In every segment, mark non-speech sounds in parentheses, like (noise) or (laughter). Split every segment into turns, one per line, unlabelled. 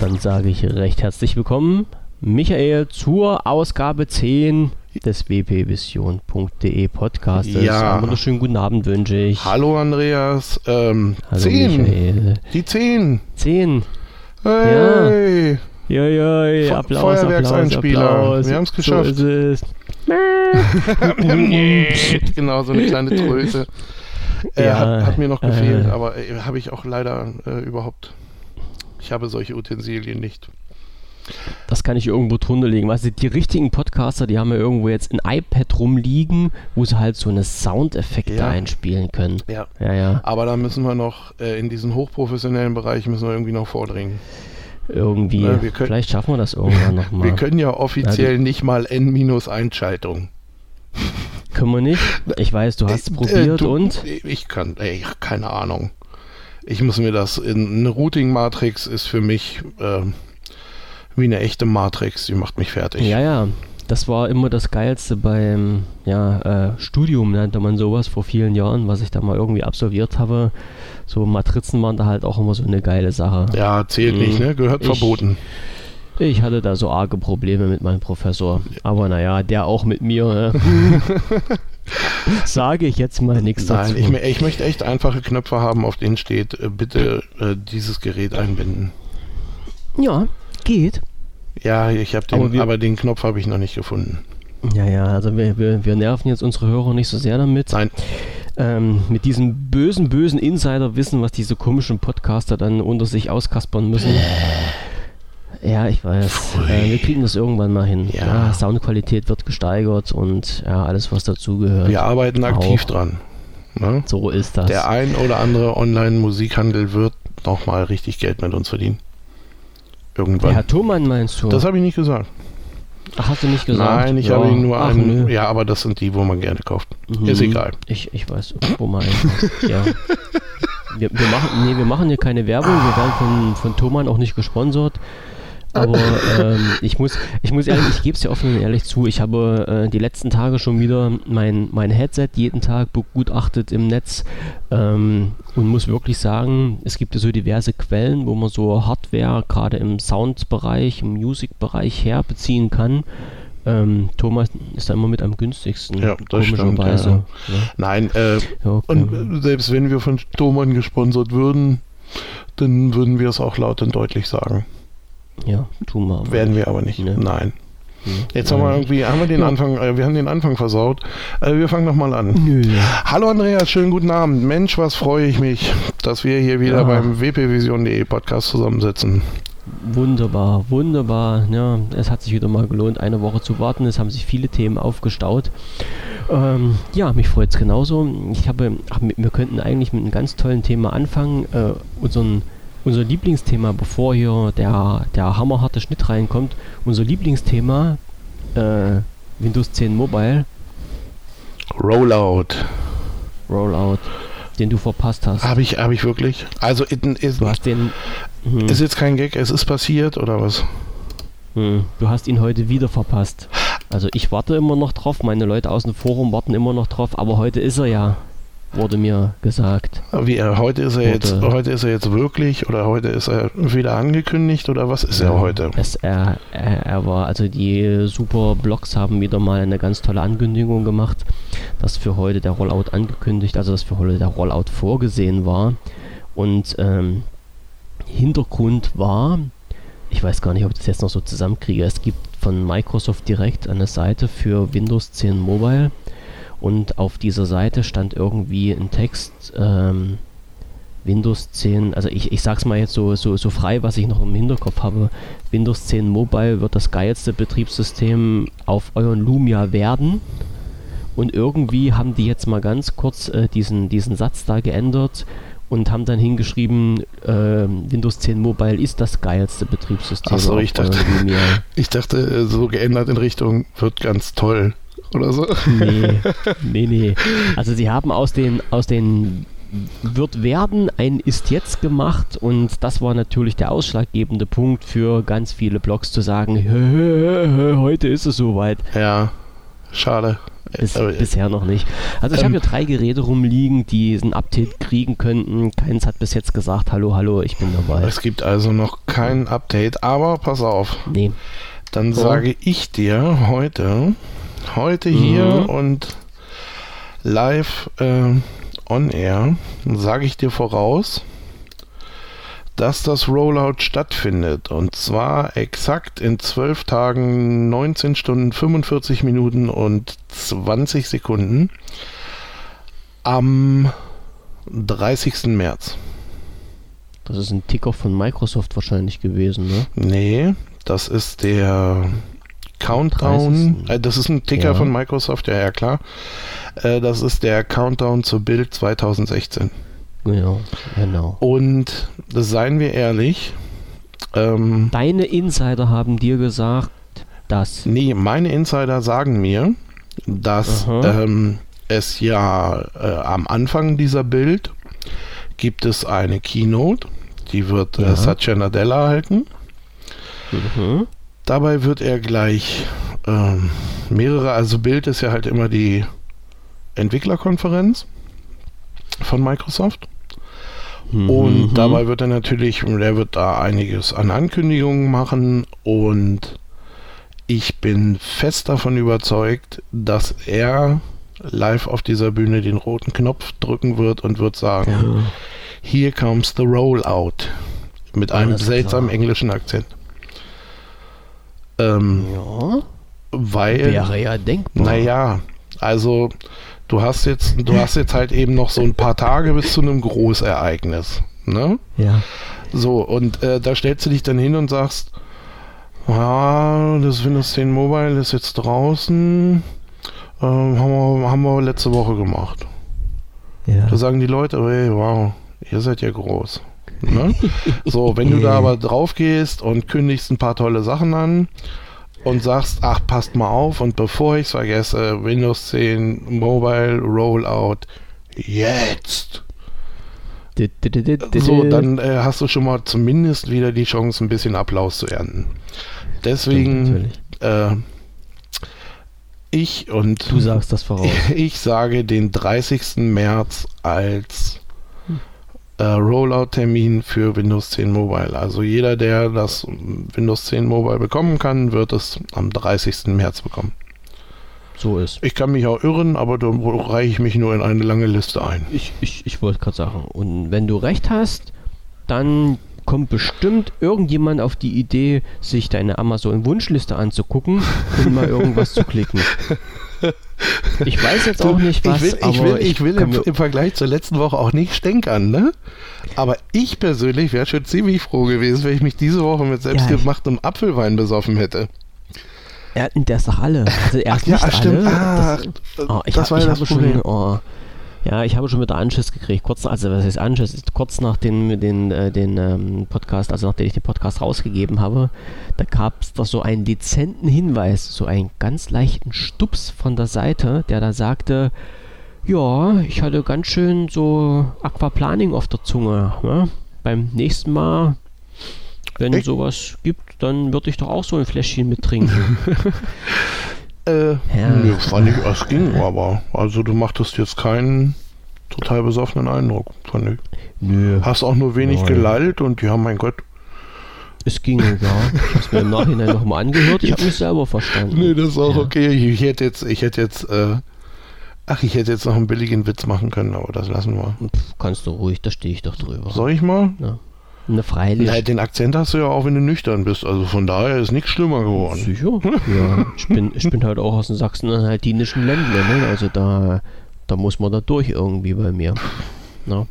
Dann sage ich recht herzlich willkommen, Michael, zur Ausgabe 10 des wpvision.de Podcastes.
Ja.
Einen wunderschönen guten Abend wünsche ich.
Hallo Andreas. Ähm,
Hallo
10.
Michael.
Die 10.
10.
Hey.
Ja, ja, ja.
Fe-
Applaus,
Feuerwerkseinspieler.
Applaus.
Wir haben's geschafft.
So ist es. (laughs)
genau, so eine kleine Tröte. Äh,
Ja,
hat, hat mir noch gefehlt,
äh.
aber äh, habe ich auch leider äh, überhaupt. Ich habe solche Utensilien nicht.
Das kann ich irgendwo drunter legen. Weißt du, die richtigen Podcaster, die haben ja irgendwo jetzt ein iPad rumliegen, wo sie halt so eine Soundeffekte
Ja.
einspielen können.
Ja.
Ja, ja.
Aber da müssen wir noch äh, in diesen hochprofessionellen Bereich müssen wir irgendwie noch vordringen.
Irgendwie.
Na, können-
Vielleicht schaffen wir das irgendwann nochmal. (laughs)
Wir können ja offiziell nicht mal N-Einschaltung.
Können wir nicht? Ich weiß, du hast es
Äh,
probiert
du-
und?
Ich kann, ey, keine Ahnung. Ich muss mir das, in, eine Routing-Matrix ist für mich ähm, wie eine echte Matrix, die macht mich fertig.
Ja, ja. Das war immer das Geilste beim ja, äh, Studium, nannte man sowas vor vielen Jahren, was ich da mal irgendwie absolviert habe. So Matrizen waren da halt auch immer so eine geile Sache.
Ja, zählt
Mhm.
nicht, ne? Gehört
Ich-
verboten.
Ich hatte da so arge Probleme mit meinem Professor. Aber naja, der auch mit mir. Ne? (laughs) Sage ich jetzt mal nichts dazu.
Nein, ich, ich möchte echt einfache Knöpfe haben, auf denen steht, äh, bitte äh, dieses Gerät einbinden.
ja, geht.
Ja, ich habe den,
Aber
aber,
wir-
den Knopf habe ich noch nicht gefunden.
Ja, ja, also wir, wir, wir nerven jetzt unsere Hörer nicht so sehr damit.
Nein,
Ähm, mit diesem bösen, bösen Insider-Wissen, was diese komischen Podcaster dann unter sich auskaspern müssen. (laughs) Ja, ich weiß. Äh, wir kriegen das irgendwann mal hin.
Ja.
Ja, Soundqualität wird gesteigert und ja, alles, was dazugehört.
wir arbeiten aktiv
Auch.
dran. Ne?
So ist das.
Der ein oder andere Online-Musikhandel wird noch mal richtig Geld mit uns verdienen.
Der
Irgendwann.
Herr Thomann meinst du?
Das habe ich nicht gesagt.
Ach, hast du nicht gesagt?
Nein, ich
Ja.
habe ihn nur
Ach,
einen.
nö.
Ja, aber das sind die, wo man gerne kauft.
Mhm.
Ist egal.
Ich, ich weiß, wo man einkauft. ja. (laughs) Wir, wir, machen, nee, wir machen hier keine Werbung. Wir werden von, von Thomann auch nicht gesponsert. Aber (laughs) ähm, ich, muss, ich muss ehrlich, ich gebe es ja offen und ehrlich zu, ich habe äh, die letzten Tage schon wieder mein, mein Headset jeden Tag begutachtet im Netz ähm, und muss wirklich sagen, es gibt ja so diverse Quellen, wo man so Hardware gerade im Soundbereich, im Musikbereich herbeziehen kann. Ähm, Thomas ist da immer mit am günstigsten,
Ja, das stimmt,
komischerweise.
ja.
Ne?
Nein, äh,
Ja, okay.
und äh, selbst wenn wir von Thomann gesponsert würden, dann würden wir es auch laut und deutlich sagen.
Ja, tun wir. aber
Werden wir aber nicht.
Ne.
Nein.
nicht.
Jetzt haben wir irgendwie, haben wir den
Ja.
Anfang, äh, wir haben den Anfang versaut. Äh, wir fangen nochmal an.
Nö.
Hallo Andreas, schönen guten Abend. Mensch, was freue ich mich, dass wir hier wieder
Ja.
beim wpvision.de Podcast zusammensitzen.
Wunderbar, wunderbar. Ja, es hat sich wieder mal gelohnt, eine Woche zu warten. Es haben sich viele Themen aufgestaut. Ähm, ja, mich freut es genauso. Ich habe, wir könnten eigentlich mit einem ganz tollen Thema anfangen. Äh, unseren, unser Lieblingsthema, bevor hier der, der hammerharte Schnitt reinkommt. Unser Lieblingsthema, äh, Windows 10 Mobile
Rollout.
Rollout, den du verpasst hast.
Habe ich, habe ich wirklich? Also ist, ist,
Du hast den. Hm.
ist jetzt kein Gag, es ist passiert oder was?
Hm, du hast ihn heute wieder verpasst. Also ich warte immer noch drauf, meine Leute aus dem Forum warten immer noch drauf, aber heute ist er ja, wurde mir gesagt.
Wie, äh, heute ist er jetzt,
Oder-
heute ist er jetzt wirklich oder heute ist er wieder angekündigt oder was ist er heute?
Es, er, er, er war, also die super Blogs haben wieder mal eine ganz tolle Ankündigung gemacht, dass für heute der Rollout angekündigt, also dass für heute der Rollout vorgesehen war. Und ähm, Hintergrund war, ich weiß gar nicht, ob ich das jetzt noch so zusammenkriege, es gibt von Microsoft direkt eine Seite für Windows 10 Mobile und auf dieser Seite stand irgendwie ein Text, ähm, Windows 10, also ich, ich sag's mal jetzt so, so, so frei, was ich noch im Hinterkopf habe. Windows 10 Mobile wird das geilste Betriebssystem auf euren Lumia werden. Und irgendwie haben die jetzt mal ganz kurz äh, diesen, diesen Satz da geändert und haben dann hingeschrieben, ähm, Windows 10 Mobile ist das geilste Betriebssystem
Ach so,
auf
ich dachte-. (laughs) Ich dachte, äh, so geändert in Richtung wird ganz toll oder so.
Nee, nee, nee. Also sie haben aus den, aus den wird werden ein ist jetzt gemacht und das war natürlich der ausschlaggebende Punkt für ganz viele Blogs zu sagen, (laughs) heute ist es soweit.
Ja, schade.
Bis,
Äh,
bisher noch nicht. Also ich
ähm,
habe hier drei Geräte rumliegen, die ein Update kriegen könnten. Keins hat bis jetzt gesagt, hallo, hallo, ich bin dabei.
Es gibt also noch kein Update, aber pass auf.
Nee.
Dann
So.
sage ich dir heute, heute
Mhm.
hier und live äh, on air, sage ich dir voraus, dass das Rollout stattfindet. Und zwar exakt in 12 Tagen, 19 Stunden, 45 Minuten und 20 Sekunden am 30. März.
Das ist ein Ticker von Microsoft wahrscheinlich gewesen, ne?
Nee, das ist der Countdown.
30..
Äh, das ist ein Ticker
Ja.
von Microsoft, ja, ja, klar. Äh, das ist der Countdown zur Bild 2016.
Genau, genau.
Und seien wir ehrlich, ähm,
Deine Insider haben dir gesagt, dass.
nee, meine Insider sagen mir, dass ähm, es ja äh, am Anfang dieser Bild gibt es eine Keynote, die wird
Ja.
äh, Satya Nadella halten.
Mhm.
Dabei wird er gleich ähm, mehrere, also Bild ist ja halt immer die Entwicklerkonferenz von Microsoft. Und
Mhm.
dabei wird er natürlich, er wird da einiges an Ankündigungen machen und ich bin fest davon überzeugt, dass er live auf dieser Bühne den roten Knopf drücken wird und wird sagen,
Ja.
Here comes the rollout. Mit einem seltsamen englischen Akzent. Ähm,
ja,
weil,
wäre ja denkbar.
naja, also du hast jetzt, du hast jetzt halt eben noch so ein paar Tage bis zu einem Großereignis. Ne?
Ja.
So, und äh, da stellst du dich dann hin und sagst, ja, das Windows 10 Mobile ist jetzt draußen. Ähm, haben, wir, haben wir letzte Woche gemacht.
ja.
Da sagen die Leute, hey, wow, ihr seid ja groß. Ne? (laughs) so, wenn du da aber drauf gehst und kündigst ein paar tolle Sachen an und sagst, ach, passt mal auf und bevor ich es vergesse, Windows 10 Mobile Rollout jetzt. So, dann äh, hast du schon mal zumindest wieder die Chance, ein bisschen Applaus zu ernten. Deswegen, äh, ich und
Du sagst das voraus. (laughs)
ich sage den 30. März als äh, Rollout-Termin für Windows 10 Mobile. Also jeder, der das Windows 10 Mobile bekommen kann, wird es am 30. März bekommen.
So ist.
Ich kann mich auch irren, aber da reiche ich mich nur in eine lange Liste ein.
Ich, ich, ich wollte gerade sagen. Und wenn du recht hast, dann kommt bestimmt irgendjemand auf die Idee, sich deine Amazon-Wunschliste anzugucken und mal irgendwas zu klicken. (laughs) Ich weiß jetzt auch nicht was,
ich will, ich will, ich will im, im Vergleich zur letzten Woche auch nicht stänkern, ne? Aber ich persönlich wäre schon ziemlich froh gewesen, wenn ich mich diese Woche mit selbstgemachtem Apfelwein besoffen hätte.
Ja, der ist doch alle. Also er ist
ja,
nicht
stimmt.
alle.
Ach,
das, oh, ich
das
hab,
war
ich
ja das Problem.
schon, oh, ja, ich habe schon wieder Anschiss gekriegt. Kurz, also was heißt Anschiss? Kurz nach den, den, äh, den ähm, Podcast, also nachdem ich den Podcast rausgegeben habe, da gab es doch so einen dezenten Hinweis, so einen ganz leichten Stups von der Seite, der da sagte, ja, ich hatte ganz schön so Aquaplaning auf der Zunge. Ne? Beim nächsten Mal, wenn
Echt?
sowas gibt, dann würde ich doch auch so ein Fläschchen mittrinken. (laughs) (laughs)
Äh,
Ja.
nö, fand ich, es ging aber. Also du machtest jetzt keinen total besoffenen Eindruck, fand ich.
Nö.
Hast auch nur wenig
Nein.
gelallt und ja, mein Gott.
Es ging, ja. Ich habe es mir im Nachhinein nochmal angehört. Ich habe mich selber verstanden.
Nee, das ist auch
Ja.
okay. Ich, ich hätte jetzt, ich hätte jetzt, äh, ach, ich hätte jetzt noch einen billigen Witz machen können, aber das lassen wir.
Pff, kannst du ruhig, da stehe ich doch drüber.
Soll ich mal?
Ne, freilich.
Na, den Akzent hast du ja auch, wenn du nüchtern bist. Also von daher ist nichts schlimmer geworden.
Sicher? (laughs) Ja. Ich bin, ich bin halt auch aus dem sachsen-anhaltinischen Ländle, ne? Also da, da muss man da durch irgendwie bei mir. Na?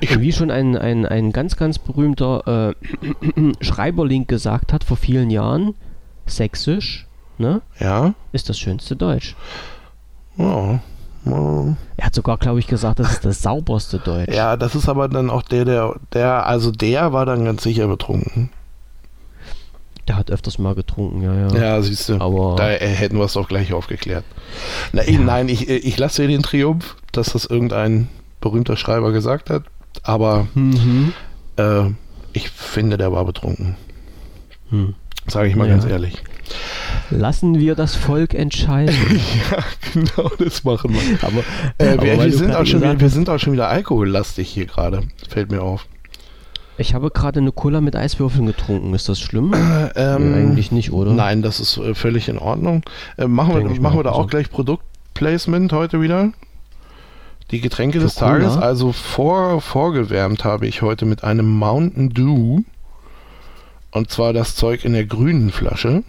Und wie schon ein, ein, ein ganz, ganz berühmter äh, (clears throat) Schreiberling gesagt hat vor vielen Jahren, Sächsisch, ne?
Ja?
Ist das schönste Deutsch.
Ja.
Er hat sogar, glaube ich, gesagt, das ist das sauberste Deutsch.
Ja, das ist aber dann auch der, der, der, also der war dann ganz sicher betrunken.
Der hat öfters mal getrunken, ja, ja.
Ja, siehst du.
Aber
Da hätten wir es doch gleich aufgeklärt. Na, ich,
Ja.
Nein, ich, ich lasse dir den Triumph, dass das irgendein berühmter Schreiber gesagt hat. Aber
mhm.
äh, ich finde, der war betrunken.
hm.
Sage ich mal
Ja.
ganz ehrlich.
Lassen wir das Volk entscheiden. (laughs)
ja, genau, das machen wir.
Aber,
Äh, wir, wir, sind auch schon wieder, wir sind auch schon wieder alkohollastig hier gerade. Fällt mir auf.
Ich habe gerade eine Cola mit Eiswürfeln getrunken. Ist das schlimm?
Ähm,
Nee, eigentlich nicht, oder?
Nein, das ist äh, völlig in Ordnung. Äh, machen
Denk
wir, machen wir da
auch so.
gleich Produktplacement heute wieder? Die Getränke
Für
des Tages.
Cola?
Also vor, vorgewärmt habe ich heute mit einem Mountain Dew. Und zwar das Zeug in der grünen Flasche.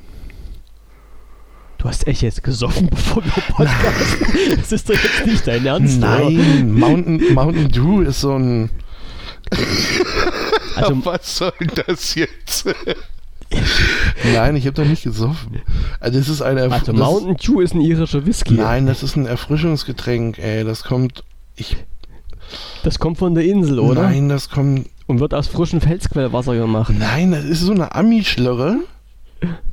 Du hast echt jetzt gesoffen, (laughs) bevor wir podcasten. Das ist doch jetzt nicht dein Ernst, oder?
Nein, Mountain, Mountain Dew ist so ein. (laughs)
Also,
Was soll das jetzt? (laughs) Nein, ich habe doch nicht gesoffen. Also das ist ein Erf
also
das-
Mountain Dew ist ein irischer Whisky.
Nein, das ist ein Erfrischungsgetränk, ey. Das kommt. Ich,
Das kommt von der Insel, oder?
Nein, das kommt.
Und wird aus frischem Felsquellwasser gemacht.
Nein, das ist so eine Ami-Schlürre.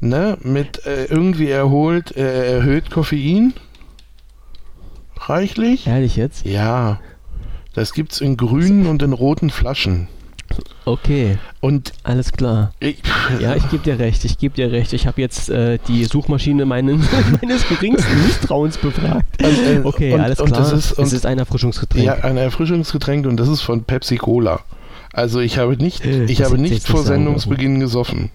Ne? Mit äh, irgendwie erholt, äh, erhöht Koffein. Reichlich?
Ehrlich jetzt?
Ja. Das gibt's in grünen und in roten Flaschen.
Okay,
Und
alles klar.
ich,
Ja, ich gebe dir recht, ich gebe dir recht. Ich habe jetzt äh, die Suchmaschine meinen, (laughs) meines geringsten Misstrauens befragt.
Und, äh,
Okay,
und-
alles klar.
das ist- und-
es ist ein Erfrischungsgetränk.
ja, ein Erfrischungsgetränk und das ist von Pepsi Cola. Also ich habe nicht,
Äh,
ich
das
habe nicht vor Sendungsbeginn gesoffen.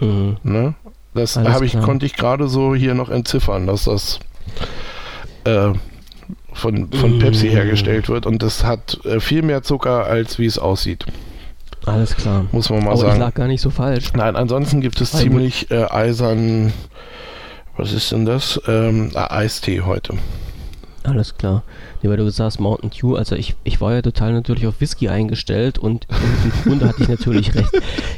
Mhm.
Ne? Das ich, konnte ich gerade so hier noch entziffern, dass das äh, von, von
Mm.
Pepsi hergestellt wird und das hat äh, viel mehr Zucker, als wie es aussieht,
Alles klar.
muss man mal
Aber ich
sagen.
lag gar nicht so falsch.
Nein, ansonsten gibt es
Hi,
ziemlich äh, eisern, was ist denn das? Ähm, Eistee heute.
Alles klar. Nee, weil du gesagt hast, Mountain Dew, also ich, ich war ja total natürlich auf Whisky eingestellt und im (laughs) Grunde hatte ich natürlich recht.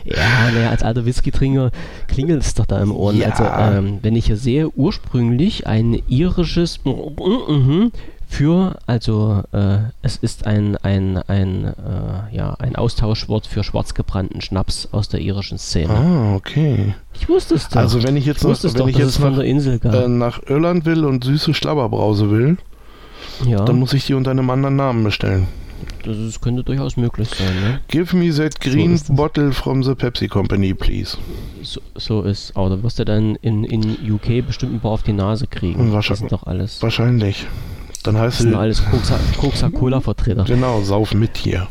Ja, naja, als alter Whisky-Trinker klingelt es doch da im Ohren.
Ja.
Also, ähm, wenn ich hier sehe, ursprünglich ein irisches mhm, für, also äh, es ist ein, ein, ein, äh, ja, ein Austauschwort für schwarzgebrannten Schnaps aus der irischen Szene.
Ah, okay.
Ich wusste es doch.
Also wenn ich jetzt
ich es
wenn
doch,
ich jetzt nach,
der Insel gab.
äh, nach Irland will und süße Schlabberbrause will,
ja,
dann muss ich die unter einem anderen Namen bestellen.
das, ist, könnte durchaus möglich sein, ne?
Give me that green
ist das.
bottle from the Pepsi Company, please.
So, so ist. Aber da wirst du dann in, in UK bestimmt ein paar auf die Nase kriegen.
Wahrscheinlich.
Das sind doch alles.
Wahrscheinlich. Dann
Das
heißt
sind
du,
alles Coca-Cola-Vertreter.
genau, sauf mit hier.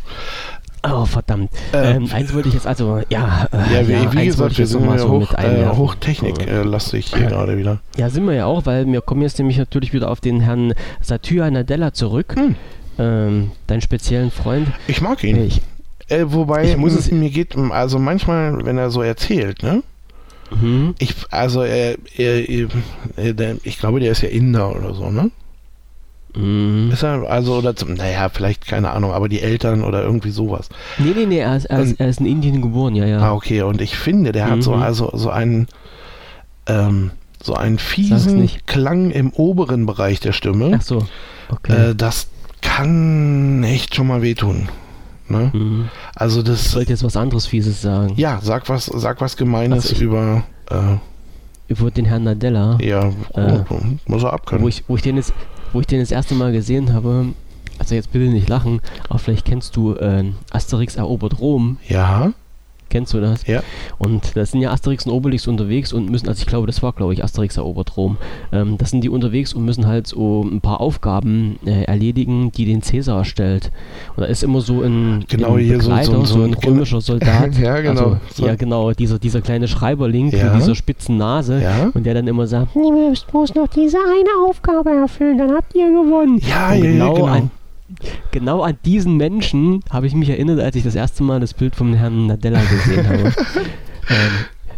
Oh, verdammt.
Ähm,
Ähm, eins wollte ich jetzt also, ja. Äh,
Ja, wie, wie
eins wollte
gesagt,
ich
wir
jetzt
sind
mal
ja
so
hoch, äh, hochtechniklastig hier gerade wieder.
Ja, sind wir ja auch, weil wir kommen jetzt nämlich natürlich wieder auf den Herrn Satyr Nadella zurück.
Hm.
Ähm, deinen speziellen Freund.
Ich mag ihn.
Ich,
Äh, wobei,
Ich muss es-
mir geht, also manchmal, wenn er so erzählt, ne?
mhm.
Ich, also, er, er, er, der, ich glaube, der ist ja Inder oder so, ne?
Mhm.
Ist er, also, oder, zum, naja, vielleicht, keine Ahnung, aber die Eltern oder irgendwie sowas.
Nee, nee, nee, er ist, er, ist, er ist in Indien geboren, ja, ja.
Ah, okay, und ich finde, der hat so,
Mhm.
also, so einen, ähm, so einen fiesen. Klang im oberen Bereich der Stimme.
Ach so, okay.
Äh, das kann echt schon mal wehtun. Ne?
mhm.
Also
Ich
das,
sollte jetzt was anderes Fieses sagen.
ja, sag was, sag was Gemeines
Also ich-
über, äh,
Über den Herrn Nadella.
ja,
Äh,
oh, muss er abkönnen.
wo ich, wo ich den jetzt, wo ich den das erste Mal gesehen habe, also jetzt bitte nicht lachen, aber vielleicht kennst du äh, Asterix erobert Rom,
ja,
kennst du das?
Ja.
Und da sind ja Asterix und Obelix unterwegs und müssen, also ich glaube, das war glaube ich Asterix erobert Rom, ähm, da sind die unterwegs und müssen halt so ein paar Aufgaben äh, erledigen, die den Cäsar stellt. Und da ist immer so ein,
Genau,
ein
hier so-
Begleiter,
so-
so,
so
ein
ein-
römischer Soldat. (laughs)
Ja, genau.
Also,
So-
Ja, genau, dieser, dieser kleine Schreiberling
Ja.
mit dieser spitzen Nase.
ja,
Und der dann immer sagt, ihr müsst bloß noch diese eine Aufgabe erfüllen, dann habt ihr gewonnen.
ja,
Und
ja, ja,
genau,
genau.
An, genau an diesen Menschen habe ich mich erinnert, als ich das erste Mal das Bild vom Herrn Nadella gesehen habe. (laughs) ähm,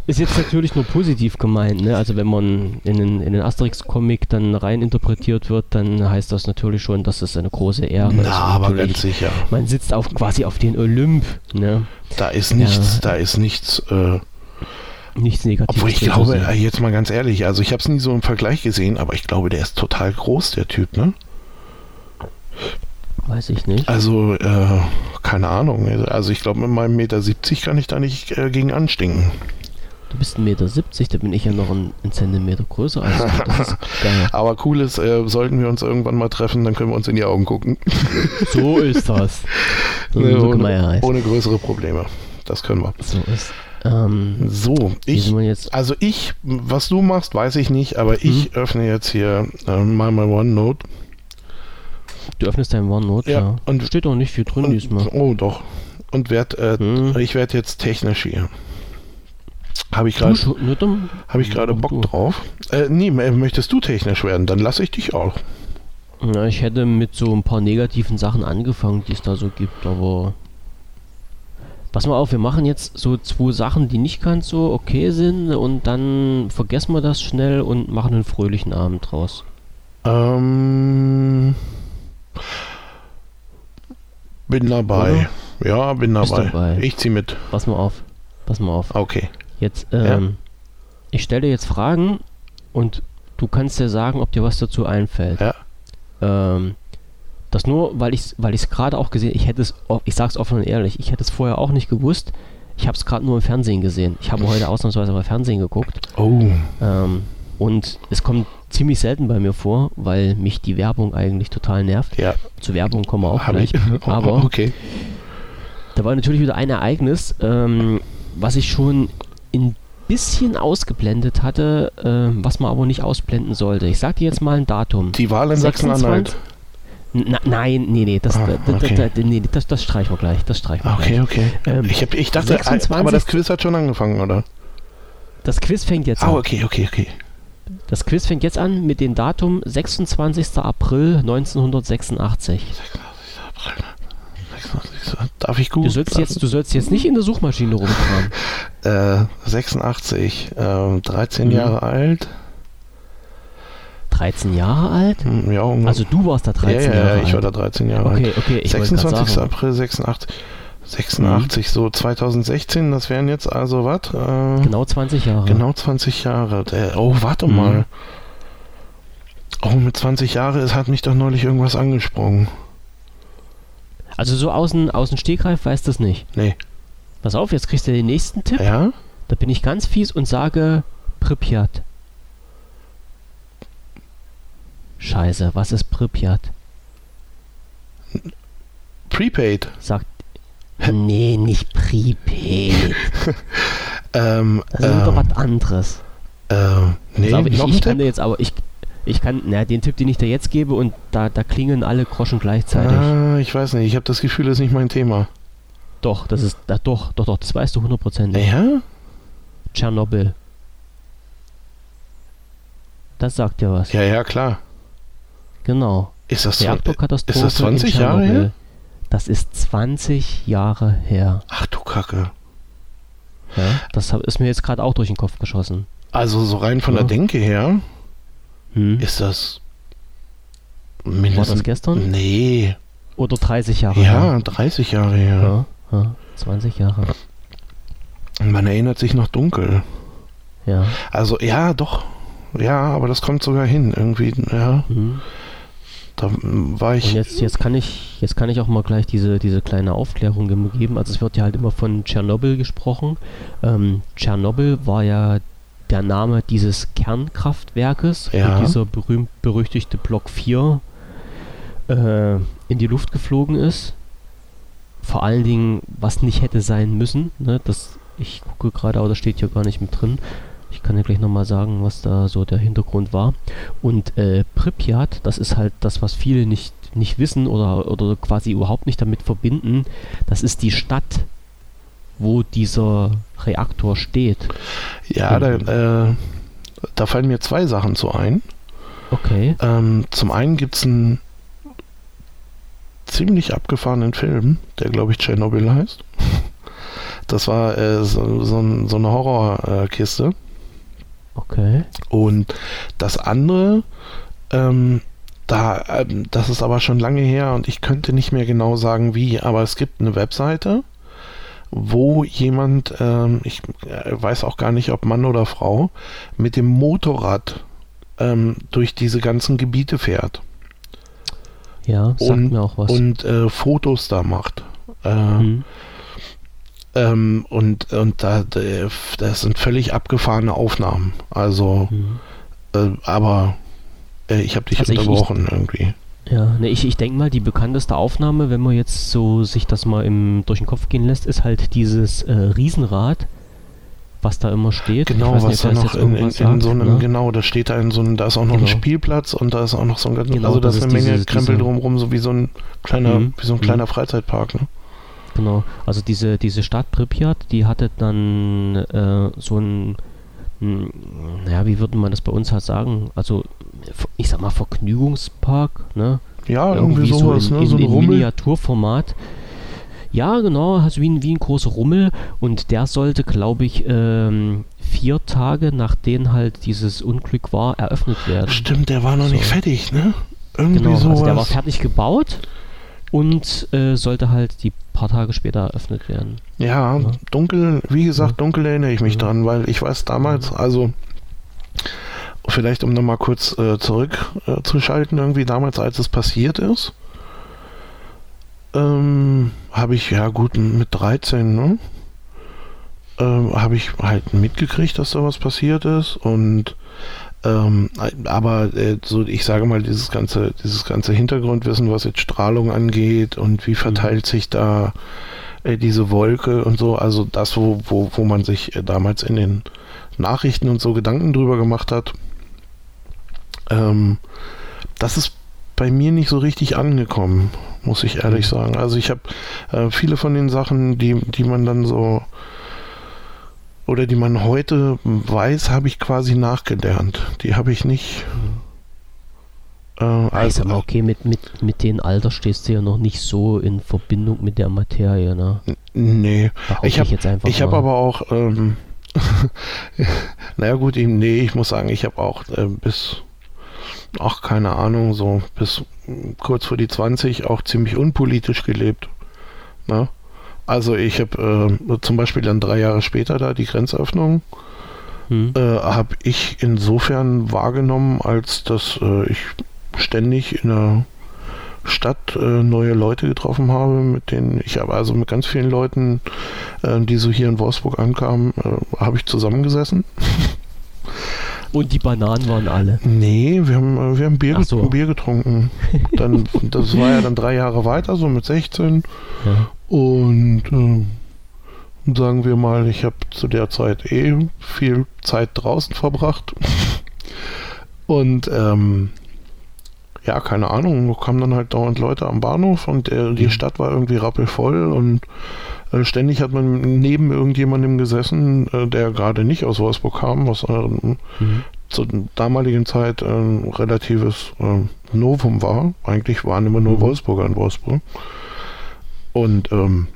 ist jetzt natürlich nur positiv gemeint, ne? Also wenn man in den, in den Asterix-Comic dann rein interpretiert wird, dann heißt das natürlich schon, dass es eine große Ehre ist.
Na, aber
Natürlich,
ganz sicher.
Man sitzt auf quasi auf den Olymp, ne?
Da ist nichts,
Ja.
da ist nichts, äh,
Nichts Negatives.
obwohl ich glaube,
sehen.
äh, jetzt mal ganz ehrlich, also ich habe es nie so im Vergleich gesehen, aber ich glaube, der ist total groß, der Typ, ne?
Weiß ich nicht.
Also, äh, keine Ahnung. Also ich glaube, mit meinem Meter 70 kann ich da nicht äh, gegen anstinken.
Du bist 1,70 Meter, da bin ich ja noch ein, ein Zentimeter größer als du. (laughs)
Aber cool ist, äh, sollten wir uns irgendwann mal treffen, dann können wir uns in die Augen gucken. (laughs)
So ist das. (laughs) So,
Ne, ohne,
ja
ohne größere Probleme. Das können wir.
So ist. Ähm,
So, ich, also ich, was du machst, weiß ich nicht, aber ich öffne jetzt hier äh, mal mein OneNote.
Du öffnest dein OneNote,
Ja,
ja.
und-
Steht auch nicht viel drin
Und,
diesmal.
oh, doch. Und werd, äh,
Hm.
ich werde jetzt technisch hier. Habe ich
Du
gerade
ne,
hab ich gerade Bock
du.
drauf. Äh, nee, möchtest du technisch werden? Dann lasse ich dich auch.
Na, ich hätte mit so ein paar negativen Sachen angefangen, die es da so gibt, aber. Pass mal auf, wir machen jetzt so zwei Sachen, die nicht ganz so okay sind und dann vergessen wir das schnell und machen einen fröhlichen Abend draus.
Ähm, bin dabei. Ja, bin dabei.
dabei.
Ich zieh mit.
Pass mal auf. Pass mal auf.
Okay.
Jetzt, ähm, ich stelle dir jetzt Fragen und du kannst dir sagen, ob dir was dazu einfällt.
Ja.
Ähm, das nur, weil ich es weil ich's gerade auch gesehen ich hätte es, ich sag's offen und ehrlich, ich hätte es vorher auch nicht gewusst. Ich habe es gerade nur im Fernsehen gesehen. Ich habe heute ausnahmsweise mal Fernsehen geguckt.
Oh.
Ähm, und es kommt ziemlich selten bei mir vor, weil mich die Werbung eigentlich total nervt.
Ja,
Zu Werbung kommen wir auch
habe
gleich.
ich. (laughs)
Aber
okay.
da war natürlich wieder ein Ereignis, ähm, was ich schon ein bisschen ausgeblendet hatte, ähm, was man aber nicht ausblenden sollte. Ich sag dir jetzt mal ein Datum.
Die Wahl in Sachsen-Anhalt.
Na, nein, nee, nee, das,
Ah,
da,
okay.
da, da, nee, das, das streichen wir gleich. Das streichen wir
Okay,
gleich.
okay.
Ähm,
ich, hab, ich dachte,
26.
aber das Quiz hat schon angefangen, oder?
Das Quiz fängt jetzt
Ah,
an.
okay, okay, okay.
Das Quiz fängt jetzt an mit dem Datum 26. April 1986.
Darf ich gut?
Du sollst jetzt, du sollst jetzt nicht in der Suchmaschine rumkramen. (laughs)
Äh, 86, ähm, 13
Mhm.
Jahre alt.
13 Jahre alt?
Hm, Ja, ungefähr.
Also du warst da 13
ja, ja,
Jahre
ja, ich war
alt.
da 13 Jahre alt.
Okay, okay, ich wollte gerade
26.
sagen.
April 86. 86, so 2016, das wären jetzt also was? Äh,
Genau 20 Jahre.
genau 20 Jahre. Der, oh, warte
Mhm.
mal. Oh, mit 20 Jahren es hat mich doch neulich irgendwas angesprungen.
Also so außen, außen Stegreif weißt du es nicht.
Nee.
Pass auf, jetzt kriegst du den nächsten Tipp.
Ja?
Da bin ich ganz fies und sage Pripyat. Scheiße, was ist Pripyat?
Prepaid.
Sagt. Nee, nicht Prepaid. (laughs)
Ähm,
Das ist doch
äh,
was anderes.
äh, nee,
auf, ich, ich kann jetzt aber, ich, ich kann, na, den Tipp, den ich dir jetzt gebe und da, da klingen alle Groschen gleichzeitig.
Ah, ich weiß nicht, ich habe das Gefühl, das ist nicht mein Thema.
Doch, das ist, da, doch, doch, doch, das weißt du hundertprozentig.
Ja?
Tschernobyl. Das sagt dir was.
Ja, ja, klar.
Genau.
Ist das,
Reaktorkatastrophe
ist das 20
in
Jahre her?
Das ist 20 Jahre her.
Ach du Kacke.
Ja, das ist mir jetzt gerade auch durch den Kopf geschossen.
Also so rein von
Ja.
der Denke her
Hm?
ist das
War
mindestens...
das gestern?
Nee.
Oder 30 Jahre
Ja,
her?
30 Jahre her.
Ja, ja, 20 Jahre.
Man erinnert sich noch dunkel.
Ja.
Also ja, doch. Ja, aber das kommt sogar hin. Irgendwie, ja.
Hm.
Da war
Und
ich...
jetzt, jetzt kann ich, jetzt kann ich auch mal gleich diese, diese kleine Aufklärung geben. Also es wird ja halt immer von Tschernobyl gesprochen. Ähm, Tschernobyl war ja der Name dieses Kernkraftwerkes,
Ja.
wo dieser berühmt-berüchtigte Block 4 äh, in die Luft geflogen ist. Vor allen Dingen, was nicht hätte sein müssen. Ne? Das, ich gucke gerade, aber das steht hier gar nicht mit drin. Ich kann ja gleich nochmal sagen, was da so der Hintergrund war. Und äh, Pripyat, das ist halt das, was viele nicht, nicht wissen oder, oder quasi überhaupt nicht damit verbinden. Das ist die Stadt, wo dieser Reaktor steht.
Ja, da, äh, da fallen mir zwei Sachen zu ein.
Okay.
Ähm, zum einen gibt es einen ziemlich abgefahrenen Film, der glaube ich Tschernobyl heißt. Das war äh, so, so, so eine Horrorkiste.
Okay.
Und das andere, ähm, da, ähm, das ist aber schon lange her und ich könnte nicht mehr genau sagen wie, aber es gibt eine Webseite, wo jemand, ähm, ich äh, weiß auch gar nicht, ob Mann oder Frau, mit dem Motorrad ähm, durch diese ganzen Gebiete fährt
Ja, sagt
und,
mir auch was.
und äh, Fotos da macht. Äh,
Hm.
Ähm, und und da, da- das sind völlig abgefahrene Aufnahmen. Also,
Hm.
äh, aber äh, ich habe dich
Also ich-
unterbrochen irgendwie.
Ja, ne, ich, ich denke mal, die bekannteste Aufnahme, wenn man jetzt so sich das mal im, durch den Kopf gehen lässt, ist halt dieses äh, Riesenrad, was da immer steht.
Genau,
nicht,
was da noch in, in, in sagt, so einem, ne? genau, da steht da in so einem, da ist auch noch genau. ein Spielplatz und da ist auch noch so ein ganz, genau, also da ist eine Menge dieses, Krempel diese, drumherum, so wie so ein kleiner, mhm. wie so ein kleiner mhm. Freizeitpark, ne?
Genau, also diese, diese Stadt Pripyat, die hatte dann äh, so ein, ein, naja, wie würde man das bei uns halt sagen? Also, ich sag mal, Vergnügungspark, ne?
Ja, irgendwie, irgendwie sowas,
so in,
ne? So
ein in Miniaturformat. Ja, genau, also wie ein, wie ein großer Rummel und der sollte, glaube ich, ähm, vier Tage nachdem halt dieses Unglück war, eröffnet werden.
Stimmt, der war noch so. nicht fertig, ne? Irgendwie genau,
sowas. Also der war fertig gebaut und äh, sollte halt die paar Tage später eröffnet werden.
Ja, ja. dunkel, wie gesagt, ja. dunkel erinnere ich mich ja. dran, weil ich weiß damals, also vielleicht um nochmal kurz äh, zurückzuschalten, äh, irgendwie damals, als es passiert ist, ähm, habe ich, ja gut, mit 13, ne? Ähm, habe ich halt mitgekriegt, dass da was passiert ist und ähm, aber äh, so, ich sage mal, dieses ganze, dieses ganze Hintergrundwissen, was jetzt Strahlung angeht und wie verteilt mhm. sich da äh, diese Wolke und so, also das, wo, wo, wo man sich äh, damals in den Nachrichten und so Gedanken drüber gemacht hat, ähm, das ist bei mir nicht so richtig angekommen, muss ich ehrlich mhm. sagen. Also ich habe äh, viele von den Sachen, die, die man dann so oder die man heute weiß, habe ich quasi nachgelernt. Die habe ich nicht.
Äh, also, aber okay, mit, mit, mit dem Alter stehst du ja noch nicht so in Verbindung mit der Materie, ne?
Nee. Ich habe ich hab aber auch, ähm, (laughs) naja gut, nee, ich muss sagen, ich habe auch äh, bis ach, keine Ahnung, so bis kurz vor die 20 auch ziemlich unpolitisch gelebt. Ne? Also ich habe äh, zum Beispiel dann drei Jahre später da die Grenzöffnung, hm. äh, habe ich insofern wahrgenommen, als dass äh, ich ständig in der Stadt äh, neue Leute getroffen habe, mit denen ich habe also mit ganz vielen Leuten, äh, die so hier in Wolfsburg ankamen, äh, habe ich zusammengesessen. (laughs)
Und die Bananen waren alle.
Nee, wir haben, wir haben Bier, so. Bier getrunken. (laughs) Dann, das war ja dann drei Jahre weiter, so mit 16. Ja. Und äh, sagen wir mal, ich habe zu der Zeit eh viel Zeit draußen verbracht. (laughs) Und ähm, ja, keine Ahnung, kamen dann halt dauernd Leute am Bahnhof und äh, die mhm. Stadt war irgendwie rappelvoll und äh, ständig hat man neben irgendjemandem gesessen, äh, der gerade nicht aus Wolfsburg kam, was äh, mhm. zur damaligen Zeit ein relatives Novum war. Eigentlich waren immer nur mhm. Wolfsburger in Wolfsburg. Und ähm,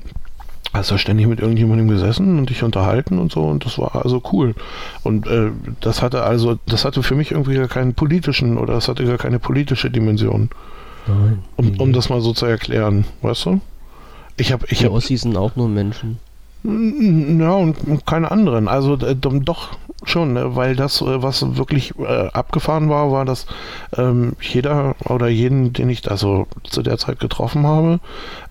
also ständig mit irgendjemandem gesessen und dich unterhalten und so und das war also cool. Und äh, das hatte also, das hatte für mich irgendwie gar keinen politischen oder das hatte gar keine politische Dimension. Nein. Um, um das mal so zu erklären, weißt du?
Ich habe, ich Die hab, Ossis sind auch nur Menschen.
Ja, und keine anderen. Also äh, doch schon, ne? weil das, äh, was wirklich äh, abgefahren war, war, dass ähm, jeder oder jeden, den ich also zu der Zeit getroffen habe,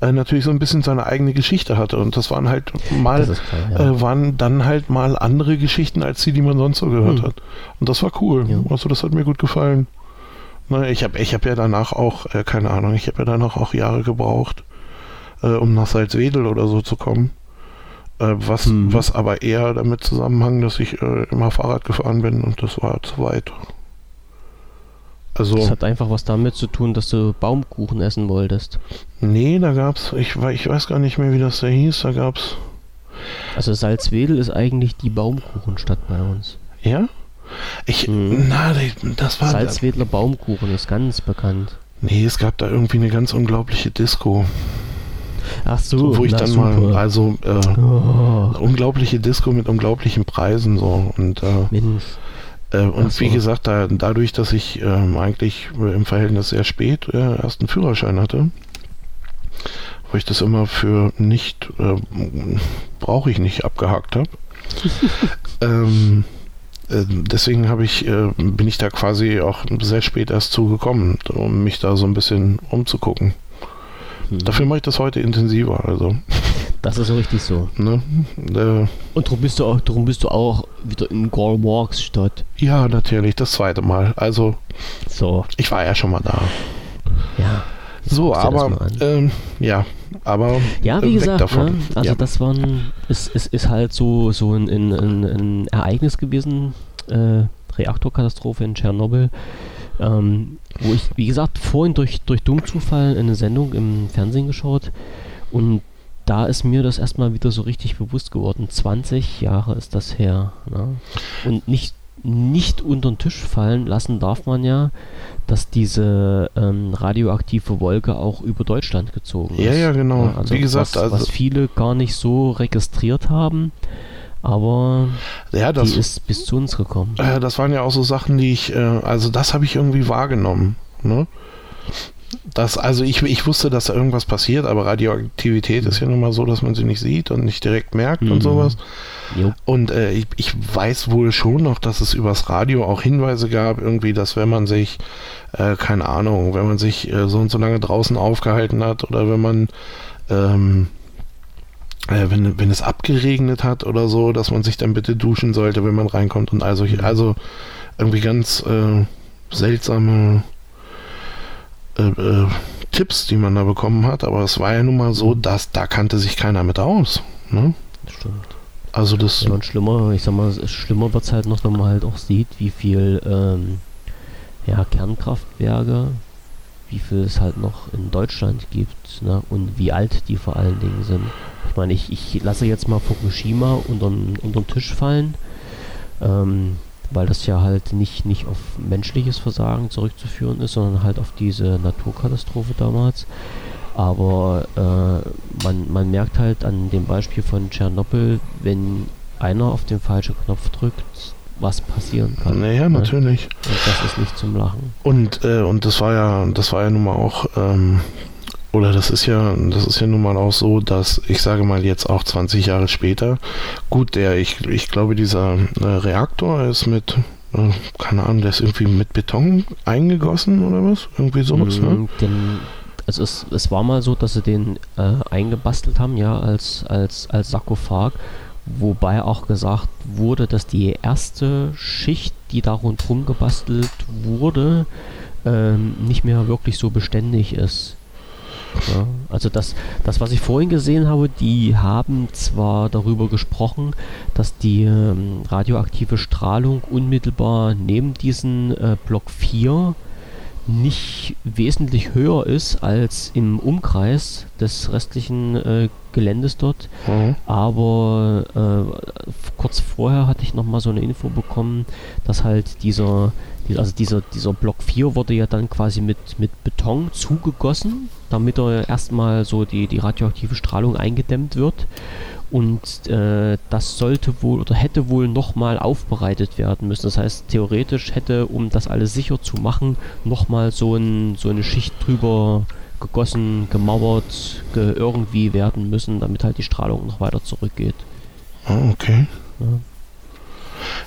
äh, natürlich so ein bisschen seine eigene Geschichte hatte. Und das waren halt mal, klar, ja. äh, waren dann halt mal andere Geschichten als die, die man sonst so gehört hm. hat. Und das war cool. Ja. Also das hat mir gut gefallen. Ne, ich habe ich hab ja danach auch, äh, keine Ahnung, ich habe ja danach auch Jahre gebraucht, um nach Salzwedel oder so zu kommen. Äh, was, mhm. was aber eher damit zusammenhang, dass ich äh, immer Fahrrad gefahren bin und das war zu weit.
Also, das hat einfach was damit zu tun, dass du Baumkuchen essen wolltest.
Nee, da gab's, ich, ich weiß gar nicht mehr, wie das da hieß, da gab's.
Also Salzwedel ist eigentlich die Baumkuchenstadt bei uns.
Ja? Ich, mhm. na, das war.
Salzwedler Baumkuchen ist ganz bekannt.
Nee, es gab da irgendwie eine ganz unglaubliche Disco.
Ach so,
wo ich dann super. mal, also äh, oh. unglaubliche Disco mit unglaublichen Preisen so und äh. Äh, und so. wie gesagt, da, dadurch, dass ich ähm, eigentlich im Verhältnis sehr spät äh, erst einen Führerschein hatte, wo ich das immer für nicht, äh, brauche ich nicht abgehakt habe. (laughs) ähm, äh, deswegen habe ich, äh, bin ich da quasi auch sehr spät erst zugekommen, um mich da so ein bisschen umzugucken. Mhm. Dafür mache ich das heute intensiver. Also.
Das ist so richtig so. Ne? Äh, Und darum bist, du auch, darum bist du auch wieder in Walks statt.
Ja, natürlich, das zweite Mal. Also, so. ich war ja schon mal da.
Ja.
So, aber ähm, ja, aber
ja, wie gesagt, ne? also ja. das waren, ist, ist, ist halt so so ein, ein, ein Ereignis gewesen, äh, Reaktorkatastrophe in Tschernobyl, ähm, wo ich, wie gesagt, vorhin durch durch Dummzufall eine Sendung im Fernsehen geschaut und da ist mir das erstmal wieder so richtig bewusst geworden. 20 Jahre ist das her. Ne? Und nicht nicht unter den Tisch fallen lassen darf man ja, dass diese ähm, radioaktive Wolke auch über Deutschland gezogen ist.
Ja, ja, genau. Ja,
also Wie gesagt, was, also was viele gar nicht so registriert haben. Aber
ja, das,
die ist bis zu uns gekommen.
Äh, das waren ja auch so Sachen, die ich, äh, also das habe ich irgendwie wahrgenommen. Ne? Das, also ich, ich wusste, dass da irgendwas passiert, aber Radioaktivität ist ja nun mal so, dass man sie nicht sieht und nicht direkt merkt mhm. und sowas. Jo. Und äh, ich, ich, weiß wohl schon noch, dass es übers Radio auch Hinweise gab, irgendwie, dass wenn man sich, äh, keine Ahnung, wenn man sich äh, so und so lange draußen aufgehalten hat oder wenn man, ähm, äh, wenn, wenn es abgeregnet hat oder so, dass man sich dann bitte duschen sollte, wenn man reinkommt und also, also irgendwie ganz äh, seltsame äh, äh, Tipps, die man da bekommen hat, aber es war ja nun mal so, mhm. dass da kannte sich keiner mit aus. Ne?
Stimmt.
Also das.
Ja, und schlimmer, ich sag mal, schlimmer wird es halt noch, wenn man halt auch sieht, wie viel ähm, ja, Kernkraftwerke, wie viel es halt noch in Deutschland gibt, ne? Und wie alt die vor allen Dingen sind. Ich meine, ich, ich lasse jetzt mal Fukushima unter den Tisch fallen. Ähm, weil das ja halt nicht, nicht auf menschliches Versagen zurückzuführen ist, sondern halt auf diese Naturkatastrophe damals. Aber äh, man, man merkt halt an dem Beispiel von Tschernobyl, wenn einer auf den falschen Knopf drückt, was passieren kann.
Naja, ne? natürlich.
Und das ist nicht zum Lachen.
Und, äh, und das war ja, das war ja nun mal auch ähm, oder das ist ja, das ist ja nun mal auch so, dass ich sage mal jetzt auch 20 Jahre später, gut, der, ich, ich glaube, dieser äh, Reaktor ist mit, äh, keine Ahnung, der ist irgendwie mit Beton eingegossen oder was? Irgendwie sowas, ne?
mm, Den, also es, es war mal so, dass sie den äh, eingebastelt haben, ja, als, als, als Sarkophag, wobei auch gesagt wurde, dass die erste Schicht, die da rundherum gebastelt wurde, ähm, nicht mehr wirklich so beständig ist. Ja, also das, das, was ich vorhin gesehen habe, die haben zwar darüber gesprochen, dass die ähm, radioaktive Strahlung unmittelbar neben diesen äh, Block 4 nicht wesentlich höher ist als im Umkreis des restlichen äh, Geländes dort. Mhm. Aber äh, kurz vorher hatte ich nochmal so eine Info bekommen, dass halt dieser, also dieser, dieser Block 4 wurde ja dann quasi mit, mit Beton zugegossen, damit er erstmal so die, die radioaktive Strahlung eingedämmt wird. Und äh, das sollte wohl oder hätte wohl nochmal aufbereitet werden müssen. Das heißt, theoretisch hätte, um das alles sicher zu machen, nochmal so, ein, so eine Schicht drüber gegossen, gemauert, ge irgendwie werden müssen, damit halt die Strahlung noch weiter zurückgeht.
Oh, okay. Ja.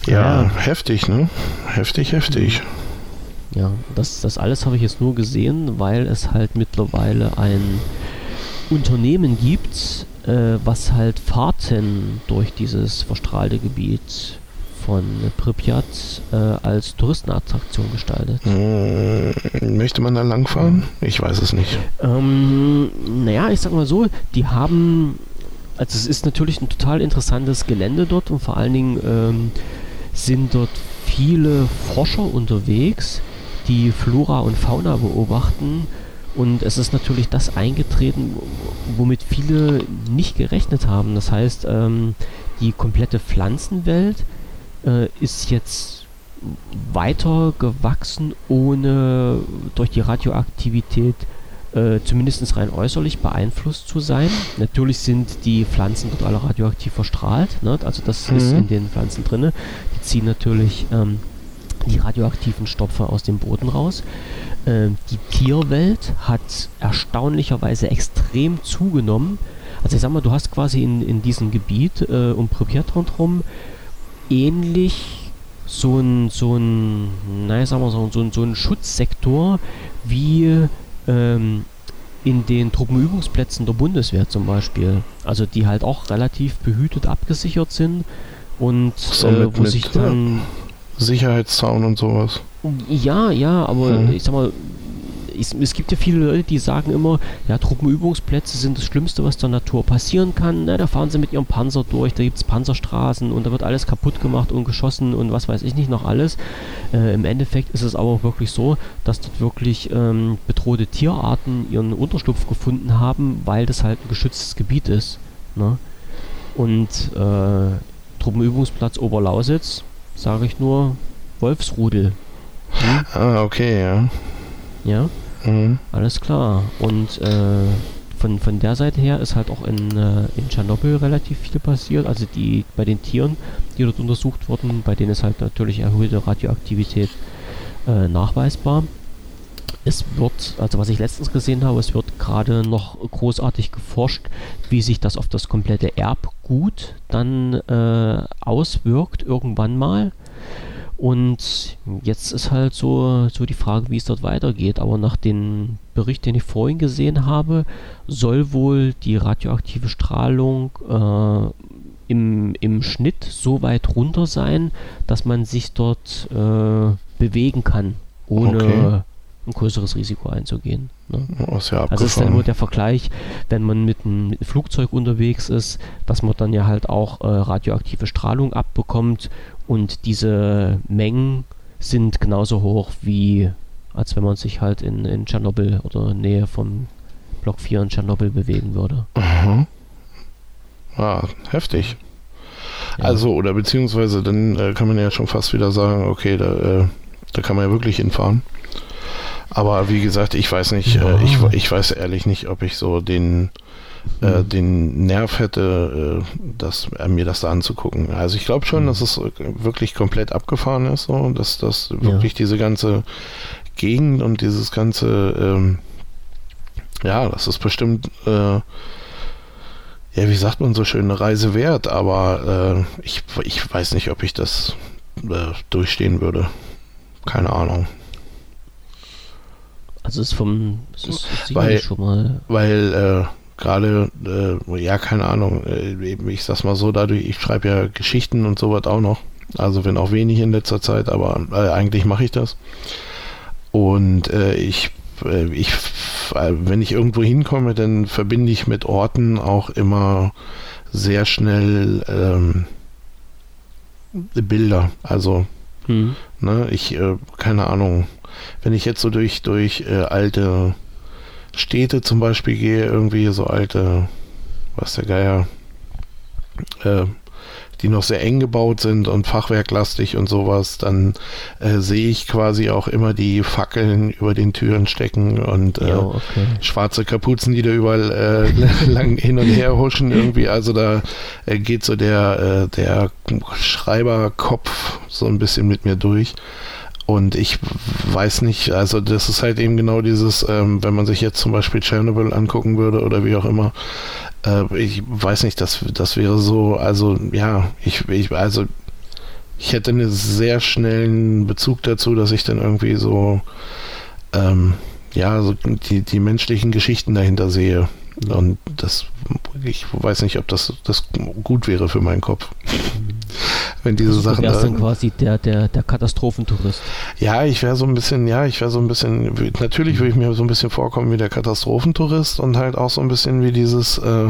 Ja, ja, heftig, ne? Heftig, heftig.
Ja, das, das alles habe ich jetzt nur gesehen, weil es halt mittlerweile ein Unternehmen gibt, äh, was halt Fahrten durch dieses verstrahlte Gebiet von Pripyat äh, als Touristenattraktion gestaltet.
Hm, möchte man da langfahren? Ich weiß es nicht.
Ähm, naja, ich sag mal so, die haben, also es ist natürlich ein total interessantes Gelände dort und vor allen Dingen ähm, sind dort viele Forscher unterwegs, die Flora und Fauna beobachten und es ist natürlich das eingetreten, womit viele nicht gerechnet haben. Das heißt, ähm, die komplette Pflanzenwelt äh, ist jetzt weiter gewachsen, ohne durch die Radioaktivität äh, zumindest rein äußerlich beeinflusst zu sein. Natürlich sind die Pflanzen dort alle radioaktiv verstrahlt, ne? also das mhm. ist in den Pflanzen drin. Die ziehen natürlich ähm, die radioaktiven Stoffe aus dem Boden raus. Äh, die Tierwelt hat erstaunlicherweise extrem zugenommen. Also ich sag mal, du hast quasi in, in diesem Gebiet äh, um Pripyat rundherum ähnlich so ein, so ein, naja, sagen wir so, so, so ein Schutzsektor wie ähm, in den Truppenübungsplätzen der Bundeswehr zum Beispiel. Also die halt auch relativ behütet abgesichert sind und
so äh, wo mit, sich dann Sicherheitszaun und sowas.
Ja, ja, aber mhm. ich sag mal, es, es, gibt ja viele Leute, die sagen immer, ja, Truppenübungsplätze sind das Schlimmste, was der Natur passieren kann. Ne? Da fahren sie mit ihrem Panzer durch, da gibt es Panzerstraßen und da wird alles kaputt gemacht und geschossen und was weiß ich nicht noch alles. Äh, Im Endeffekt ist es aber wirklich so, dass dort wirklich ähm, bedrohte Tierarten ihren Unterschlupf gefunden haben, weil das halt ein geschütztes Gebiet ist. Ne? Und äh, Truppenübungsplatz Oberlausitz, sage ich nur, Wolfsrudel.
Hm? Ah, okay, ja.
Ja, mhm. alles klar. Und äh, von, von der Seite her ist halt auch in, äh, in Tschernobyl relativ viel passiert. Also die bei den Tieren, die dort untersucht wurden, bei denen ist halt natürlich erhöhte Radioaktivität äh, nachweisbar. Es wird, also was ich letztens gesehen habe, es wird gerade noch großartig geforscht, wie sich das auf das komplette Erbgut dann äh, auswirkt irgendwann mal. Und jetzt ist halt so, so die Frage, wie es dort weitergeht. Aber nach dem Bericht, den ich vorhin gesehen habe, soll wohl die radioaktive Strahlung äh, im, im Schnitt so weit runter sein, dass man sich dort äh, bewegen kann, ohne okay. ein größeres Risiko einzugehen. Ne? Ist ja also ist dann nur der Vergleich, wenn man mit einem, Flugzeug unterwegs ist, dass man dann ja halt auch äh, radioaktive Strahlung abbekommt und diese Mengen sind genauso hoch wie als wenn man sich halt in, in Tschernobyl oder Nähe vom Block 4 in Tschernobyl bewegen würde. Mhm.
Ah, heftig. Ja. Also, oder beziehungsweise dann äh, kann man ja schon fast wieder sagen, okay, da, äh, da kann man ja wirklich hinfahren. Aber wie gesagt, ich weiß nicht, ja. äh, ich, ich weiß ehrlich nicht, ob ich so den äh, mhm. den Nerv hätte, äh, das, äh, mir das da anzugucken. Also ich glaube schon, mhm. dass es wirklich komplett abgefahren ist, so, dass das wirklich ja. diese ganze Gegend und dieses ganze, ähm, ja, das ist bestimmt, äh, ja, wie sagt man so schön, eine Reise wert, aber äh, ich, ich weiß nicht, ob ich das äh, durchstehen würde. Keine Ahnung.
Also es ist vom, es ist
weil, schon mal. Weil, gerade, äh, ja, keine Ahnung, äh, ich sag's mal so, dadurch, ich schreibe ja Geschichten und sowas auch noch. Also wenn auch wenig in letzter Zeit, aber äh, eigentlich mache ich das. Und äh, ich, äh, ich, äh, wenn ich irgendwo hinkomme, dann verbinde ich mit Orten auch immer sehr schnell ähm, Bilder. Also, hm. ne, ich, keine Ahnung, wenn ich jetzt so durch, durch alte Städte zum Beispiel gehe, irgendwie so alte, was der Geier, äh, die noch sehr eng gebaut sind und fachwerklastig und sowas, dann äh, sehe ich quasi auch immer die Fackeln über den Türen stecken und äh, jo, okay. schwarze Kapuzen, die da überall äh, (laughs) lang hin und her huschen irgendwie. Also da äh, geht so der, äh, der Schreiberkopf so ein bisschen mit mir durch. Und ich weiß nicht, also das ist halt eben genau dieses, ähm, wenn man sich jetzt zum Beispiel Chernobyl angucken würde oder wie auch immer, äh, ich weiß nicht, das, das wäre so, also ja, ich, ich, also ich hätte einen sehr schnellen Bezug dazu, dass ich dann irgendwie so, ähm, ja, so die, die menschlichen Geschichten dahinter sehe. Und das, ich weiß nicht, ob das, das gut wäre für meinen Kopf. Wenn diese Sachen.
Du wärst dann quasi der, der, der Katastrophentourist.
Ja, ich wäre so ein bisschen, ja, ich wäre so ein bisschen, natürlich würde ich mir so ein bisschen vorkommen wie der Katastrophentourist und halt auch so ein bisschen wie dieses, äh,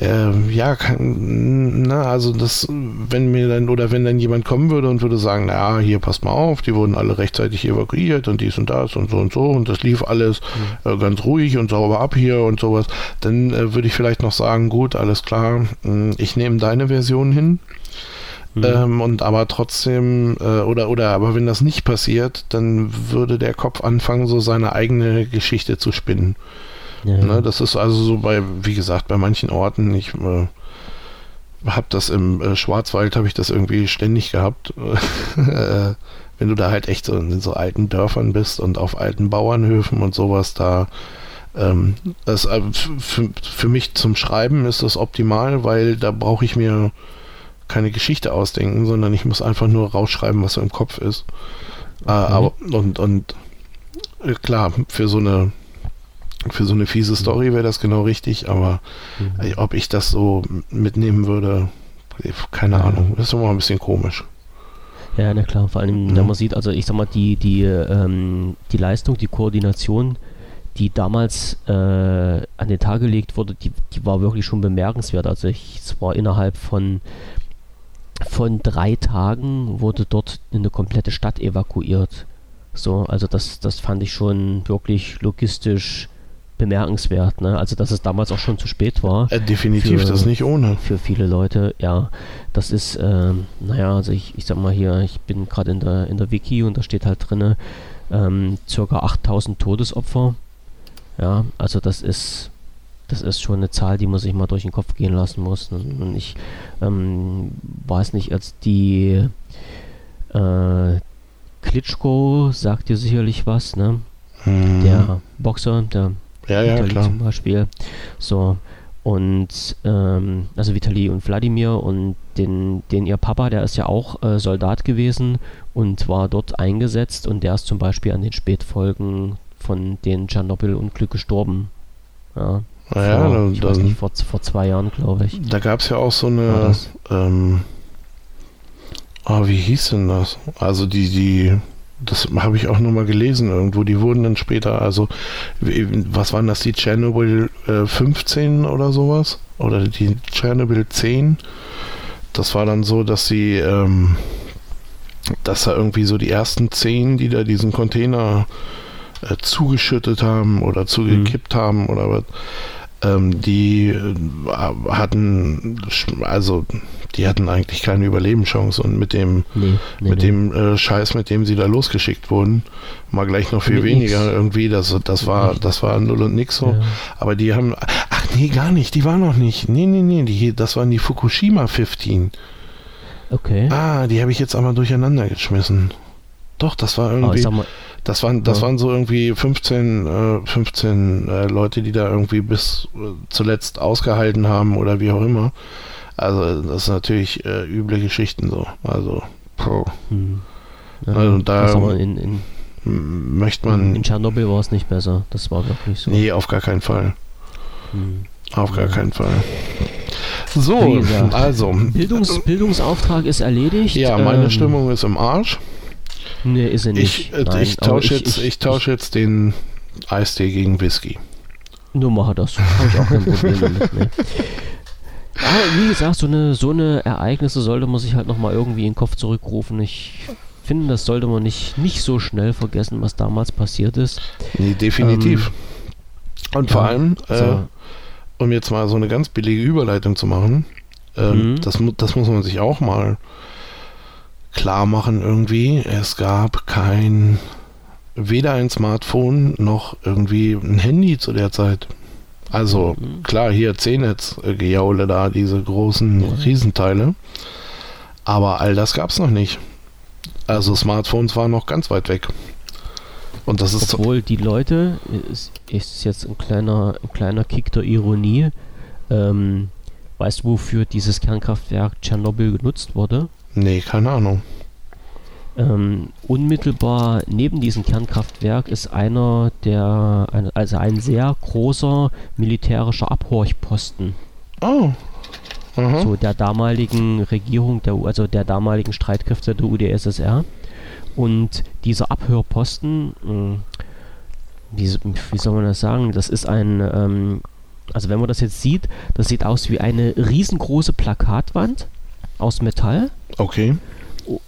äh, ja, kann, na, also das, wenn mir dann, oder wenn dann jemand kommen würde und würde sagen, naja, hier passt mal auf, die wurden alle rechtzeitig evakuiert und dies und das und so und so und das lief alles mhm. äh, ganz ruhig und sauber ab hier und sowas, dann äh, würde ich vielleicht noch sagen, gut, alles klar, hm, ich nehme deine Version hin. Mhm. Ähm, und aber trotzdem, äh, oder, oder, aber wenn das nicht passiert, dann würde der Kopf anfangen, so seine eigene Geschichte zu spinnen. Ja. Ne, das ist also so bei, wie gesagt, bei manchen Orten, ich äh, habe das im äh, Schwarzwald, habe ich das irgendwie ständig gehabt. (laughs) Äh, wenn du da halt echt so in so alten Dörfern bist und auf alten Bauernhöfen und sowas, da ähm, das, äh, für, für mich zum Schreiben ist das optimal, weil da brauche ich mir keine Geschichte ausdenken, sondern ich muss einfach nur rausschreiben, was so im Kopf ist. Äh, okay. aber, und, und äh, klar, für so eine für so eine fiese Story wäre das genau richtig, aber mhm. ob ich das so mitnehmen würde, keine ja. Ahnung. Das ist immer ein bisschen komisch.
Ja, na klar, vor allem,
Mhm.
wenn man sieht, also ich sag mal, die, die, ähm, die Leistung, die Koordination, die damals äh, an den Tag gelegt wurde, die, die war wirklich schon bemerkenswert. Also ich, es war innerhalb von, von drei Tagen wurde dort eine komplette Stadt evakuiert. So, also das, das fand ich schon wirklich logistisch bemerkenswert. Ne? Also dass es damals auch schon zu spät war
Äh, definitiv,
Für-
das nicht ohne.
für viele Leute, ja, das ist, ähm, naja, also ich, ich sag mal hier, ich bin gerade in der, in der Wiki und da steht halt drinne ähm, circa 8000 Todesopfer. Ja, also das ist, das ist schon eine Zahl, die man sich mal durch den Kopf gehen lassen muss. Und ich ähm, weiß nicht, als die äh, Klitschko sagt dir sicherlich was, ne?
Mhm.
Der Boxer, der
ja, ja,
Vitali
klar.
zum Beispiel. So. Und ähm, also Vitali und Wladimir und den, den ihr Papa, der ist ja auch äh, Soldat gewesen und war dort eingesetzt und der ist zum Beispiel an den Spätfolgen von den Tschernobyl-Unglück gestorben. Ja,
Ja,
vor,
da,
ich weiß nicht, vor, vor zwei Jahren, glaube ich.
da gab es ja auch so eine, ähm, ah, wie hieß denn das? Also die, die, das habe ich auch nur mal gelesen irgendwo, die wurden dann später, also was waren das, die Tschernobyl äh, 15 oder sowas? Oder die Tschernobyl 10? Das war dann so, dass sie, ähm, dass da irgendwie so die ersten 10, die da diesen Container äh, zugeschüttet haben oder zugekippt haben oder was, ähm, die äh, hatten, also die hatten eigentlich keine Überlebenschance und mit dem
Nee, nee,
mit
nee.
dem äh, Scheiß, mit dem sie da losgeschickt wurden, mal gleich noch viel
Mit
weniger
nix.
irgendwie. Das, das war, das war null und nix so.
Ja.
Aber die haben, ach nee, gar nicht. Die waren noch nicht. Nee, nee, nee. Die, das waren die Fukushima 15.
Okay.
Ah, die habe ich jetzt einmal durcheinander geschmissen. Doch, das war
ich
irgendwie,
mal,
das waren, das
Ja.
waren so irgendwie 15, äh, 15 äh, Leute, die da irgendwie bis äh, zuletzt ausgehalten haben oder wie auch immer. Also das ist natürlich äh, üble Geschichten so. Also,
hm. Ja,
Also da-
mal, in, in,
möchte man
in Tschernobyl war es nicht besser. Das war wirklich so.
Nee, auf gar keinen Fall.
Hm.
Auf gar keinen Fall. So,
gesagt,
also.
Bildungs Bildungsauftrag ist erledigt.
Ja, meine
Ähm,
Stimmung ist im Arsch.
Nee, ist er nicht.
Ich, äh,
Nein,
ich
aber
tausche jetzt, ich, tausche jetzt den Eistee gegen Whisky.
Nur mache das. Habe ich auch kein Problem (laughs) damit. Nee. Aber wie gesagt, so eine, so eine Ereignisse sollte man sich halt nochmal irgendwie in den Kopf zurückrufen. Ich finde, das sollte man nicht, nicht so schnell vergessen, was damals passiert ist.
Nee, definitiv. Und vor
ja,
allem, äh,
So,
um jetzt mal so eine ganz billige Überleitung zu machen, ähm,
Mhm.
das, das muss man sich auch mal klar machen irgendwie. Es gab kein, weder ein Smartphone noch irgendwie ein Handy zu der Zeit. Also
Mhm.
klar, hier C-Netz-Gejaule da, diese großen
Ja.
Riesenteile. Aber all das gab es noch nicht. Also Smartphones waren noch ganz weit weg. Und das ist so,
obwohl die Leute, ist, ist jetzt ein kleiner, ein kleiner Kick der Ironie, ähm, weißt du, wofür dieses Kernkraftwerk Tschernobyl genutzt wurde?
Nee, keine Ahnung.
Ähm, unmittelbar neben diesem Kernkraftwerk ist einer der, ein, also ein sehr großer militärischer Abhorchposten,
Oh. Aha.
so der damaligen Regierung, der, also der damaligen Streitkräfte der UdSSR. Und dieser Abhörposten, mh, wie, s- wie soll man das sagen, das ist ein, ähm, also wenn man das jetzt sieht, das sieht aus wie eine riesengroße Plakatwand aus Metall.
Okay.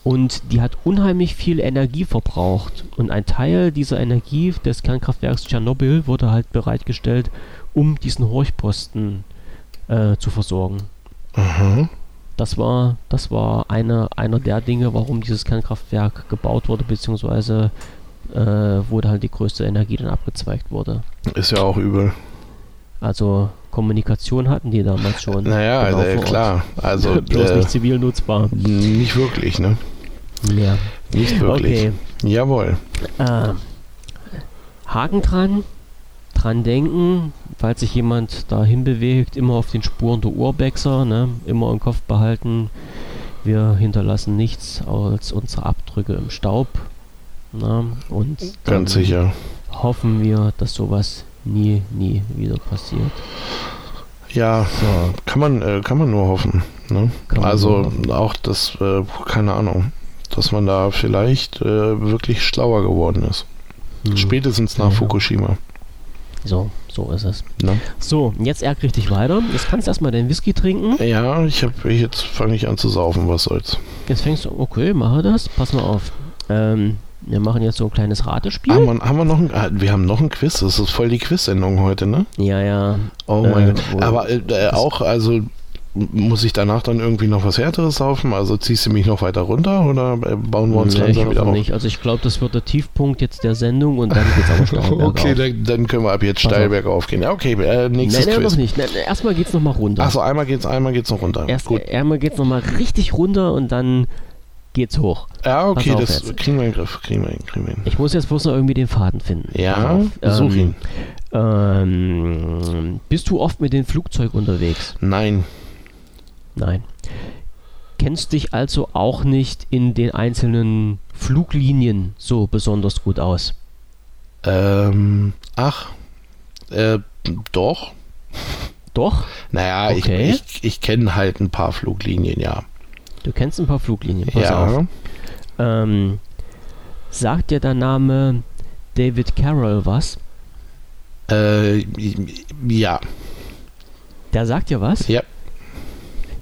Und die hat unheimlich viel Energie verbraucht. Und ein Teil dieser Energie des Kernkraftwerks Tschernobyl wurde halt bereitgestellt, um diesen Horchposten äh, zu versorgen.
Aha.
Das war, das war eine, einer der Dinge, warum dieses Kernkraftwerk gebaut wurde, beziehungsweise äh, da halt die größte Energie dann abgezweigt wurde.
Ist ja auch übel.
Also Kommunikation hatten die damals schon.
Naja,
Genau Ort.
klar. Also (laughs)
Bloß
äh,
nicht zivil nutzbar.
nicht wirklich, ne?
Ja.
Nicht wirklich.
Okay.
Jawohl.
Äh, Haken dran, dran denken, falls sich jemand dahin bewegt, immer auf den Spuren der Urbexer, ne? immer im Kopf behalten. Wir hinterlassen nichts als unsere Abdrücke im Staub. Na? Und dann
Ganz sicher.
hoffen wir, dass sowas nie, nie wieder passiert.
Ja,
So,
kann man, äh, kann man nur hoffen. Ne?
Man
also
hoffen.
auch das, äh, keine Ahnung. dass man da vielleicht äh, wirklich schlauer geworden ist.
Hm.
Spätestens nach
Ja, ja.
Fukushima.
So, so ist es.
Ne?
So, jetzt ich dich weiter. Jetzt kannst du erstmal deinen Whisky trinken.
Ja, ich hab, jetzt fange ich an zu saufen, was soll's.
Jetzt fängst du, okay, mache das. Pass mal auf. Ähm, wir machen jetzt so ein kleines Ratespiel.
Haben wir, haben wir noch ein, ah, wir haben noch ein Quiz, das ist voll die Quiz-Sendung heute, ne?
ja, ja.
Oh
Äh,
mein Gott.
wo-
Aber äh, äh, auch, also muss ich danach dann irgendwie noch was Härteres saufen? Also ziehst du mich noch weiter runter oder äh, bauen wir uns
Nee,
langsam wieder auf?
nicht. Also ich glaube, das wird der Tiefpunkt jetzt der Sendung und dann geht's aber steil (laughs) bergauf.
Okay, dann, dann können wir ab jetzt steil
auf.
bergauf gehen. Ja, okay, äh, nächstes
Nein, nein, noch
Quiz.
nicht. Nein, erstmal geht's nochmal runter.
Achso, einmal geht's, einmal geht's noch runter.
Erst,
Gut.
Einmal geht's nochmal richtig runter und dann geht's hoch.
Ja, okay,
auf
das
jetzt.
kriegen wir in den Griff. Kriegen wir hin, kriegen wir hin.
Ich muss jetzt bloß noch irgendwie den Faden finden.
Ja, such ihn.
Ähm, bist du oft mit dem Flugzeug unterwegs?
Nein.
Nein. Kennst dich also auch nicht in den einzelnen Fluglinien so besonders gut aus?
Ähm, ach, äh, doch.
Doch,
Naja,
Okay.
ich, ich, ich kenne halt ein paar Fluglinien, ja.
Du kennst ein paar Fluglinien. Pass
ja.
auf. Ähm, sagt dir der Name David Carroll was?
Äh, ja.
Der sagt dir was?
Ja.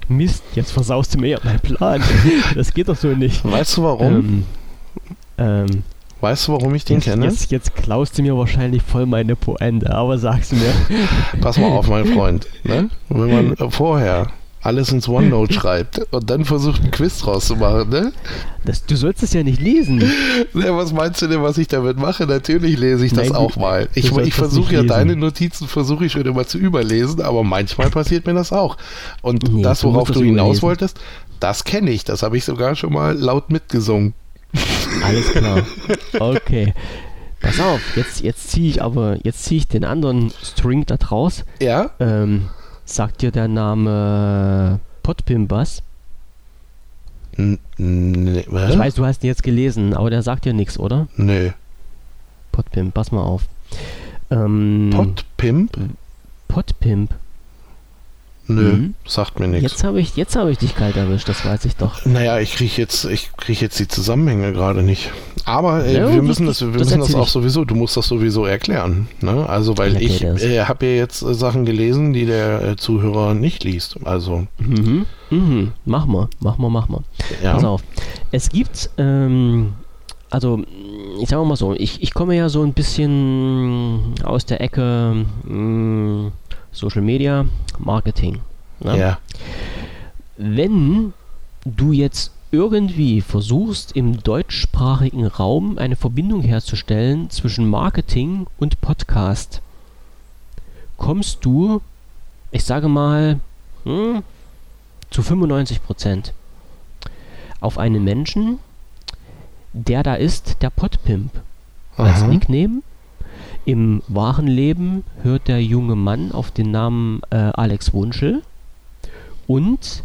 Mist, jetzt versaust du mir ja meinen Plan. (laughs) Das geht doch so nicht.
Weißt du warum?
Ähm, ähm,
weißt du, warum ich den
jetzt,
kenne?
jetzt, jetzt klaust du mir wahrscheinlich voll meine Pointe, aber sagst du mir.
Pass mal auf, mein Freund. Ne? Wenn man (laughs) vorher alles ins OneNote schreibt und dann versucht, ein Quiz draus zu machen, ne?
Das, du sollst es ja nicht lesen.
Ja, was meinst du denn, was ich damit mache? Natürlich lese ich das
Nein,
auch
du-
mal.
du
Ich, ich
das
versuche ja
lesen.
deine Notizen, versuche ich schon immer zu überlesen, aber manchmal passiert mir das auch. Und
Nee,
das,
du
worauf
das
du hinaus
überlesen.
wolltest, das kenne ich. Das habe ich sogar schon mal laut mitgesungen.
Alles klar. (laughs) Okay. Pass auf, jetzt, jetzt ziehe ich aber, jetzt ziehe ich den anderen String da draus.
Ja?
Ähm, sagt dir der Name Potpimbas?
Nee, was?
Ich weiß, du hast ihn jetzt gelesen, aber der sagt dir nichts, oder?
Nee.
Potpimp, pass mal auf. Ähm,
Potpimp?
Potpimp.
Nö,
Mhm.
sagt mir nichts.
Jetzt habe ich, jetzt habe ich dich kalt erwischt, das weiß ich doch.
Naja, ich kriege jetzt, ich krieg jetzt die Zusammenhänge gerade nicht. Aber äh,
Ja,
wir
das-
müssen das, wir
das
müssen das auch
ich.
sowieso, du musst das sowieso erklären. Ne? Also, weil
Ich
ich äh, habe ja jetzt äh, Sachen gelesen, die der äh, Zuhörer nicht liest. Also,
Mhm. Mhm. Mach mal, mach mal, mach mal. Pass
ja.
auf. Es gibt, ähm, also, ich sage mal so, ich, ich komme ja so ein bisschen aus der Ecke mh, Social Media Marketing. Ne?
Ja.
Wenn du jetzt irgendwie versuchst, im deutschsprachigen Raum eine Verbindung herzustellen zwischen Marketing und Podcast, kommst du, ich sage mal, hm, zu 95 Prozent auf einen Menschen, der da ist, der Podpimp als
Aha.
Nickname. Im wahren Leben hört der junge Mann auf den Namen äh, Alex Wunschel und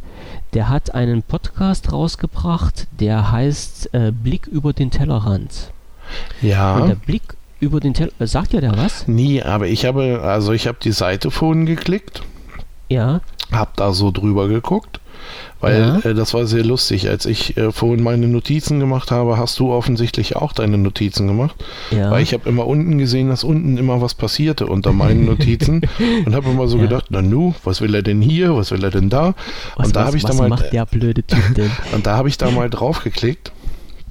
der hat einen Podcast rausgebracht, der heißt äh, Blick über den Tellerrand. Und
Ja.
der Blick über den Tellerrand, äh, sagt ja der was?
Nie, aber ich habe, also ich habe die Seite vorhin geklickt,
Ja,
habe da so drüber geguckt, weil
Ja.
äh, das war sehr lustig. Als ich äh, vorhin meine Notizen gemacht habe, hast du offensichtlich auch deine Notizen gemacht.
ja.
Weil ich habe immer unten gesehen, dass unten immer was passierte unter meinen (laughs) Notizen und habe immer so
Ja.
gedacht, na nu, was will er denn hier, was will er denn da?
was,
und da habe ich da
was
mal
macht der blöde Typ denn? (laughs)
und da habe ich da mal drauf geklickt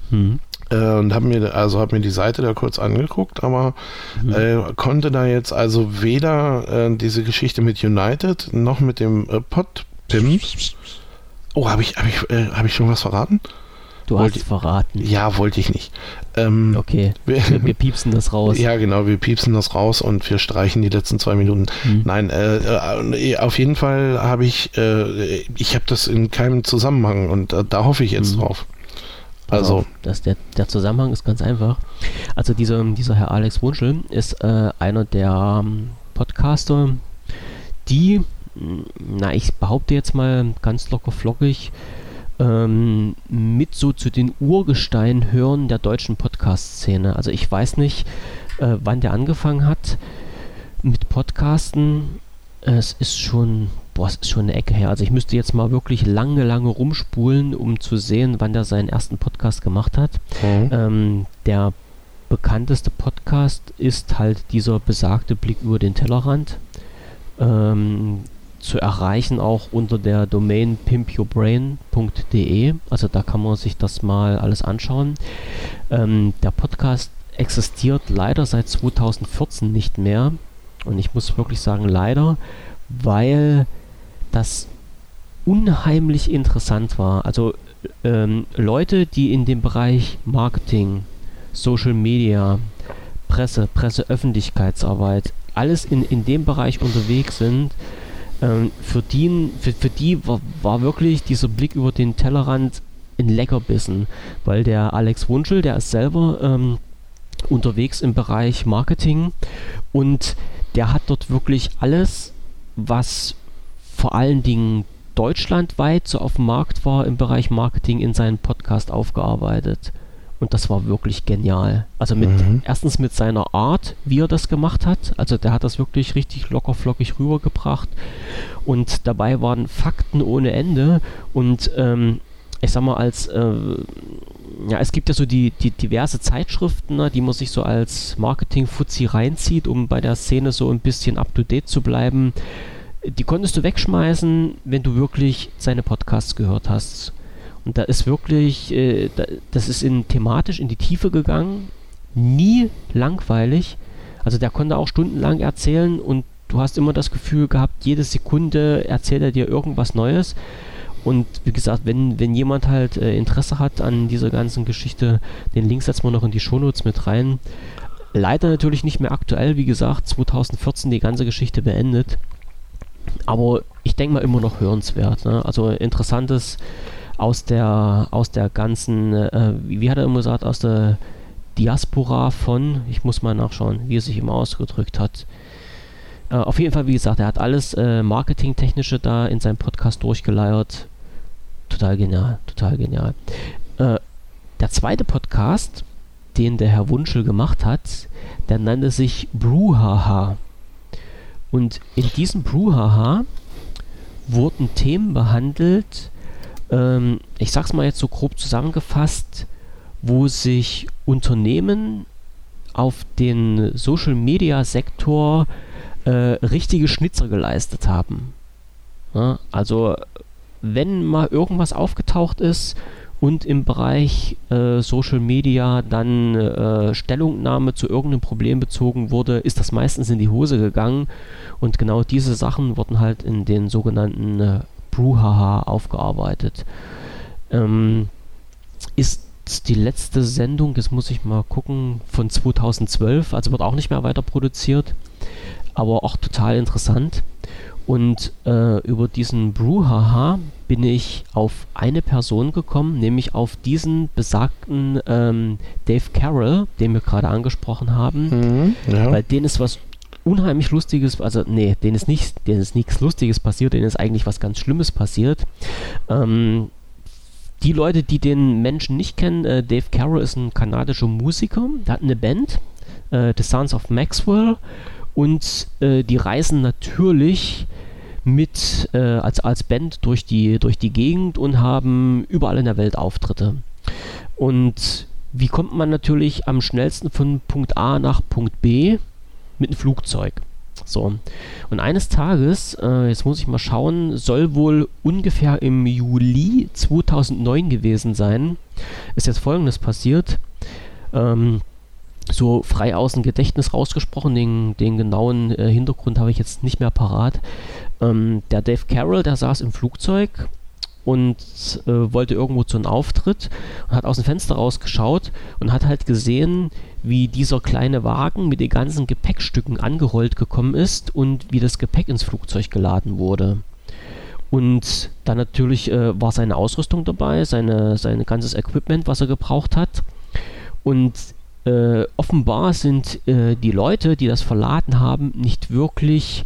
Hm.
äh, und habe mir also habe mir die Seite da kurz angeguckt, aber
Mhm.
äh, konnte da jetzt also weder äh, diese Geschichte mit United noch mit dem äh, Podpim. (laughs) Oh, habe ich habe ich äh, habe ich schon was verraten?
Du
Wollte-
hast verraten.
Ja, wollte ich nicht. Ähm,
Okay, (laughs)
wir-
wir, piepsen das raus.
Ja, genau, wir piepsen das raus und wir streichen die letzten zwei Minuten.
Hm.
Nein, äh, äh, auf jeden Fall habe ich, äh, ich habe das in keinem Zusammenhang und äh, da hoffe ich jetzt
Mhm.
drauf. Also,
das, der, der Zusammenhang ist ganz einfach. Also dieser, dieser Herr Alex Wunschel ist äh, einer der ähm, Podcaster, die, na ich behaupte jetzt mal ganz locker flockig, ähm, mit so zu den Urgestein hören der deutschen Podcast-Szene. Also ich weiß nicht, äh, wann der angefangen hat mit Podcasten. Es ist schon boah, es ist schon eine Ecke her. Also ich müsste jetzt mal wirklich lange, lange rumspulen, um zu sehen, wann der seinen ersten Podcast gemacht hat.
Mhm.
Ähm, der bekannteste Podcast ist halt dieser besagte Blick über den Tellerrand. Ähm, zu erreichen auch unter der Domain pimpyourbrain.de. Also da kann man sich das mal alles anschauen. Ähm, der Podcast existiert leider seit 2014 nicht mehr. Und ich muss wirklich sagen, leider, weil das unheimlich interessant war. Also ähm, Leute, die in dem Bereich Marketing, Social Media, Presse, Presseöffentlichkeitsarbeit, alles in, in dem Bereich unterwegs sind, ähm, für, die, für, für die war, war wirklich dieser Blick über den Tellerrand ein Leckerbissen, weil der Alex Wunschel, der ist selber ähm, unterwegs im Bereich Marketing und der hat dort wirklich alles, was vor allen Dingen deutschlandweit so auf dem Markt war im Bereich Marketing in seinen Podcast aufgearbeitet. Und das war wirklich genial. Also mit
Mhm.
erstens mit seiner Art, wie er das gemacht hat. Also der hat das wirklich richtig locker flockig rübergebracht. Und dabei waren Fakten ohne Ende. Und ähm, ich sag mal, als äh, ja, es gibt ja so die, die diverse Zeitschriften, ne, die man sich so als Marketing-Fuzzi reinzieht, um bei der Szene so ein bisschen up to date zu bleiben. Die konntest du wegschmeißen, wenn du wirklich seine Podcasts gehört hast. Und da ist wirklich, äh, da, das ist in, thematisch in die Tiefe gegangen, nie langweilig. Also der konnte auch stundenlang erzählen und du hast immer das Gefühl gehabt, jede Sekunde erzählt er dir irgendwas Neues. Und wie gesagt, wenn, wenn jemand halt äh, Interesse hat an dieser ganzen Geschichte, den Link setzen wir noch in die Shownotes mit rein. Leider natürlich nicht mehr aktuell, wie gesagt, 2014 die ganze Geschichte beendet. Aber ich denke mal immer noch hörenswert. Ne? Also interessantes aus der aus der ganzen, äh, wie, hat er immer gesagt, aus der Diaspora von, ich muss mal nachschauen, wie er sich immer ausgedrückt hat. Äh, auf jeden Fall, wie gesagt, er hat alles äh, Marketingtechnische da in seinem Podcast durchgeleiert. Total genial, total genial. Äh, der zweite Podcast, den der Herr Wunschel gemacht hat, der nannte sich Bruhaha. Und in diesem Bruhaha wurden Themen behandelt, ähm, ich sag's mal jetzt so grob zusammengefasst, wo sich Unternehmen auf den Social Media Sektor äh, richtige Schnitzer geleistet haben. Ja, also wenn mal irgendwas aufgetaucht ist und im Bereich äh, Social Media dann äh, Stellungnahme zu irgendeinem Problem bezogen wurde, ist das meistens in die Hose gegangen und genau diese Sachen wurden halt in den sogenannten äh, Brouhaha aufgearbeitet. Ähm, ist die letzte Sendung, jetzt muss ich mal gucken, von 2012, also wird auch nicht mehr weiter produziert, aber auch total interessant. Und äh, über diesen Brouhaha bin ich auf eine Person gekommen, nämlich auf diesen besagten ähm, Dave Carroll, den wir gerade angesprochen haben.
Mhm. Ja.
Weil denen ist was unheimlich Lustiges, also nee, denen ist nicht, denen ist nichts Lustiges passiert, denen ist eigentlich was ganz Schlimmes passiert. Ähm, die Leute, die den Menschen nicht kennen, äh, Dave Carroll ist ein kanadischer Musiker, der hat eine Band, äh, The Sons of Maxwell, und äh, die reisen natürlich mit äh, als, als Band durch die, durch die Gegend und haben überall in der Welt Auftritte. Und wie kommt man natürlich am schnellsten von Punkt A nach Punkt B? Mit einem Flugzeug. So. Und eines Tages, äh, jetzt muss ich mal schauen, soll wohl ungefähr im Juli 2009 gewesen sein, ist jetzt folgendes passiert. Ähm, so frei aus dem Gedächtnis rausgesprochen, den, den genauen äh, Hintergrund habe ich jetzt nicht mehr parat. Ähm, der Dave Carroll, der saß im Flugzeug und äh, wollte irgendwo zu einem Auftritt und hat aus dem Fenster rausgeschaut und hat halt gesehen, wie dieser kleine Wagen mit den ganzen Gepäckstücken angerollt gekommen ist und wie das Gepäck ins Flugzeug geladen wurde. Und dann natürlich äh, war seine Ausrüstung dabei, seine, sein ganzes Equipment, was er gebraucht hat. Und äh, offenbar sind äh, die Leute, die das verladen haben, nicht wirklich,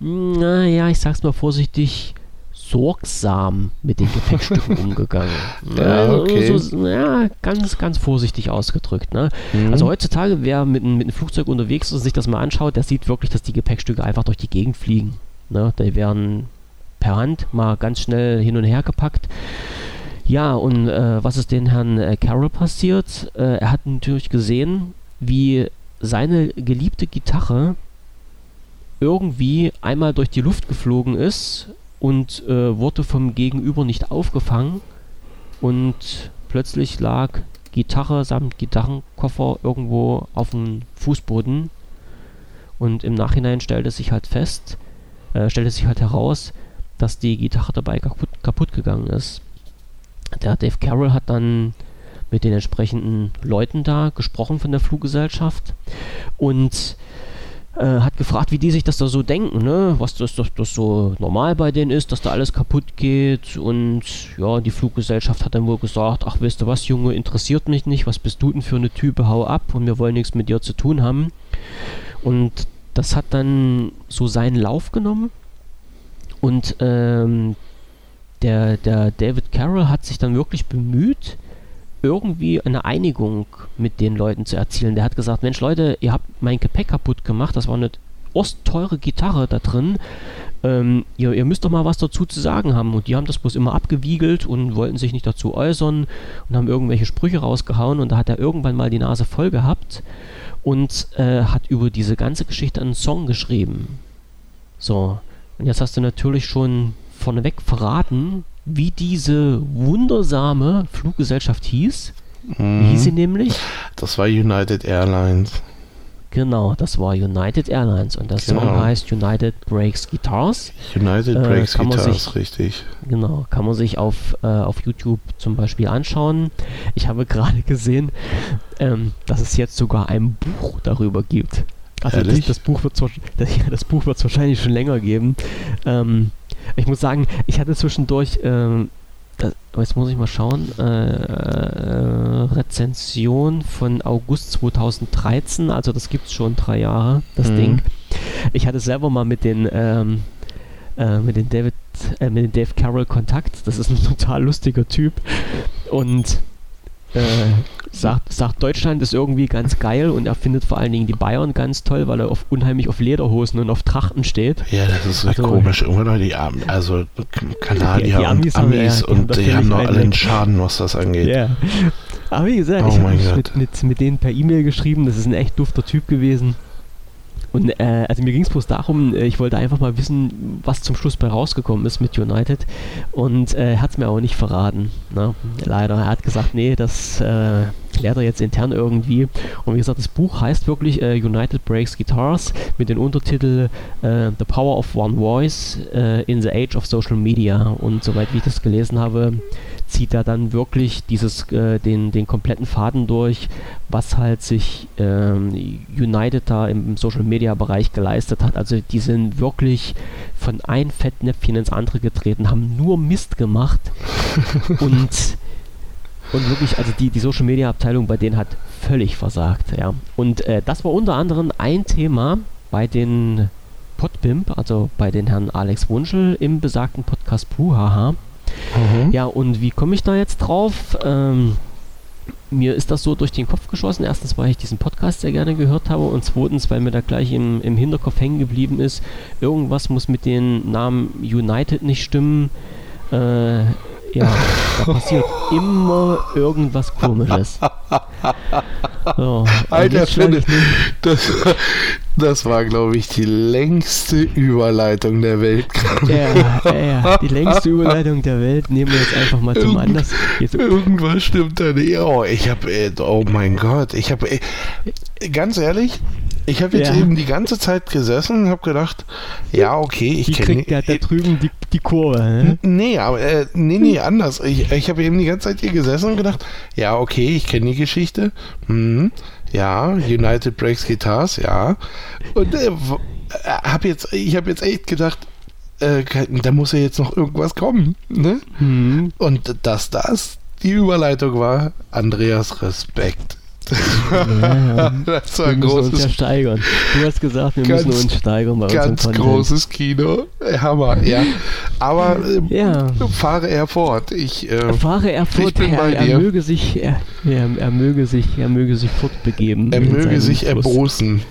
naja, ich sag's mal vorsichtig, sorgsam mit den Gepäckstücken (laughs) umgegangen.
Ja, okay.
so, ja, ganz, ganz vorsichtig ausgedrückt. Ne?
Mhm.
Also heutzutage, wer mit, einem- mit einem Flugzeug unterwegs ist und sich das mal anschaut, der sieht wirklich, dass die Gepäckstücke einfach durch die Gegend fliegen. Ne? Die werden per Hand mal ganz schnell hin und her gepackt. Ja, und äh, was ist den Herrn äh, Carroll passiert? Äh, er hat natürlich gesehen, wie seine geliebte Gitarre irgendwie einmal durch die Luft geflogen ist und äh, wurde vom Gegenüber nicht aufgefangen. Und plötzlich lag Gitarre samt Gitarrenkoffer irgendwo auf dem Fußboden. Und im Nachhinein stellte sich halt fest, äh, stellte sich halt heraus, dass die Gitarre dabei kaputt, kaputt gegangen ist. Der Dave Carroll hat dann mit den entsprechenden Leuten da gesprochen von der Fluggesellschaft. Und äh, hat gefragt, wie die sich das da so denken, ne? Was das, das, das so normal bei denen ist, dass da alles kaputt geht. Und ja, die Fluggesellschaft hat dann wohl gesagt, ach weißt du was, Junge, interessiert mich nicht, was bist du denn für eine Type, hau ab und wir wollen nichts mit dir zu tun haben. Und das hat dann so seinen Lauf genommen. Und ähm, der, der David Carroll hat sich dann wirklich bemüht, irgendwie eine Einigung mit den Leuten zu erzielen. Der hat gesagt, Mensch Leute, ihr habt mein Gepäck kaputt gemacht, das war eine ostteure Gitarre da drin. Ähm, ihr, ihr, müsst doch mal was dazu zu sagen haben. Und die haben das bloß immer abgewiegelt und wollten sich nicht dazu äußern und haben irgendwelche Sprüche rausgehauen. Und da hat er irgendwann mal die Nase voll gehabt und äh, hat über diese ganze Geschichte einen Song geschrieben. So, und jetzt hast du natürlich schon vorneweg verraten, wie diese wundersame Fluggesellschaft hieß. Mhm. Wie hieß sie nämlich?
Das war United Airlines.
Genau, das war United Airlines und das genau. Song heißt United Breaks Guitars.
United äh, Breaks Guitars, sich, richtig.
Genau, kann man sich auf, äh, auf YouTube zum Beispiel anschauen. Ich habe gerade (laughs) gesehen, ähm, dass es jetzt sogar ein Buch darüber gibt. Also das, das, Buch wird das, (laughs) das Buch wird es wahrscheinlich schon länger geben. Ähm, ich muss sagen, ich hatte zwischendurch, ähm, das, jetzt muss ich mal schauen, äh, äh, Rezension von August 2013, also das gibt es schon drei Jahre, das mhm. Ding. Ich hatte selber mal mit den, ähm, äh, mit den David, äh, mit den Dave Carroll Kontakt. Das ist ein (laughs) total lustiger Typ und äh, sagt, sagt, Deutschland ist irgendwie ganz geil und er findet vor allen Dingen die Bayern ganz toll, weil er auf, unheimlich auf Lederhosen und auf Trachten steht.
Ja, das ist also, komisch. Immer die Arm, also Kanadier die, die Amis und Amis ja, und die, die haben noch alle einen Schaden, was das angeht. Ja.
Aber wie gesagt, oh ich habe mit, mit, mit denen per E-Mail geschrieben, das ist ein echt dufter Typ gewesen. Und äh, also mir ging es bloß darum, äh, ich wollte einfach mal wissen, was zum Schluss bei rausgekommen ist mit United. Und äh, er hat es mir auch nicht verraten. Ne? Leider. Er hat gesagt, nee, das äh, klärt er jetzt intern irgendwie. Und wie gesagt, das Buch heißt wirklich äh, United Breaks Guitars mit dem Untertitel äh, The Power of One Voice in the Age of Social Media. Und soweit wie ich das gelesen habe, zieht er dann wirklich dieses, äh, den, den kompletten Faden durch, was halt sich ähm, United da im Social Media Bereich geleistet hat. Also die sind wirklich von ein Fettnäpfchen ins andere getreten, haben nur Mist gemacht (laughs) und und wirklich, also die, die Social Media Abteilung bei denen hat völlig versagt, ja. Und äh, das war unter anderem ein Thema bei den Podpimp, also bei den Herrn Alex Wunschel im besagten Podcast Puhaha. Mhm. Ja, und wie komme ich da jetzt drauf? Ähm, mir ist das so durch den Kopf geschossen. Erstens, weil ich diesen Podcast sehr gerne gehört habe und zweitens, weil mir da gleich im, im Hinterkopf hängen geblieben ist, irgendwas muss mit dem Namen United nicht stimmen. Äh, ja, da passiert immer irgendwas Komisches. (laughs)
So, Alter, finde, das, das war, glaube ich, die längste Überleitung der Welt.
Ja, ja, die längste Überleitung der Welt nehmen wir jetzt einfach mal zum Irgend, Anlass.
Irgendwas stimmt da nicht. Oh, ich habe, oh mein Gott, ich habe, ganz ehrlich, ich habe jetzt ja. eben die ganze Zeit gesessen und habe gedacht, ja, okay, ich kenne...
der da drüben die, die Kurve, ne?
Nee, aber, äh, nee, nee, anders. Ich, ich habe eben die ganze Zeit hier gesessen und gedacht, ja, okay, ich kenne die Geschichte. Hm, ja, United Breaks Guitars, ja. Und äh, hab jetzt, ich habe jetzt echt gedacht, äh, da muss ja jetzt noch irgendwas kommen, ne? Mhm. Und dass das die Überleitung war, Andreas Respekt.
Ja, (laughs) das war wir großes, uns ja steigern. Du hast gesagt, wir ganz, müssen uns steigern bei
Ganz großes Kino. Hammer, ja. Aber äh, ja. fahre er fort. Ich, äh,
fahre er fort. Er. Er möge sich, er, er, er, möge sich, er möge sich fortbegeben.
Er möge sich erbosen.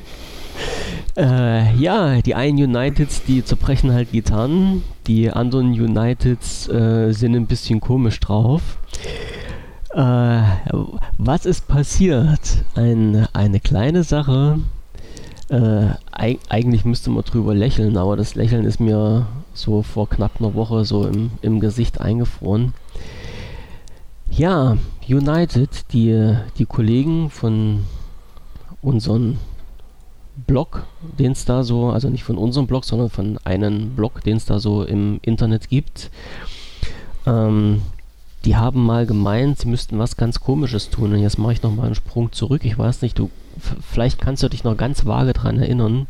Äh, ja, die einen Uniteds, die zerbrechen halt Gitarren, die anderen Uniteds äh, sind ein bisschen komisch drauf. Äh, was ist passiert? Ein, eine kleine Sache. Äh, eig eigentlich müsste man drüber lächeln, aber das Lächeln ist mir so vor knapp einer Woche so im, im Gesicht eingefroren. Ja, United, die, die Kollegen von unserem Blog, den es da so, also nicht von unserem Blog, sondern von einem Blog, den es da so im Internet gibt, ähm, die haben mal gemeint, sie müssten was ganz Komisches tun. Und jetzt mache ich nochmal einen Sprung zurück. Ich weiß nicht, du, vielleicht kannst du dich noch ganz vage daran erinnern,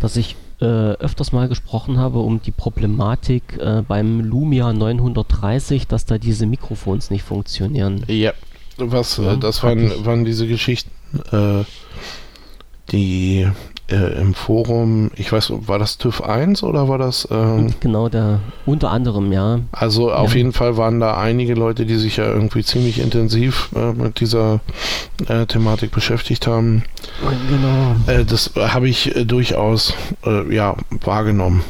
dass ich äh, öfters mal gesprochen habe um die Problematik äh, beim Lumia 930, dass da diese Mikrofons nicht funktionieren.
Ja, was, ja, äh, das waren, waren diese Geschichten, äh, die äh, im Forum, ich weiß, war das TÜV 1 oder war das? Ähm,
genau, der unter anderem, ja.
Also auf ja. jeden Fall waren da einige Leute, die sich ja irgendwie ziemlich intensiv äh, mit dieser äh, Thematik beschäftigt haben.
Genau.
Äh, das habe ich äh, durchaus äh, ja, wahrgenommen.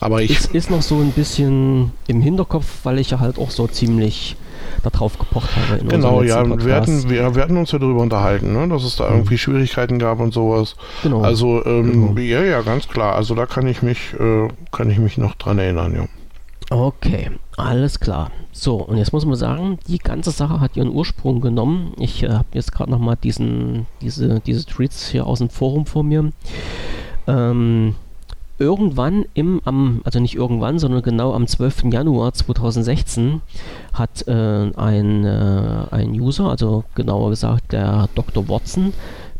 Aber ich.
Es ist noch so ein bisschen im Hinterkopf, weil ich ja halt auch so ziemlich darauf gepocht habe.
genau, ja, wir hatten, wir, wir hatten uns ja darüber unterhalten, ne, dass es da mhm. irgendwie Schwierigkeiten gab und sowas. Genau. Also, ähm, genau. ja, ja, ganz klar. Also da kann ich mich, äh, kann ich mich noch dran erinnern, ja.
Okay, alles klar. So, und jetzt muss man sagen, die ganze Sache hat ihren Ursprung genommen. Ich äh, habe jetzt gerade nochmal diesen, diese, diese Tweets hier aus dem Forum vor mir. Ähm, irgendwann im, am, also nicht irgendwann, sondern genau am 12. Januar 2016 hat äh, ein, äh, ein User, also genauer gesagt der Dr. Watson,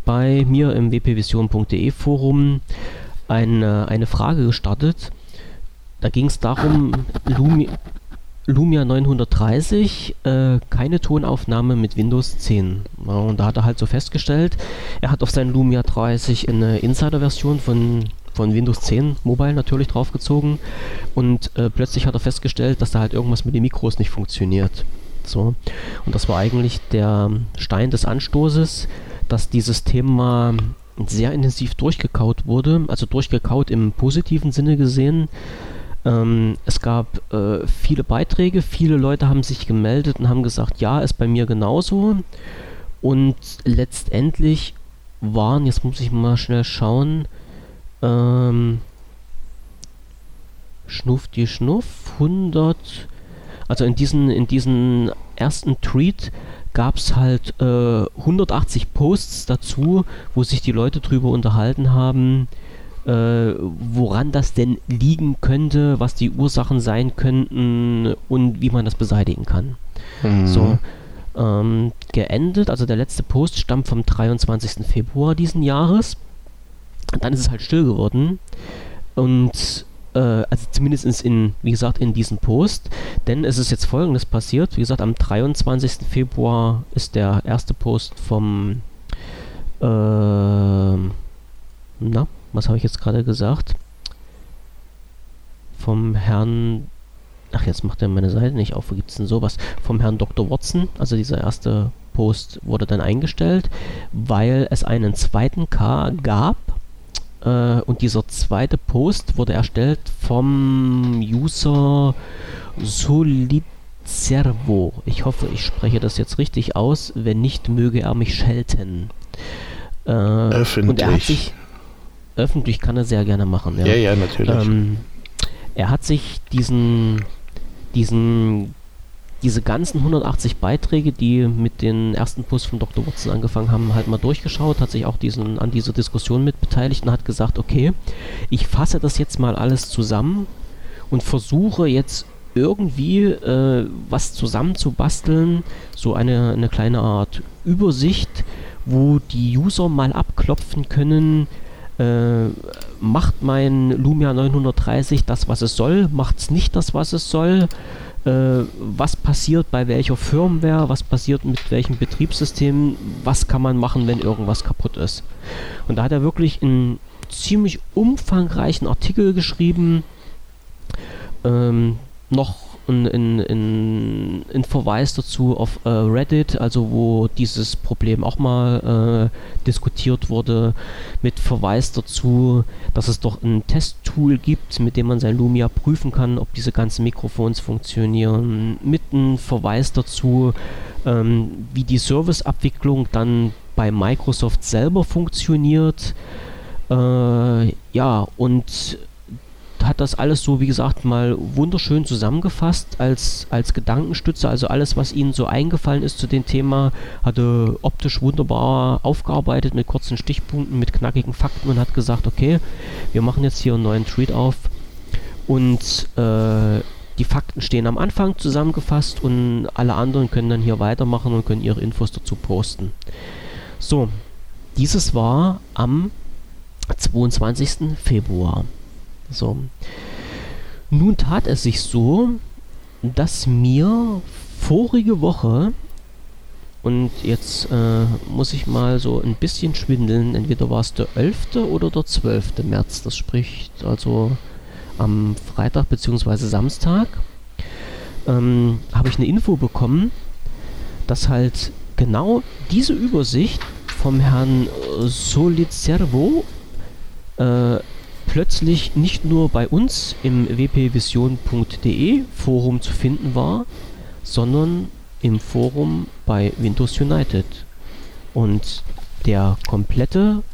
bei mir im wpvision.de Forum eine, eine Frage gestartet. Da ging es darum, Lumi, Lumia 930, äh, keine Tonaufnahme mit Windows 10. Ja, und da hat er halt so festgestellt, er hat auf seinen Lumia 30 eine Insider-Version von von Windows 10 Mobile natürlich draufgezogen und äh, plötzlich hat er festgestellt, dass da halt irgendwas mit den Mikros nicht funktioniert. So. Und das war eigentlich der Stein des Anstoßes, dass dieses Thema sehr intensiv durchgekaut wurde, also durchgekaut im positiven Sinne gesehen. Ähm, es gab äh, viele Beiträge, viele Leute haben sich gemeldet und haben gesagt, ja, ist bei mir genauso. Und letztendlich waren, jetzt muss ich mal schnell schauen, ähm, Schnuff die Schnuff, 100. Also in diesen, in diesen ersten Tweet gab es halt äh, 180 Posts dazu, wo sich die Leute drüber unterhalten haben, äh, woran das denn liegen könnte, was die Ursachen sein könnten und wie man das beseitigen kann. Mhm. So. Ähm, geendet, also der letzte Post stammt vom 23. Februar diesen Jahres dann ist es halt still geworden. Und äh, also zumindest in, wie gesagt, in diesem Post. Denn es ist jetzt folgendes passiert. Wie gesagt, am 23. Februar ist der erste Post vom äh, na, was habe ich jetzt gerade gesagt? Vom Herrn Ach, jetzt macht er meine Seite nicht auf. Wo gibt es denn sowas? Vom Herrn Dr. Watson. Also dieser erste Post wurde dann eingestellt, weil es einen zweiten K gab äh, und dieser zweite Post wurde erstellt vom User Solizervo. Ich hoffe, ich spreche das jetzt richtig aus. Wenn nicht, möge er mich schelten.
Äh, öffentlich. Und er hat sich,
öffentlich kann er sehr gerne machen.
Ja, ja, ja natürlich. Ähm,
er hat sich diesen, diesen diese ganzen 180 Beiträge, die mit den ersten Posts von Dr. Watson angefangen haben, halt mal durchgeschaut, hat sich auch diesen, an dieser Diskussion mit beteiligt und hat gesagt, okay, ich fasse das jetzt mal alles zusammen und versuche jetzt irgendwie äh, was zusammenzubasteln, so eine, eine kleine Art Übersicht, wo die User mal abklopfen können, äh, macht mein Lumia 930 das, was es soll, macht es nicht das, was es soll, was passiert bei welcher Firmware, was passiert mit welchem Betriebssystem, was kann man machen, wenn irgendwas kaputt ist. Und da hat er wirklich einen ziemlich umfangreichen Artikel geschrieben, ähm, noch ein, ein, ein Verweis dazu auf äh, Reddit, also wo dieses Problem auch mal äh, diskutiert wurde, mit Verweis dazu, dass es doch ein Testtool gibt, mit dem man sein Lumia prüfen kann, ob diese ganzen Mikrofons funktionieren, mit einem Verweis dazu, ähm, wie die Serviceabwicklung dann bei Microsoft selber funktioniert. Äh, ja, und hat das alles so, wie gesagt, mal wunderschön zusammengefasst als, als Gedankenstütze. Also alles, was Ihnen so eingefallen ist zu dem Thema, hatte optisch wunderbar aufgearbeitet mit kurzen Stichpunkten, mit knackigen Fakten und hat gesagt, okay, wir machen jetzt hier einen neuen Tweet auf und äh, die Fakten stehen am Anfang zusammengefasst und alle anderen können dann hier weitermachen und können ihre Infos dazu posten. So, dieses war am 22. Februar. So. Nun tat es sich so, dass mir vorige Woche und jetzt äh, muss ich mal so ein bisschen schwindeln. Entweder war es der 11. oder der 12. März. Das spricht also am Freitag bzw. Samstag. Ähm, habe ich eine Info bekommen, dass halt genau diese Übersicht vom Herrn Solizervo äh, plötzlich nicht nur bei uns im wpvision.de Forum zu finden war, sondern im Forum bei Windows United. Und der komplette,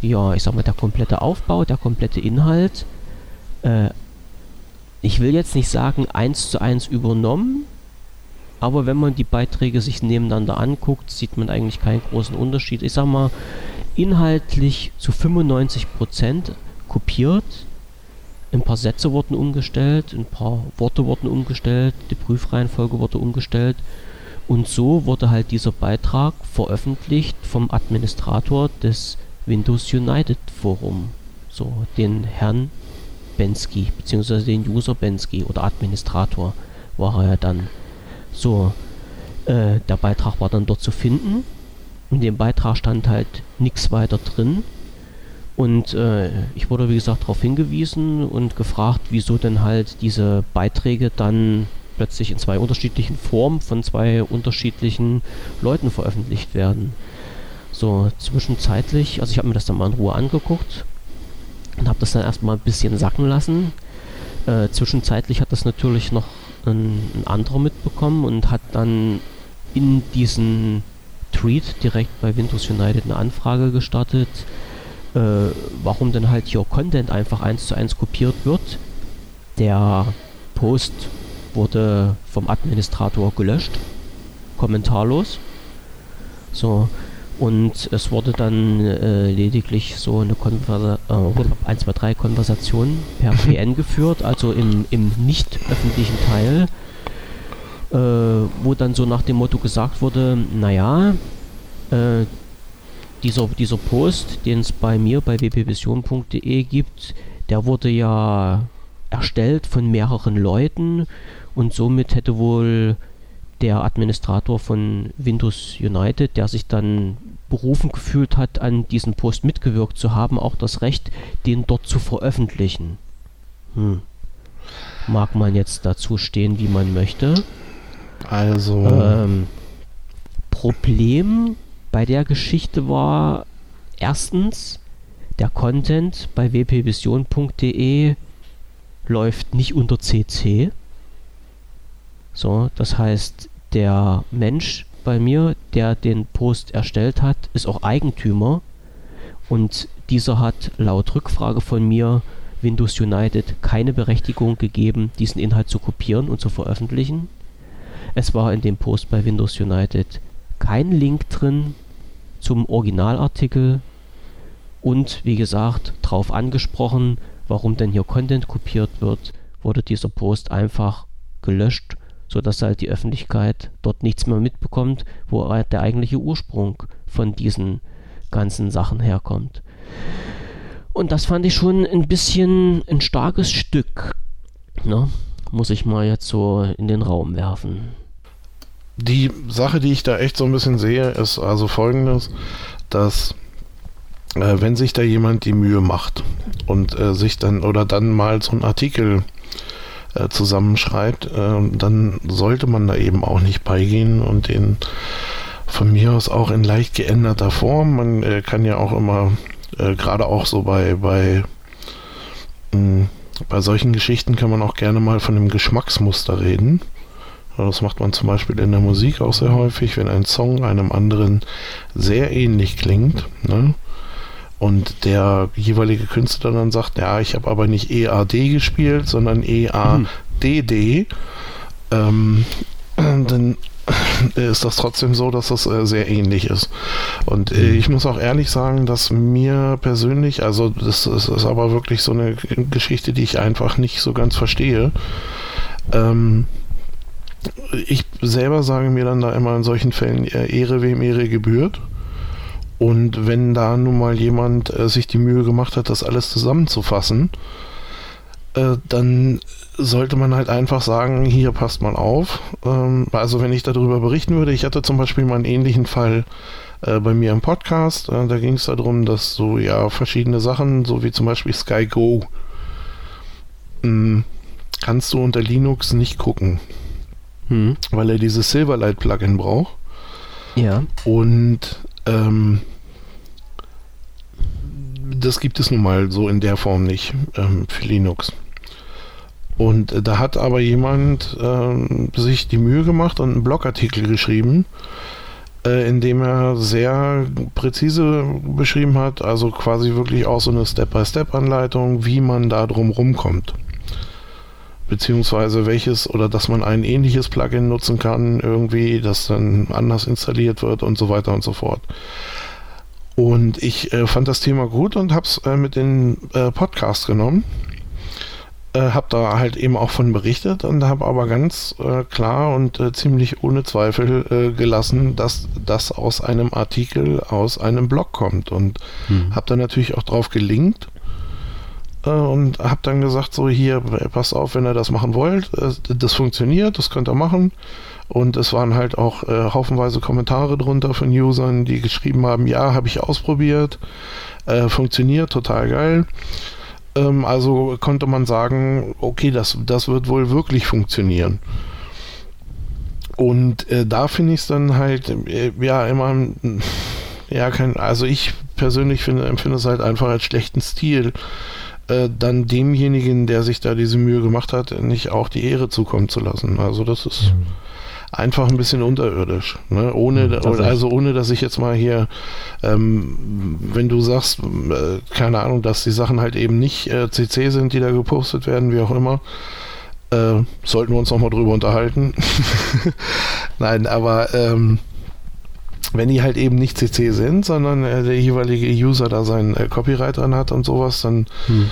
ja, ich sag mal, der komplette Aufbau, der komplette Inhalt, äh, ich will jetzt nicht sagen eins zu eins übernommen, aber wenn man die Beiträge sich nebeneinander anguckt, sieht man eigentlich keinen großen Unterschied. Ich sag mal, inhaltlich zu 95 Prozent kopiert. Ein paar Sätze wurden umgestellt, ein paar Worte wurden umgestellt, die Prüfreihenfolge wurde umgestellt. Und so wurde halt dieser Beitrag veröffentlicht vom Administrator des Windows United Forum. So, den Herrn Bensky, beziehungsweise den User Bensky oder Administrator war er ja dann. So, äh, der Beitrag war dann dort zu finden. In dem Beitrag stand halt nichts weiter drin. Und äh, ich wurde, wie gesagt, darauf hingewiesen und gefragt, wieso denn halt diese Beiträge dann plötzlich in zwei unterschiedlichen Formen von zwei unterschiedlichen Leuten veröffentlicht werden. So, zwischenzeitlich, also ich habe mir das dann mal in Ruhe angeguckt und habe das dann erstmal ein bisschen sacken lassen. Äh, zwischenzeitlich hat das natürlich noch ein, ein anderer mitbekommen und hat dann in diesen Tweet direkt bei Windows United eine Anfrage gestartet äh, warum denn halt hier Content einfach eins zu eins kopiert wird. Der Post wurde vom Administrator gelöscht, kommentarlos. So, und es wurde dann äh, lediglich so eine Konver äh, 1, 2, 3 Konversation per (laughs) PN geführt, also im, im nicht öffentlichen Teil, äh, wo dann so nach dem Motto gesagt wurde, naja, äh, dieser, dieser Post, den es bei mir bei wpvision.de gibt, der wurde ja erstellt von mehreren Leuten und somit hätte wohl der Administrator von Windows United, der sich dann berufen gefühlt hat, an diesem Post mitgewirkt zu haben, auch das Recht, den dort zu veröffentlichen. Hm. Mag man jetzt dazu stehen, wie man möchte.
Also.
Ähm, Problem bei der Geschichte war erstens, der Content bei wpvision.de läuft nicht unter CC. So, das heißt, der Mensch bei mir, der den Post erstellt hat, ist auch Eigentümer und dieser hat laut Rückfrage von mir Windows United keine Berechtigung gegeben, diesen Inhalt zu kopieren und zu veröffentlichen. Es war in dem Post bei Windows United kein Link drin zum Originalartikel und wie gesagt, darauf angesprochen, warum denn hier Content kopiert wird, wurde dieser Post einfach gelöscht, sodass halt die Öffentlichkeit dort nichts mehr mitbekommt, wo der eigentliche Ursprung von diesen ganzen Sachen herkommt. Und das fand ich schon ein bisschen ein starkes Stück. Ne? Muss ich mal jetzt so in den Raum werfen.
Die Sache, die ich da echt so ein bisschen sehe, ist also folgendes, dass äh, wenn sich da jemand die Mühe macht und äh, sich dann oder dann mal so einen Artikel äh, zusammenschreibt, äh, dann sollte man da eben auch nicht beigehen und den von mir aus auch in leicht geänderter Form. Man äh, kann ja auch immer, äh, gerade auch so bei, bei, mh, hm, bei solchen Geschichten kann man auch gerne mal von dem Geschmacksmuster reden. Das macht man zum Beispiel in der Musik auch sehr häufig, wenn ein Song einem anderen sehr ähnlich klingt. Ne? Und der jeweilige Künstler dann sagt, ja, ich habe aber nicht EAD gespielt, sondern EADD. Ähm, dann ist das trotzdem so, dass das äh, sehr ähnlich ist. Und äh, mhm. ich muss auch ehrlich sagen, dass mir persönlich, also das, das, ist aber wirklich so eine Geschichte, die ich einfach nicht so ganz verstehe. Ähm, ich selber sage mir dann da immer in solchen Fällen, Ehre wem Ehre gebührt. Und wenn da nun mal jemand äh, sich die Mühe gemacht hat, das alles zusammenzufassen, äh, dann sollte man halt einfach sagen, hier passt mal auf. Ähm, also wenn ich darüber berichten würde, ich hatte zum Beispiel mal einen ähnlichen Fall äh, bei mir im Podcast. Äh, da ging es darum, dass so ja verschiedene Sachen, so wie zum Beispiel Sky Go, mh, hm, kannst du unter Linux nicht gucken, hm. weil er dieses Silverlight-Plugin braucht.
Ja.
Und ähm, das gibt es nun mal so in der Form nicht ähm, für Linux. Und äh, da hat aber jemand äh, sich die Mühe gemacht und einen Blogartikel geschrieben, äh, in dem er sehr präzise beschrieben hat, also quasi wirklich auch so eine Step-by-Step-Anleitung, wie man da drum rumkommt. Beziehungsweise welches oder dass man ein ähnliches Plugin nutzen kann, irgendwie, das dann anders installiert wird und so weiter und so fort. Und ich äh, fand das Thema gut und habe es äh, mit in äh, Podcast genommen. Äh, habe da halt eben auch von berichtet und habe aber ganz äh, klar und äh, ziemlich ohne Zweifel äh, gelassen, dass das aus einem Artikel aus einem Blog kommt und mhm. habe dann natürlich auch drauf gelinkt und habe dann gesagt so hier passt auf, wenn ihr das machen wollt, das funktioniert, das könnt ihr machen und es waren halt auch äh, haufenweise Kommentare drunter von Usern, die geschrieben haben, ja, habe ich ausprobiert, äh, funktioniert, total geil. Ähm, also konnte man sagen, okay, das, das wird wohl wirklich funktionieren. Und äh, da finde ich es dann halt, äh, ja, immer, ja, kein, also ich persönlich finde, empfinde es halt einfach als schlechten Stil, äh, dann demjenigen, der sich da diese Mühe gemacht hat, nicht auch die Ehre zukommen zu lassen. Also das ist. Mhm einfach ein bisschen unterirdisch. Ne? Ohne, mhm, also ohne, dass ich jetzt mal hier, ähm, wenn du sagst, äh, keine Ahnung, dass die Sachen halt eben nicht äh, CC sind, die da gepostet werden, wie auch immer, äh, sollten wir uns nochmal drüber unterhalten. (laughs) Nein, aber ähm, wenn die halt eben nicht CC sind, sondern äh, der jeweilige User da sein äh, Copyright dran hat und sowas, dann, hm.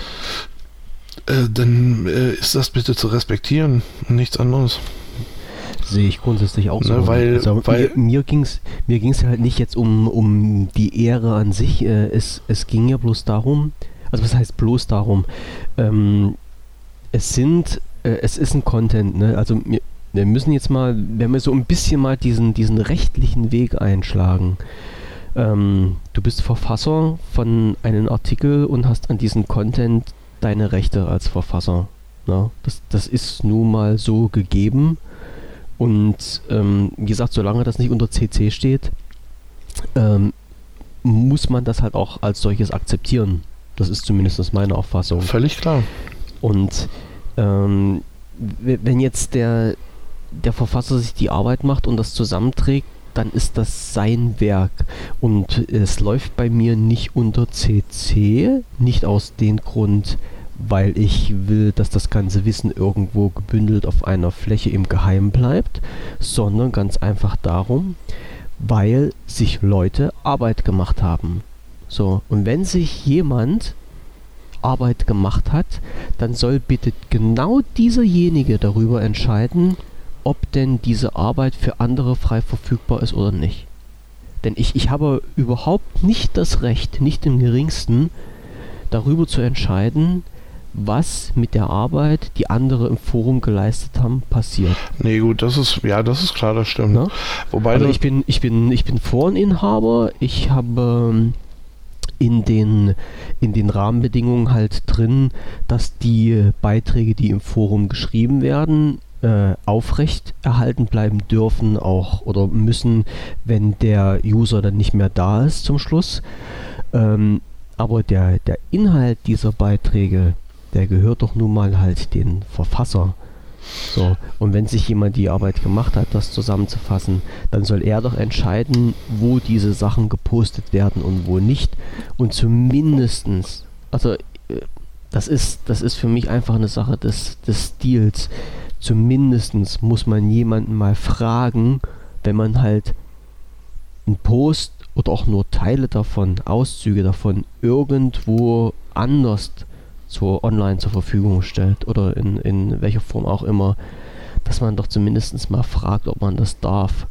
äh, dann äh, ist das bitte zu respektieren und nichts anderes.
Sehe ich grundsätzlich auch so.
Ne, weil, also, weil
mir, mir ging es mir ging's halt nicht jetzt um, um die Ehre an sich. Äh, es, es ging ja bloß darum, also was heißt bloß darum? Ähm, es sind, äh, es ist ein Content, ne? Also wir, wir müssen jetzt mal, wenn wir so ein bisschen mal diesen, diesen rechtlichen Weg einschlagen. Ähm, du bist Verfasser von einem Artikel und hast an diesem Content deine Rechte als Verfasser. Ne? Das, das ist nun mal so gegeben. Und ähm, wie gesagt, solange das nicht unter CC steht, ähm, muss man das halt auch als solches akzeptieren. Das ist zumindest meine Auffassung.
Völlig klar.
Und ähm, wenn jetzt der, der Verfasser sich die Arbeit macht und das zusammenträgt, dann ist das sein Werk. Und es läuft bei mir nicht unter CC, nicht aus dem Grund, weil ich will, dass das ganze Wissen irgendwo gebündelt auf einer Fläche im Geheim bleibt, sondern ganz einfach darum, weil sich Leute Arbeit gemacht haben. So, und wenn sich jemand Arbeit gemacht hat, dann soll bitte genau dieserjenige darüber entscheiden, ob denn diese Arbeit für andere frei verfügbar ist oder nicht. Denn ich, ich habe überhaupt nicht das Recht, nicht im geringsten, darüber zu entscheiden, was mit der Arbeit, die andere im Forum geleistet haben, passiert.
Nee, gut, das ist, ja, das ist klar, das stimmt.
Ne? Wobei also ich bin, ich bin, ich bin Foreninhaber, ich habe, in den, in den Rahmenbedingungen halt drin, dass die Beiträge, die im Forum geschrieben werden, äh, aufrecht erhalten bleiben dürfen auch oder müssen, wenn der User dann nicht mehr da ist zum Schluss. Ähm, aber der, der Inhalt dieser Beiträge, der gehört doch nun mal halt den Verfasser. So, und wenn sich jemand die Arbeit gemacht hat, das zusammenzufassen, dann soll er doch entscheiden, wo diese Sachen gepostet werden und wo nicht. Und zumindestens, also das ist, das ist für mich einfach eine Sache des, des Stils. Zumindestens muss man jemanden mal fragen, wenn man halt einen Post oder auch nur Teile davon, Auszüge davon irgendwo anders zur online zur Verfügung stellt oder in, in welcher Form auch immer, dass man doch zumindest mal fragt, ob man das darf.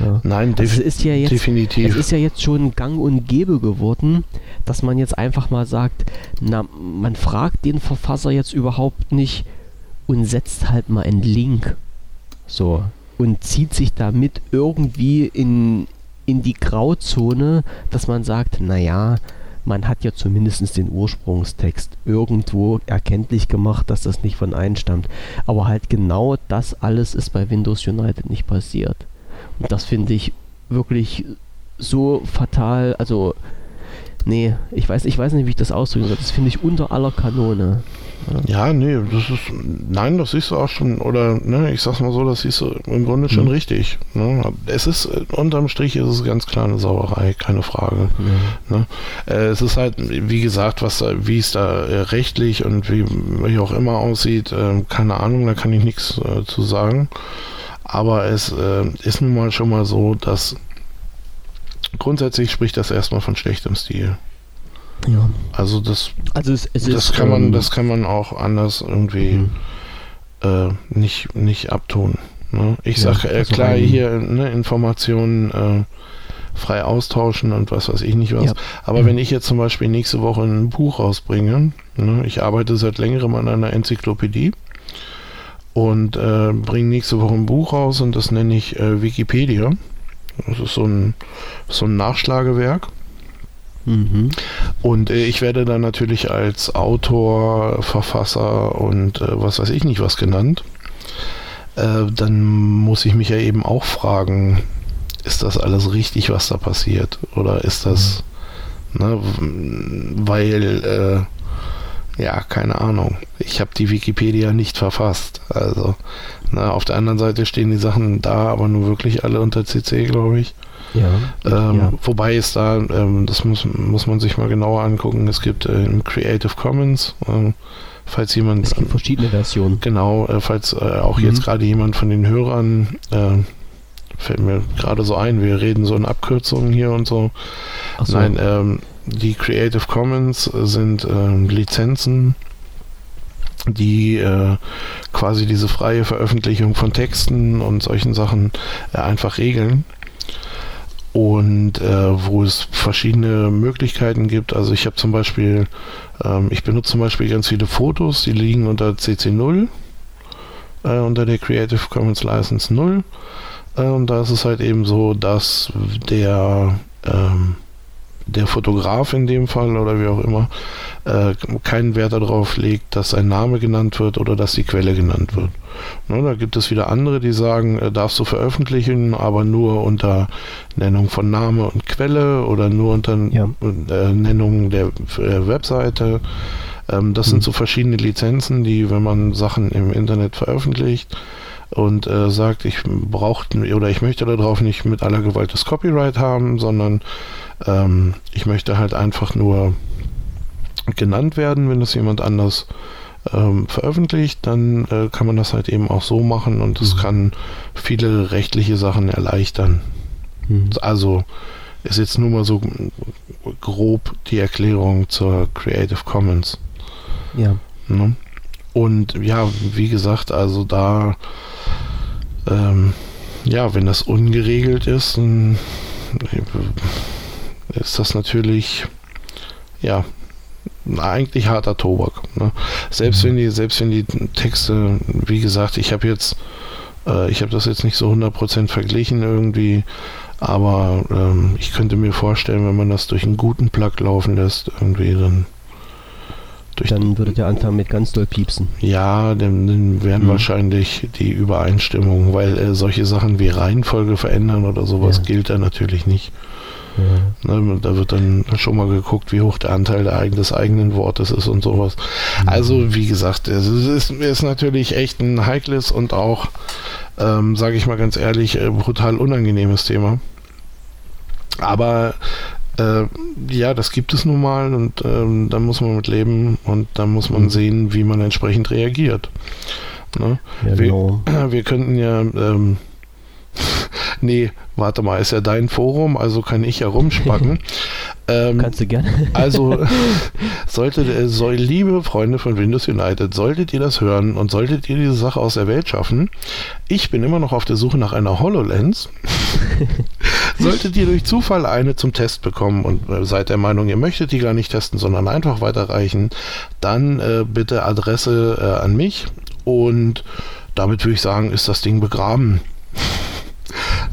Ja. Nein,
also es ist ja jetzt,
definitiv.
Es ist ja jetzt schon gang und gäbe geworden, dass man jetzt einfach mal sagt, na, man fragt den Verfasser jetzt überhaupt nicht und setzt halt mal einen Link. So. Und zieht sich damit irgendwie in, in die Grauzone, dass man sagt, naja, man hat ja zumindest den Ursprungstext irgendwo erkenntlich gemacht, dass das nicht von einem stammt. Aber halt genau das alles ist bei Windows United nicht passiert. Das finde ich wirklich so fatal, also nee, ich weiß, ich weiß nicht, wie ich das ausdrücken soll. Das finde ich unter aller Kanone.
Ja, nee, das ist, nein, das siehst du auch schon, oder, ne, ich sag's mal so, das siehst du im Grunde schon mhm. richtig. Ne? Es ist, unterm Strich ist es ganz klar eine Sauerei, keine Frage. Mhm. Ne? Äh, es ist halt, wie gesagt, was da, wie es da äh, rechtlich und wie, wie auch immer aussieht, äh, keine Ahnung, da kann ich nichts äh, zu sagen. Aber es äh, ist nun mal schon mal so, dass grundsätzlich spricht das erstmal von schlechtem Stil. Ja. Also das,
also es, es
das
ist,
kann man, ähm, das kann man auch anders irgendwie mhm. äh, nicht, nicht abtun. Ne? Ich ja, sage äh, also klar hier ne, Informationen äh, frei austauschen und was weiß ich nicht was. Ja. Aber mhm. wenn ich jetzt zum Beispiel nächste Woche ein Buch rausbringe, ne, ich arbeite seit längerem an einer Enzyklopädie und äh, bringe nächste Woche ein Buch raus und das nenne ich äh, Wikipedia. Das ist so ein, so ein Nachschlagewerk. Mhm. Und äh, ich werde dann natürlich als Autor, Verfasser und äh, was weiß ich nicht was genannt. Äh, dann muss ich mich ja eben auch fragen, ist das alles richtig, was da passiert? Oder ist das, mhm. ne, weil, äh, ja, keine Ahnung. Ich habe die Wikipedia nicht verfasst. Also, na, auf der anderen Seite stehen die Sachen da, aber nur wirklich alle unter CC, glaube ich.
Ja,
ähm,
ja.
Wobei es da, ähm, das muss, muss man sich mal genauer angucken, es gibt äh, im Creative Commons, äh, falls jemand...
Es gibt verschiedene Versionen.
Genau, äh, falls äh, auch mhm. jetzt gerade jemand von den Hörern, äh, fällt mir gerade so ein, wir reden so in Abkürzungen hier und so. so. Nein, ähm, die Creative Commons sind ähm, Lizenzen, die äh, quasi diese freie Veröffentlichung von Texten und solchen Sachen äh, einfach regeln und äh, wo es verschiedene Möglichkeiten gibt. Also ich habe zum Beispiel, ähm, ich benutze zum Beispiel ganz viele Fotos, die liegen unter CC0, äh, unter der Creative Commons License 0. Äh, und da ist es halt eben so, dass der ähm, der Fotograf in dem Fall oder wie auch immer äh, keinen Wert darauf legt, dass sein Name genannt wird oder dass die Quelle genannt wird. Ne, da gibt es wieder andere, die sagen, äh, darfst du veröffentlichen, aber nur unter Nennung von Name und Quelle oder nur unter ja. äh, Nennung der äh, Webseite. Ähm, das mhm. sind so verschiedene Lizenzen, die, wenn man Sachen im Internet veröffentlicht, und äh, sagt, ich brauche oder ich möchte darauf nicht mit aller Gewalt das Copyright haben, sondern ähm, ich möchte halt einfach nur genannt werden, wenn das jemand anders ähm, veröffentlicht, dann äh, kann man das halt eben auch so machen und es mhm. kann viele rechtliche Sachen erleichtern. Mhm. Also ist jetzt nur mal so grob die Erklärung zur Creative Commons.
Ja.
Ne? Und ja, wie gesagt, also da, ähm, ja, wenn das ungeregelt ist, dann ist das natürlich, ja, eigentlich harter Tobak. Ne? Selbst mhm. wenn die, selbst wenn die Texte, wie gesagt, ich habe jetzt, äh, ich habe das jetzt nicht so 100% verglichen irgendwie, Aber ähm, ich könnte mir vorstellen, wenn man das durch einen guten Plug laufen lässt, irgendwie dann.
Dann würde der anfangen mit ganz doll piepsen.
Ja, dann, dann wären mhm. wahrscheinlich die Übereinstimmungen, weil äh, solche Sachen wie Reihenfolge verändern oder sowas ja. gilt da natürlich nicht. Ja. Ne, da wird dann schon mal geguckt, wie hoch der Anteil der, des eigenen Wortes ist und sowas. Mhm. Also, wie gesagt, es ist, ist, natürlich echt ein heikles und auch, ähm, sage ich mal ganz ehrlich, äh, brutal unangenehmes Thema. Aber äh, ja, das gibt es nun mal und ähm, da muss man mit leben und da muss man mhm. sehen, wie man entsprechend reagiert. Ne? Ja, genau. wir, (clears throat) wir könnten ja ähm, (laughs) nee, warte mal, ist ja dein Forum, also kann ich ja rumspacken. (laughs)
ähm, Kannst du gerne. (laughs)
also, solltet, äh, soll, liebe Freunde von Windows United, solltet ihr das hören und solltet ihr diese Sache aus der Welt schaffen, ich bin immer noch auf der Suche nach einer HoloLens. Solltet ihr durch Zufall eine zum Test bekommen und äh, seid der Meinung, ihr möchtet die gar nicht testen, sondern einfach weiterreichen, dann äh, bitte Adresse äh, an mich und damit würde ich sagen, ist das Ding begraben. (laughs)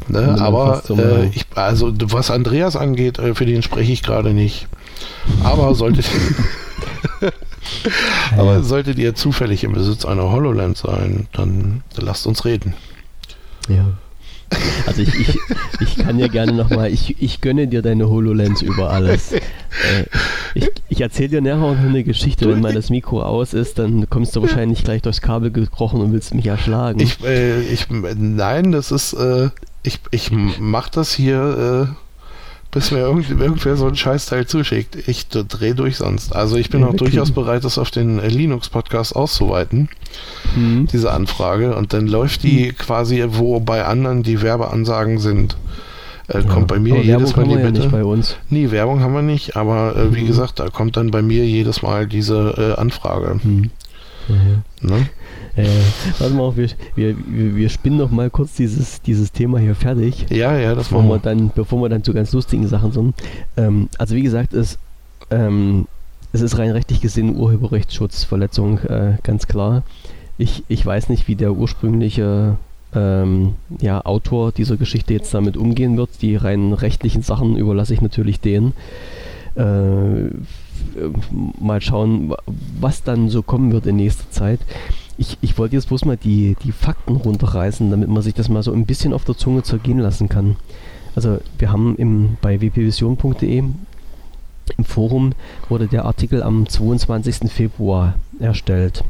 Ne? Aber äh, ich, also was Andreas angeht, äh, für den spreche ich gerade nicht. Aber solltet, (laughs) aber solltet ihr zufällig im Besitz einer HoloLens sein, dann, dann lasst uns reden.
Ja. Also ich, ich, ich kann ja gerne nochmal, ich, ich gönne dir deine HoloLens über alles. (laughs) Äh, ich ich erzähle dir nachher auch noch eine Geschichte, wenn mal das Mikro aus ist, dann kommst du wahrscheinlich gleich durchs Kabel gekrochen und willst mich erschlagen.
Ich, äh, ich, nein, das ist, äh, ich, ich mach das hier, äh, bis mir irgend, irgendwer so ein Scheißteil zuschickt. Ich drehe durch sonst. Also ich bin ja, auch durchaus bereit, das auf den äh, Linux-Podcast auszuweiten, mhm. diese Anfrage. Und dann läuft die mhm. quasi, wo bei anderen die Werbeansagen sind. Äh, ja. Kommt bei mir aber jedes Mal die Bitte. Ja nicht bei uns. Nee, Werbung haben wir nicht, aber äh, wie mhm. gesagt, da kommt dann bei mir jedes Mal diese äh, Anfrage. Mhm.
Ne? Äh, warte mal, wir, wir, wir spinnen noch mal kurz dieses, dieses Thema hier fertig.
Ja, ja, das
bevor wir dann, Bevor wir dann zu ganz lustigen Sachen sind. Ähm, also wie gesagt, es, ähm, es ist rein rechtlich gesehen Urheberrechtsschutzverletzung, äh, ganz klar. Ich, ich weiß nicht, wie der ursprüngliche ähm, ja, Autor dieser Geschichte jetzt damit umgehen wird. Die rein rechtlichen Sachen überlasse ich natürlich denen. Äh, mal schauen, was dann so kommen wird in nächster Zeit. Ich, ich wollte jetzt bloß mal die, die Fakten runterreißen, damit man sich das mal so ein bisschen auf der Zunge zergehen lassen kann. Also wir haben im, bei wpvision.de im Forum wurde der Artikel am 22. Februar erstellt.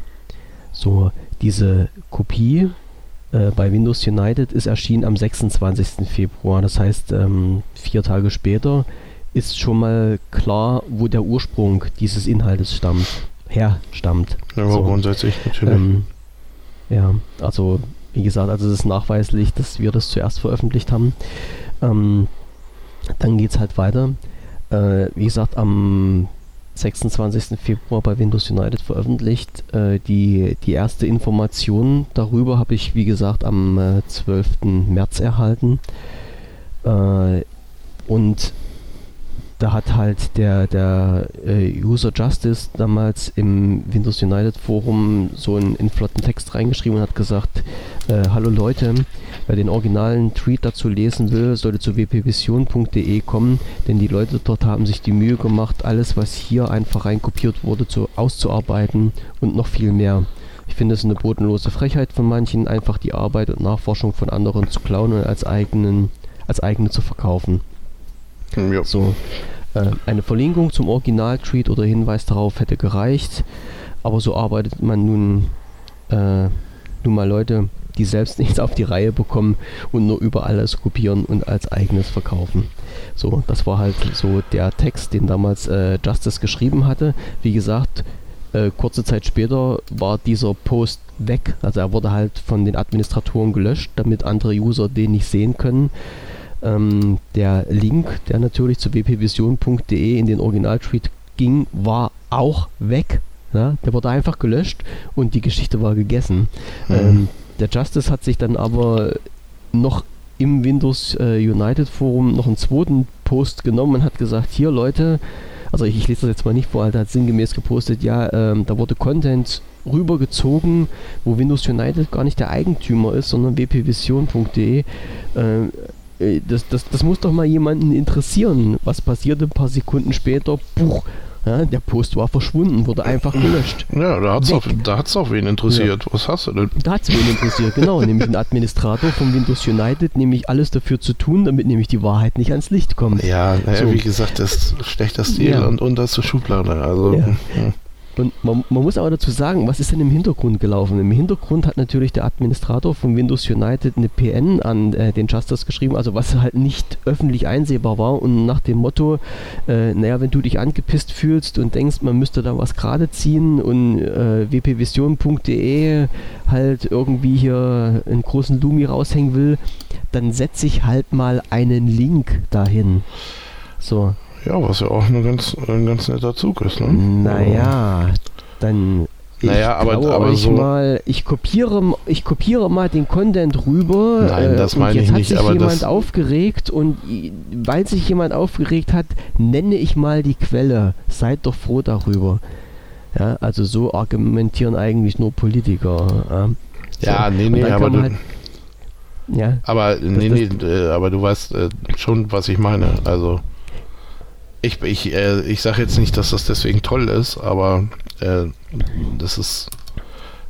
So, diese Kopie äh, bei Windows United ist erschienen am 26. Februar. Das heißt, ähm, vier Tage später ist schon mal klar, wo der Ursprung dieses Inhaltes stammt herstammt.
Ja, so. grundsätzlich natürlich. Ähm,
ja, also wie gesagt, also es ist nachweislich, dass wir das zuerst veröffentlicht haben. Ähm, dann geht es halt weiter. Äh, wie gesagt, am 26. Februar bei Windows United veröffentlicht. Äh, die, die erste Information darüber habe ich, wie gesagt, am äh, 12. März erhalten. Äh, und da hat halt der, der äh, User Justice damals im Windows United Forum so einen, einen flotten Text reingeschrieben und hat gesagt, äh, hallo Leute, wer den originalen Tweet dazu lesen will, sollte zu wpvision.de kommen, denn die Leute dort haben sich die Mühe gemacht, alles was hier einfach reinkopiert wurde, zu, auszuarbeiten und noch viel mehr. Ich finde es eine bodenlose Frechheit von manchen, einfach die Arbeit und Nachforschung von anderen zu klauen und als, eigenen, als eigene zu verkaufen. Ja. So. Äh, eine Verlinkung zum Original-Tweet oder Hinweis darauf hätte gereicht, aber so arbeitet man nun, äh, nun mal Leute, die selbst (laughs) nichts auf die Reihe bekommen und nur über alles kopieren und als eigenes verkaufen. So, das war halt so der Text, den damals äh, Justice geschrieben hatte. Wie gesagt, äh, kurze Zeit später war dieser Post weg. Also er wurde halt von den Administratoren gelöscht, damit andere User den nicht sehen können. Ähm, der Link, der natürlich zu wpvision.de in den Original-Tweet ging, war auch weg. Ja? Der wurde einfach gelöscht und die Geschichte war gegessen. Mhm. Ähm, der Justice hat sich dann aber noch im Windows äh, United Forum noch einen zweiten Post genommen und hat gesagt, hier Leute, also ich, ich lese das jetzt mal nicht vor, er hat sinngemäß gepostet, ja, ähm, da wurde Content rübergezogen, wo Windows United gar nicht der Eigentümer ist, sondern wpvision.de. Äh, das, das, das muss doch mal jemanden interessieren. Was passiert ein paar Sekunden später? Buch, ja, der Post war verschwunden, wurde einfach gelöscht.
Ja, da hat es auch, auch wen interessiert. Ja. Was hast du denn?
Da hat es wen interessiert, genau. (laughs) nämlich ein Administrator von Windows United, nämlich alles dafür zu tun, damit nämlich die Wahrheit nicht ans Licht kommt.
Ja, naja, so. wie gesagt, das ist schlechter Stil ja. und unterste Schublade. Also, ja.
Und man, man, muss aber dazu sagen, was ist denn im Hintergrund gelaufen? Im Hintergrund hat natürlich der Administrator von Windows United eine PN an äh, den Justice geschrieben, also was halt nicht öffentlich einsehbar war und nach dem Motto, äh, naja, wenn du dich angepisst fühlst und denkst, man müsste da was gerade ziehen und äh, wpvision.de halt irgendwie hier einen großen Lumi raushängen will, dann setze ich halt mal einen Link dahin. So,
ja, was ja auch eine ganz, ein ganz netter Zug ist, ne?
Naja, dann.
Naja, aber, aber
so mal, ich kopiere, ich kopiere mal den Content rüber.
Nein, das äh, meine ich nicht.
Jetzt
hat
sich jemand aufgeregt und weil sich jemand aufgeregt hat, nenne ich mal die Quelle. Seid doch froh darüber. Ja, also so argumentieren eigentlich nur Politiker.
Ja, ja nee, nee, aber du, halt, ja, aber nee, nee, äh, aber du weißt äh, schon, was ich meine. Also ich, ich, äh, ich sage jetzt nicht, dass das deswegen toll ist, aber äh, das ist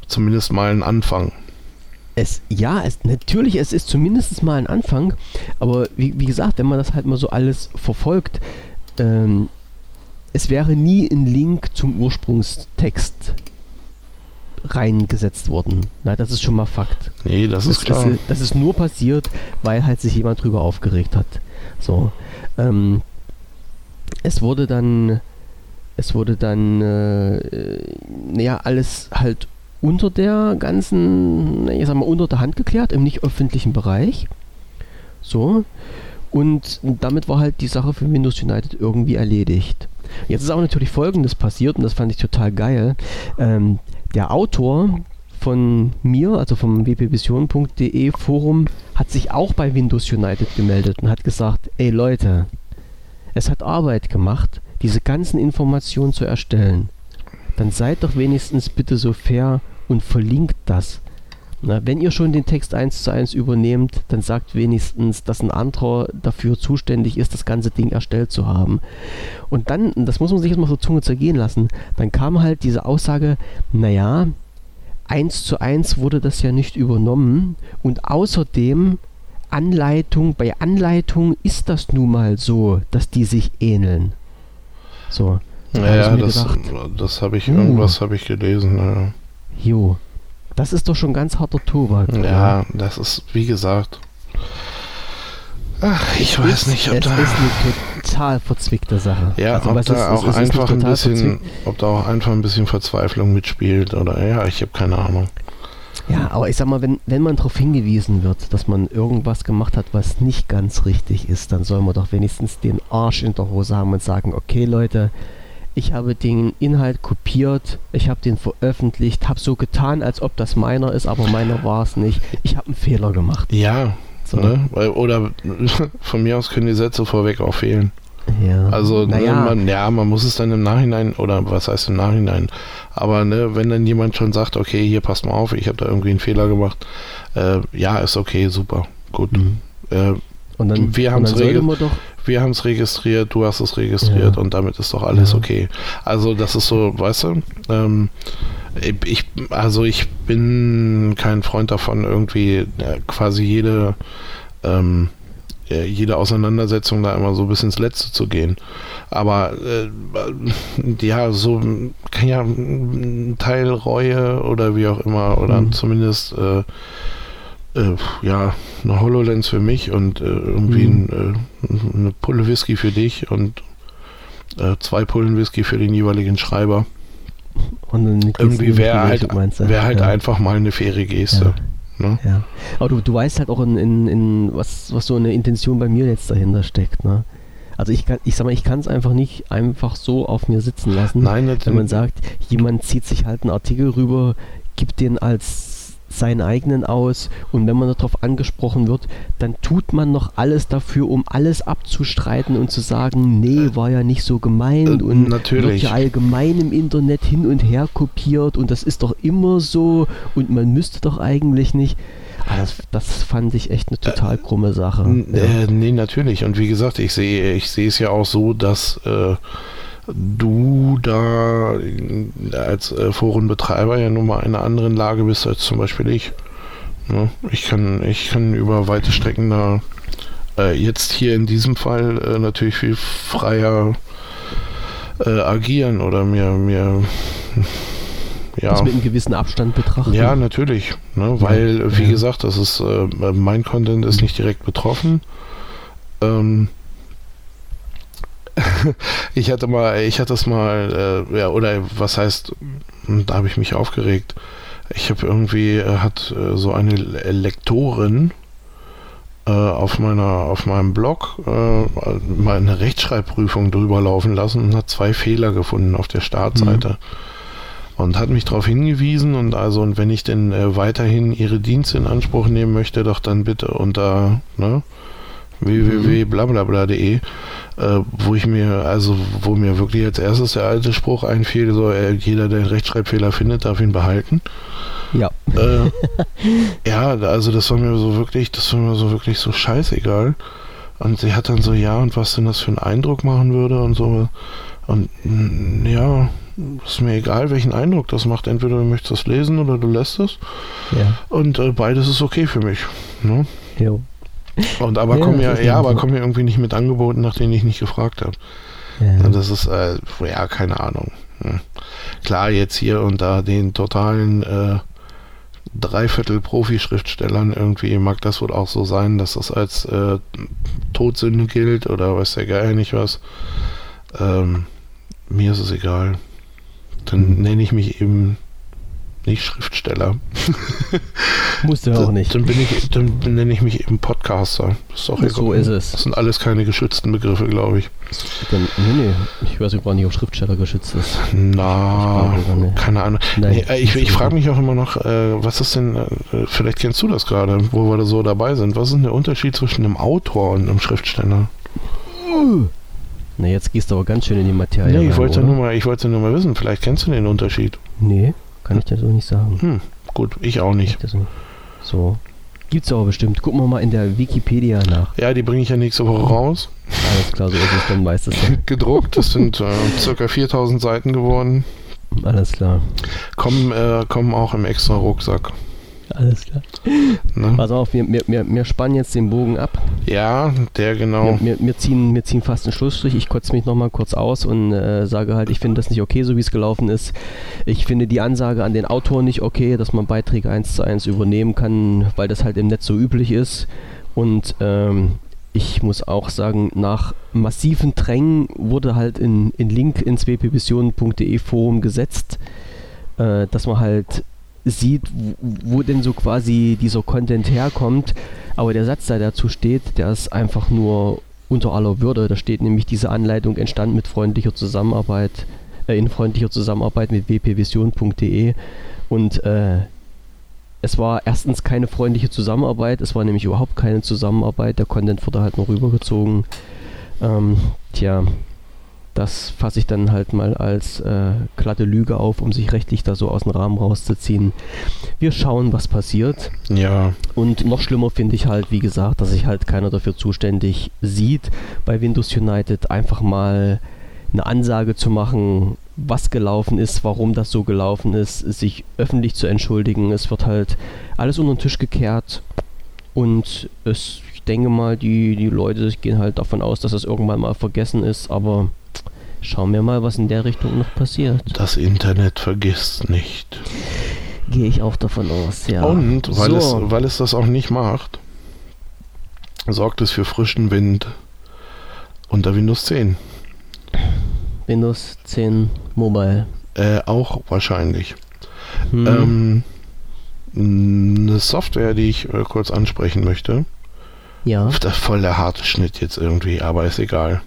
zumindest mal ein Anfang.
Es, ja, es, natürlich, es ist zumindest mal ein Anfang, aber wie, wie gesagt, wenn man das halt mal so alles verfolgt, ähm, es wäre nie ein Link zum Ursprungstext reingesetzt worden. Na, das ist schon mal Fakt.
Nee, das, das ist klar.
Das, das, ist nur passiert, weil halt sich jemand drüber aufgeregt hat. So. Ähm, es wurde dann, es wurde dann, äh, naja, alles halt unter der ganzen, ich sag mal, unter der Hand geklärt, im nicht öffentlichen Bereich. So. Und damit war halt die Sache für Windows United irgendwie erledigt. Jetzt ist auch natürlich Folgendes passiert und das fand ich total geil. Ähm, der Autor von mir, also vom wpvision.de Forum, hat sich auch bei Windows United gemeldet und hat gesagt, ey Leute, es hat Arbeit gemacht, diese ganzen Informationen zu erstellen. Dann seid doch wenigstens bitte so fair und verlinkt das. Na, wenn ihr schon den Text eins zu eins übernehmt, dann sagt wenigstens, dass ein anderer dafür zuständig ist, das ganze Ding erstellt zu haben. Und dann, das muss man sich jetzt mal so Zunge zergehen lassen, dann kam halt diese Aussage, naja, eins zu eins wurde das ja nicht übernommen und außerdem Anleitung, bei Anleitung ist das nun mal so, dass die sich ähneln. So.
Ja, das, das habe ich, uh, irgendwas habe ich gelesen. Ja.
Jo. Das ist doch schon ganz harter Tobak.
Ja, oder? das ist, wie gesagt. Ach, ich es weiß ist, nicht,
ob es da. ist eine total verzwickte Sache.
Ja, also, ob da ist, auch einfach ein bisschen, ob da auch einfach ein bisschen Verzweiflung mitspielt oder ja, ich habe keine Ahnung.
Ja, aber ich sag mal, wenn, wenn man darauf hingewiesen wird, dass man irgendwas gemacht hat, was nicht ganz richtig ist, dann soll man doch wenigstens den Arsch in der Hose haben und sagen, okay Leute, ich habe den Inhalt kopiert, ich habe den veröffentlicht, habe so getan, als ob das meiner ist, aber meiner war es nicht. Ich habe einen Fehler gemacht.
Ja, so. ne? oder (laughs) von mir aus können die Sätze vorweg auch fehlen.
Ja.
Also naja. ne, man, ja, man muss es dann im Nachhinein, oder was heißt im Nachhinein, aber ne, wenn dann jemand schon sagt, okay, hier passt mal auf, ich habe da irgendwie einen Fehler gemacht, äh, ja, ist okay, super, gut. Mhm. Äh, und dann, wir haben es haben's registriert, du hast es registriert ja. und damit ist doch alles ja. okay. Also das ist so, weißt du, ähm, ich, also ich bin kein Freund davon, irgendwie äh, quasi jede ähm, äh, jede Auseinandersetzung da immer so bis ins Letzte zu gehen. Aber äh, ja, so kann ja ein Teil Reue oder wie auch immer, oder mhm. zumindest äh, äh, ja, eine HoloLens für mich und äh, irgendwie mhm. ein, äh, eine Pulle Whisky für dich und zwei Pullen Whisky für den jeweiligen Schreiber. irgendwie wäre halt, wär halt ja. einfach mal eine faire Geste. Ja.
Ne? Ja. Aber du, du weißt halt auch, in, in, in was, was so eine Intention bei mir jetzt dahinter steckt. Ne? Also ich kann, ich sag mal, ich kann es einfach nicht einfach so auf mir sitzen lassen.
Nein,
wenn man sagt, jemand zieht sich halt einen Artikel rüber, gibt den als seinen eigenen aus und wenn man darauf angesprochen wird, dann tut man noch alles dafür, um alles abzustreiten und zu sagen, nee, äh, war ja nicht so gemeint äh, und
natürlich.
wird ja allgemein im Internet hin und her kopiert und das ist doch immer so und man müsste doch eigentlich nicht. Ah, das, das fand ich echt eine total krumme Sache.
Äh, nee, natürlich. Und wie gesagt, ich sehe, ich sehe es ja auch so, dass äh, du da als äh, Forenbetreiber ja nun mal in einer anderen Lage bist als zum Beispiel ich. Ne? Ich kann, ich kann über weite Strecken da äh, jetzt hier in diesem Fall äh, natürlich viel freier agieren oder mir, mir ja.
Das mit einem gewissen Abstand betrachten.
Ja, natürlich. Ne? Weil, wie
ja.
gesagt, das ist mein Content ist nicht direkt betroffen. Ähm, (laughs) ich hatte mal, ich hatte es mal, äh, ja, oder was heißt, hm, da habe ich mich aufgeregt. Ich habe irgendwie, äh, hat äh, so eine Le- Lektorin äh, auf meiner, auf meinem Blog äh, mal eine Rechtschreibprüfung drüber laufen lassen und hat zwei Fehler gefunden auf der Startseite und hat mich darauf hingewiesen und also und wenn ich denn weiterhin ihre Dienste in Anspruch nehmen möchte, doch dann bitte unter ne, www.blablabla.de, äh, wo ich mir also wo mir wirklich als erstes der alte Spruch einfiel, so äh, jeder der einen Rechtschreibfehler findet, darf ihn behalten.
Ja.
Äh, ja, also das war mir so wirklich, das war mir so wirklich so scheißegal. Und sie hat dann so, ja, und was denn das für einen Eindruck machen würde und so. Und ja, ist mir egal, welchen Eindruck das macht. Entweder du möchtest das lesen oder du lässt es.
Ja.
Und äh, beides ist okay für mich. Ne?
Jo.
Und aber
Ja,
kommen ja, ja, aber kommen ja irgendwie nicht mit Angeboten, nach denen ich nicht gefragt habe.
Ja.
Das ist, äh, ja, keine Ahnung. Hm. Klar, jetzt hier und da den totalen äh, Dreiviertel Profi-Schriftstellern irgendwie mag das wohl auch so sein, dass das als äh, Todsünde gilt oder weiß der Geier nicht was. Ähm, mir ist es egal. Dann
Mhm.
nenne ich mich eben nicht Schriftsteller. (laughs)
Musste auch nicht.
Dann, bin ich, dann nenne ich mich eben Podcaster. Ist doch
So ist es.
Das sind alles keine geschützten Begriffe, glaube ich.
Dann, nee, nee. Ich weiß überhaupt nicht, ob Schriftsteller geschützt ist.
Na,
glaube, ne.
keine Ahnung.
Nein,
Nee, äh, ich ich frage mich auch immer noch, äh, was ist denn, äh, vielleicht kennst du das gerade, wo wir da so dabei sind. Was ist denn der Unterschied zwischen einem Autor und einem Schriftsteller?
Na, jetzt gehst du aber ganz schön in die Materie.
nee, ich
rein,
wollte
oder?
nur mal, ich wollte nur mal wissen, vielleicht kennst du den Unterschied.
Nee, kann ich dir so nicht sagen.
Hm, gut, ich auch nicht.
Das so. so. Gibt's aber bestimmt. Gucken wir mal in der Wikipedia nach.
Ja, die bringe ich ja nächste Woche raus.
Alles klar, so ist es dann meistens. (laughs)
Gedruckt, das sind äh, circa 4000 Seiten geworden.
Alles klar.
Kommen, äh, kommen auch im extra Rucksack.
Alles klar.
Ne?
Pass auf, wir, wir, wir, spannen jetzt den Bogen ab.
Ja, der genau.
Wir, wir, wir, ziehen, wir ziehen fast einen Schlussstrich. Ich kotze mich nochmal kurz aus und äh, sage halt, ich finde das nicht okay, so wie es gelaufen ist. Ich finde die Ansage an den Autor nicht okay, dass man Beiträge eins zu eins übernehmen kann, weil das halt im Netz so üblich ist. Und ähm, ich muss auch sagen, nach massiven Drängen wurde halt ein in Link ins wpvision.de Forum gesetzt, äh, dass man halt sieht, wo, denn so quasi dieser Content herkommt. Aber der Satz, der dazu steht, der ist einfach nur unter aller Würde. Da steht nämlich, diese Anleitung entstand mit freundlicher Zusammenarbeit, äh, in freundlicher Zusammenarbeit mit wpvision.de und äh, es war erstens keine freundliche Zusammenarbeit, es war nämlich überhaupt keine Zusammenarbeit, der Content wurde halt noch rübergezogen. Ähm, tja, das fasse ich dann halt mal als äh, glatte Lüge auf, um sich rechtlich da so aus dem Rahmen rauszuziehen. Wir schauen, was passiert.
Ja,
Und noch schlimmer finde ich halt, wie gesagt, dass sich halt keiner dafür zuständig sieht, bei Windows United einfach mal eine Ansage zu machen, was gelaufen ist, warum das so gelaufen ist, sich öffentlich zu entschuldigen. Es wird halt alles unter den Tisch gekehrt und es, ich denke mal, die, die Leute gehen halt davon aus, dass das irgendwann mal vergessen ist, aber schauen wir mal, was in der Richtung noch passiert.
das Internet vergisst nicht.
Gehe ich auch davon aus, ja.
Und weil,
so.
es, weil es das auch nicht macht, sorgt es für frischen Wind unter Windows 10.
Windows 10 Mobile.
Äh, auch wahrscheinlich.
Hm.
Ähm, eine Software, die ich äh, kurz ansprechen möchte.
ja,
voll der harte Schnitt jetzt irgendwie, aber ist egal.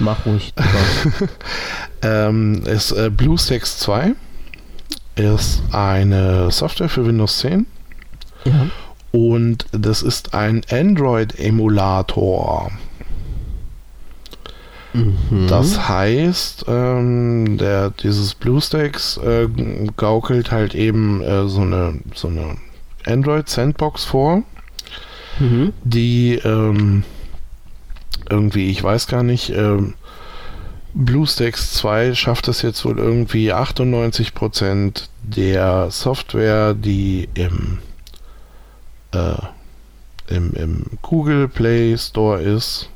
Mach ruhig. (laughs)
Ähm, ist äh, BlueStacks 2. Ist eine Software für Windows 10
ja.
und das ist ein Android-Emulator.
Mhm.
Das heißt, ähm, der, dieses BlueStacks äh, gaukelt halt eben äh, so eine, so eine Android Sandbox vor,
Mhm.
die ähm, irgendwie, ich weiß gar nicht, ähm, BlueStacks 2 schafft es jetzt wohl irgendwie 98% der Software, die im, äh, im, im Google Play Store ist,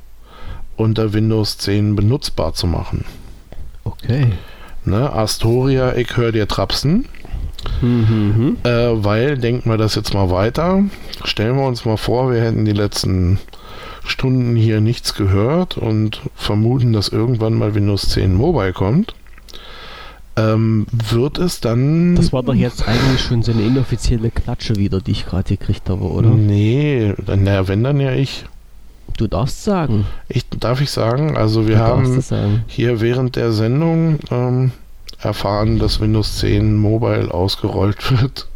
unter Windows 10 benutzbar zu machen.
Okay.
Ne? Astoria, ich höre dir trapsen.
Mhm.
Äh, weil, denken wir das jetzt mal weiter, stellen wir uns mal vor, wir hätten die letzten Stunden hier nichts gehört und vermuten, dass irgendwann mal Windows 10 Mobile kommt. Ähm, wird es dann.
Das war doch jetzt eigentlich schon so eine inoffizielle Klatsche wieder, die ich gerade gekriegt habe, oder?
Nee, naja, wenn dann ja ich.
Du darfst sagen.
ich. Darf ich sagen? Also, wir
du
haben hier während der Sendung ähm, erfahren, dass Windows 10 Mobile ausgerollt (laughs) wird.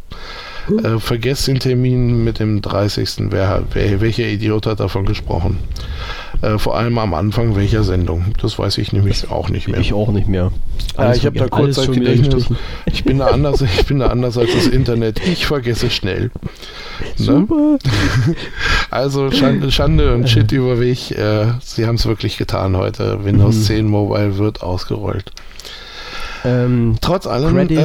Äh, vergesst den Termin mit dem 30. Wer, wer, welcher Idiot hat davon gesprochen? Äh, vor allem am Anfang welcher Sendung. Das weiß ich nämlich auch nicht mehr.
Ich auch nicht mehr.
Ja, ich habe da
alles
kurz
schon wieder
Gedächtnis. Ich bin da anders, ich bin da anders als das Internet. Ich vergesse schnell. Ne?
Super. (laughs)
Also Schande, Schande und Shit über mich. Äh, sie haben es wirklich getan heute. Windows
Mhm.
10 Mobile wird ausgerollt.
Ähm,
Trotz allem,
Credits.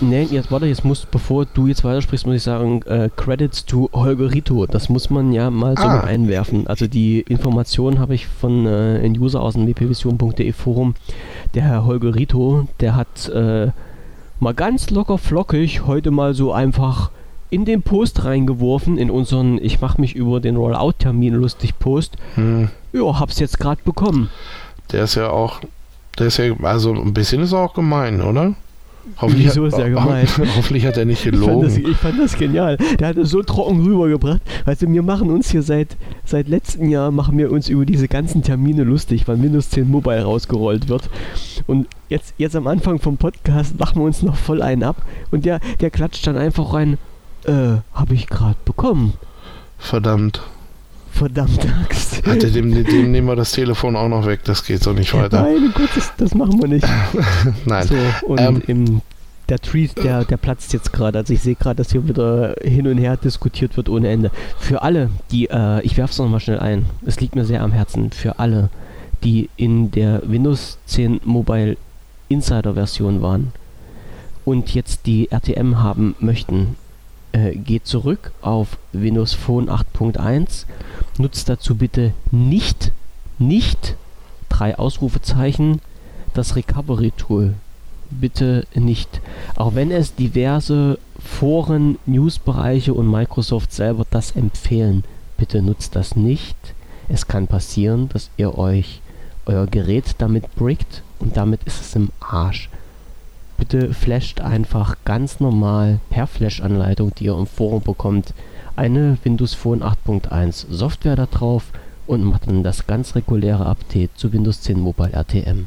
ähm,
nee, jetzt warte, jetzt musst, bevor du jetzt weitersprichst, muss ich sagen, äh, Credits to Holgerito. Das muss man ja mal so
Ah.
mit einwerfen. Also die Information habe ich von äh, einem User aus dem wpvision.de Forum. Der Herr Holgerito, der hat äh, mal ganz locker flockig heute mal so einfach in den Post reingeworfen, in unseren Ich mache mich über den Rollout-Termin lustig Post.
hm,
Ja, hab's jetzt gerade bekommen.
der ist ja auch, der ist ja, also ein bisschen ist er auch gemein, oder? Hoffentlich
Wieso ist er gemein? (laughs)
hoffentlich hat er nicht
Ich fand, das,
gelogen.
ich fand das genial. Der hat es so trocken rübergebracht. Weißt du, wir machen uns hier seit, seit letztem Jahr, machen wir uns über diese ganzen Termine lustig, wann Windows 10 Mobile rausgerollt wird. Und jetzt, jetzt am Anfang vom Podcast lachen wir uns noch voll einen ab. Und der, der klatscht dann einfach rein, äh, habe ich gerade bekommen.
Verdammt.
Verdammte Axt.
Alter, dem, dem nehmen wir das Telefon auch noch weg. Das geht so nicht weiter.
Nein, Gott, das, das machen wir nicht. (laughs)
Nein.
So, und
Ähm,
im, der Tweet, der, der platzt jetzt gerade. Also ich sehe gerade, dass hier wieder hin und her diskutiert wird ohne Ende. Für alle, die, äh, ich werfe es nochmal schnell ein, es liegt mir sehr am Herzen, für alle, die in der Windows 10 Mobile Insider Version waren und jetzt die RTM haben möchten, äh, geht zurück auf Windows Phone 8.1, nutzt dazu bitte nicht, nicht drei Ausrufezeichen, das Recovery Tool. Bitte nicht. Auch wenn es diverse Foren, Newsbereiche und Microsoft selber das empfehlen, bitte nutzt das nicht. Es kann passieren, dass ihr euch euer Gerät damit brickt und damit ist es im Arsch. Bitte flasht einfach ganz normal per Flash-Anleitung, die ihr im Forum bekommt, eine Windows Phone 8.1 Software da drauf und macht dann das ganz reguläre Update zu Windows 10 Mobile RTM.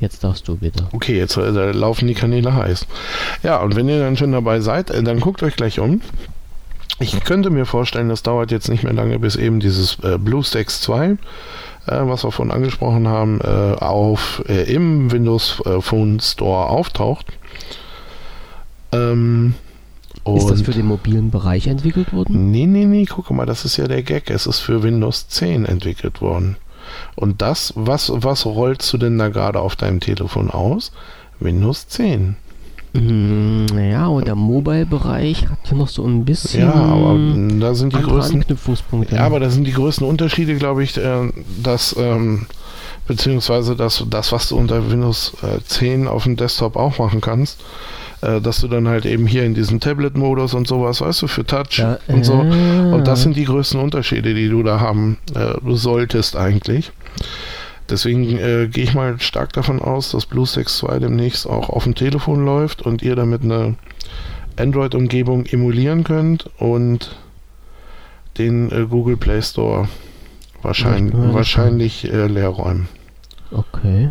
Jetzt darfst du bitte.
Okay, jetzt äh, laufen die Kanäle heiß. Ja, und wenn ihr dann schon dabei seid, äh, dann guckt euch gleich um. Ich könnte mir vorstellen, das dauert jetzt nicht mehr lange, bis eben dieses äh, BlueStacks 2, äh, was wir vorhin angesprochen haben, äh, auf, äh, im Windows äh, Phone Store auftaucht. Ähm,
Ist das für den mobilen Bereich entwickelt worden?
Nee, nee, nee, guck mal, das ist ja der Gag. Es ist für Windows 10 entwickelt worden. Und das, was, was rollst du denn da gerade auf deinem Telefon aus? Windows 10.
Mm, Naja, und der Mobile-Bereich hat ja noch so ein bisschen
Ja, aber da sind die größten.
Anknüpfungspunkte.
Ja, aber da sind die größten Unterschiede, glaube ich, äh, dass, ähm, beziehungsweise das, das, was du unter Windows äh, 10 auf dem Desktop auch machen kannst, äh, dass du dann halt eben hier in diesem Tablet-Modus und sowas, weißt du, für Touch
Ja,
und so.
äh,
Und das sind die größten Unterschiede, die du da haben äh, solltest eigentlich. Deswegen äh, gehe ich mal stark davon aus, dass BlueStacks 2 demnächst auch auf dem Telefon läuft und ihr damit eine Android-Umgebung emulieren könnt und den äh, Google Play Store wahrscheinlich, wahrscheinlich äh, leer räumen.
Okay.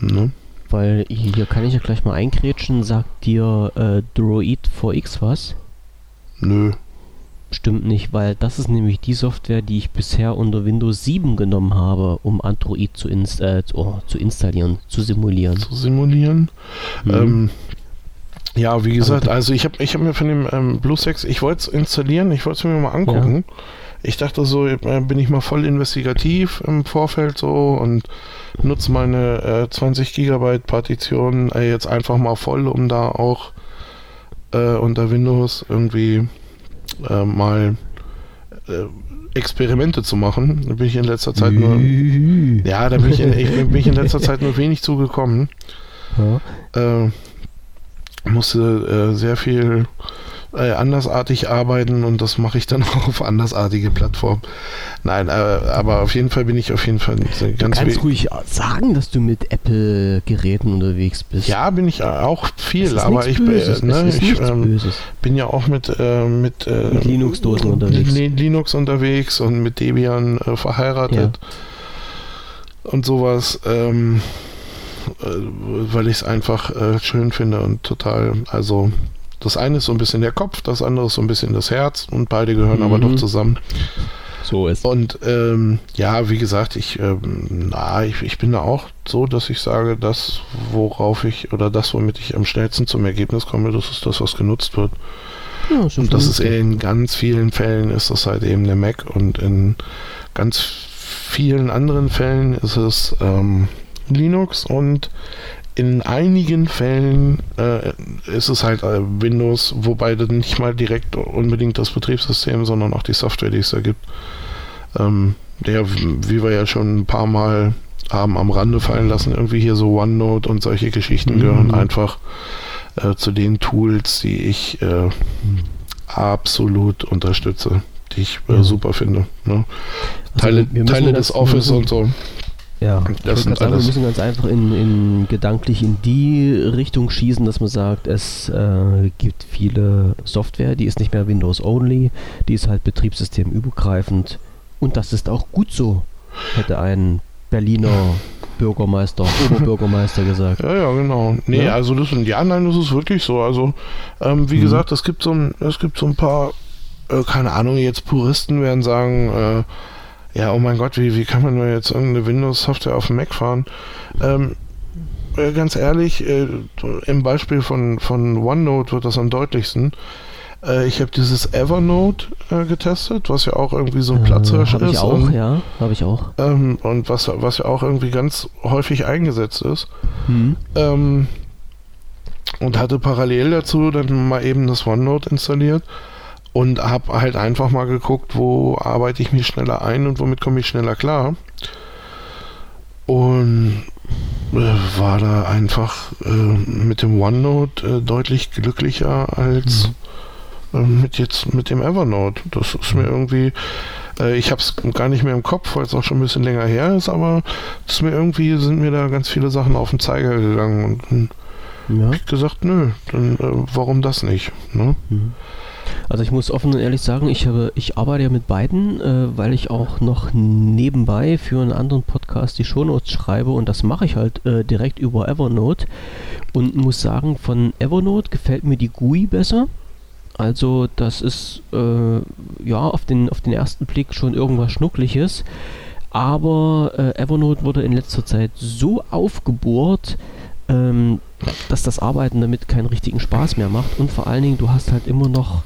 Ne?
Weil hier kann ich ja gleich mal eingrätschen. Sagt dir äh, Droid 4X was?
Nö.
Stimmt nicht, weil das ist nämlich die Software, die ich bisher unter Windows 7 genommen habe, um Android zu, inst äh, zu, oh, zu installieren, zu simulieren.
Zu simulieren.
Mhm.
Ähm, Ja, wie gesagt, also ich habe ich hab mir von dem ähm, BlueSex, ich wollte es installieren, ich wollte es mir mal angucken. Ja. Ich dachte so, äh, bin ich mal voll investigativ im Vorfeld so und nutze meine äh, 20 Gigabyte Partition äh, jetzt einfach mal voll, um da auch äh, unter Windows irgendwie äh, mal äh, Experimente zu machen. Da bin ich in letzter Zeit nur. ja, da bin ich, in, ich bin ich in letzter (laughs) Zeit nur wenig zugekommen. Ja. Äh, musste äh, sehr viel äh, andersartig arbeiten und das mache ich dann (laughs) auch auf andersartige Plattformen. Nein, äh, aber auf jeden Fall bin ich auf jeden Fall ganz
Du kannst ruhig sagen, dass du mit Apple-Geräten unterwegs bist.
Ja, bin ich auch viel, aber ich, Böses. Ne, ich ähm, bin ja auch mit, äh, mit, äh,
mit Linux-Dosen unterwegs.
Linux unterwegs und mit Debian äh, verheiratet ja. und sowas. Ähm, äh, weil ich es einfach schön finde und total, also das eine ist so ein bisschen der Kopf, das andere ist so ein bisschen das Herz und beide gehören mhm. aber doch zusammen.
So ist.
Und ähm, ja, wie gesagt, ich, ähm, na, ich, ich bin da auch so, dass ich sage, das, worauf ich oder das, womit ich am schnellsten zum Ergebnis komme, das ist das, was genutzt wird. Ja, und das ist in ganz vielen Fällen ist das halt eben der Mac und in ganz vielen anderen Fällen ist es ähm, Linux und in einigen Fällen äh, ist es halt äh, Windows, wobei dann nicht mal direkt unbedingt das Betriebssystem, sondern auch die Software, die es da gibt. Ähm, der, wie wir ja schon ein paar Mal haben am Rande fallen lassen, irgendwie hier so OneNote und solche Geschichten mhm. gehören einfach äh, zu den Tools, die ich äh, absolut unterstütze, die ich äh, super finde. Ne? Also Teile, Teile des Office und so.
Ja, das sind sagen, wir müssen ganz einfach in, in, gedanklich in die Richtung schießen, dass man sagt, es äh, gibt viele Software, die ist nicht mehr Windows-only, die ist halt betriebssystemübergreifend und das ist auch gut so, hätte ein Berliner Bürgermeister, (laughs) Oberbürgermeister gesagt.
Ja, ja, genau. Nee, ja? also das sind ja, nein, das ist wirklich so. Also, ähm, wie mhm. gesagt, es gibt so ein, es gibt so ein paar, äh, keine Ahnung, jetzt Puristen werden sagen, äh, ja, oh mein Gott, wie, wie kann man nur jetzt irgendeine Windows-Software auf dem Mac fahren? Ähm, äh, ganz ehrlich, äh, im Beispiel von, von OneNote wird das am deutlichsten. Äh, ich habe dieses Evernote äh, getestet, was ja auch irgendwie so ein Platzhirsch
ist.
Habe ich
auch, und, ja, habe ich auch.
Ähm, und was, was ja auch irgendwie ganz häufig eingesetzt ist. Mhm. Ähm, und hatte parallel dazu dann mal eben das OneNote installiert und habe halt einfach mal geguckt, wo arbeite ich mich schneller ein und womit komme ich schneller klar. Und äh, war da einfach äh, mit dem OneNote äh, deutlich glücklicher als mhm. mit jetzt mit dem Evernote. Das ist mir irgendwie, äh, ich habe es gar nicht mehr im Kopf, weil es auch schon ein bisschen länger her ist, aber ist mir irgendwie sind mir da ganz viele Sachen auf den Zeiger gegangen und, und ja. ich gesagt, nö, dann äh, warum das nicht? Ne? Mhm.
Also ich muss offen und ehrlich sagen, ich, habe, ich arbeite ja mit beiden, äh, weil ich auch noch nebenbei für einen anderen Podcast die Shownotes schreibe und das mache ich halt äh, direkt über Evernote und muss sagen, von Evernote gefällt mir die GUI besser. Also das ist äh, ja auf den, auf den ersten Blick schon irgendwas Schnuckliches. Aber äh, Evernote wurde in letzter Zeit so aufgebohrt, ähm, dass das Arbeiten damit keinen richtigen Spaß mehr macht und vor allen Dingen du hast halt immer noch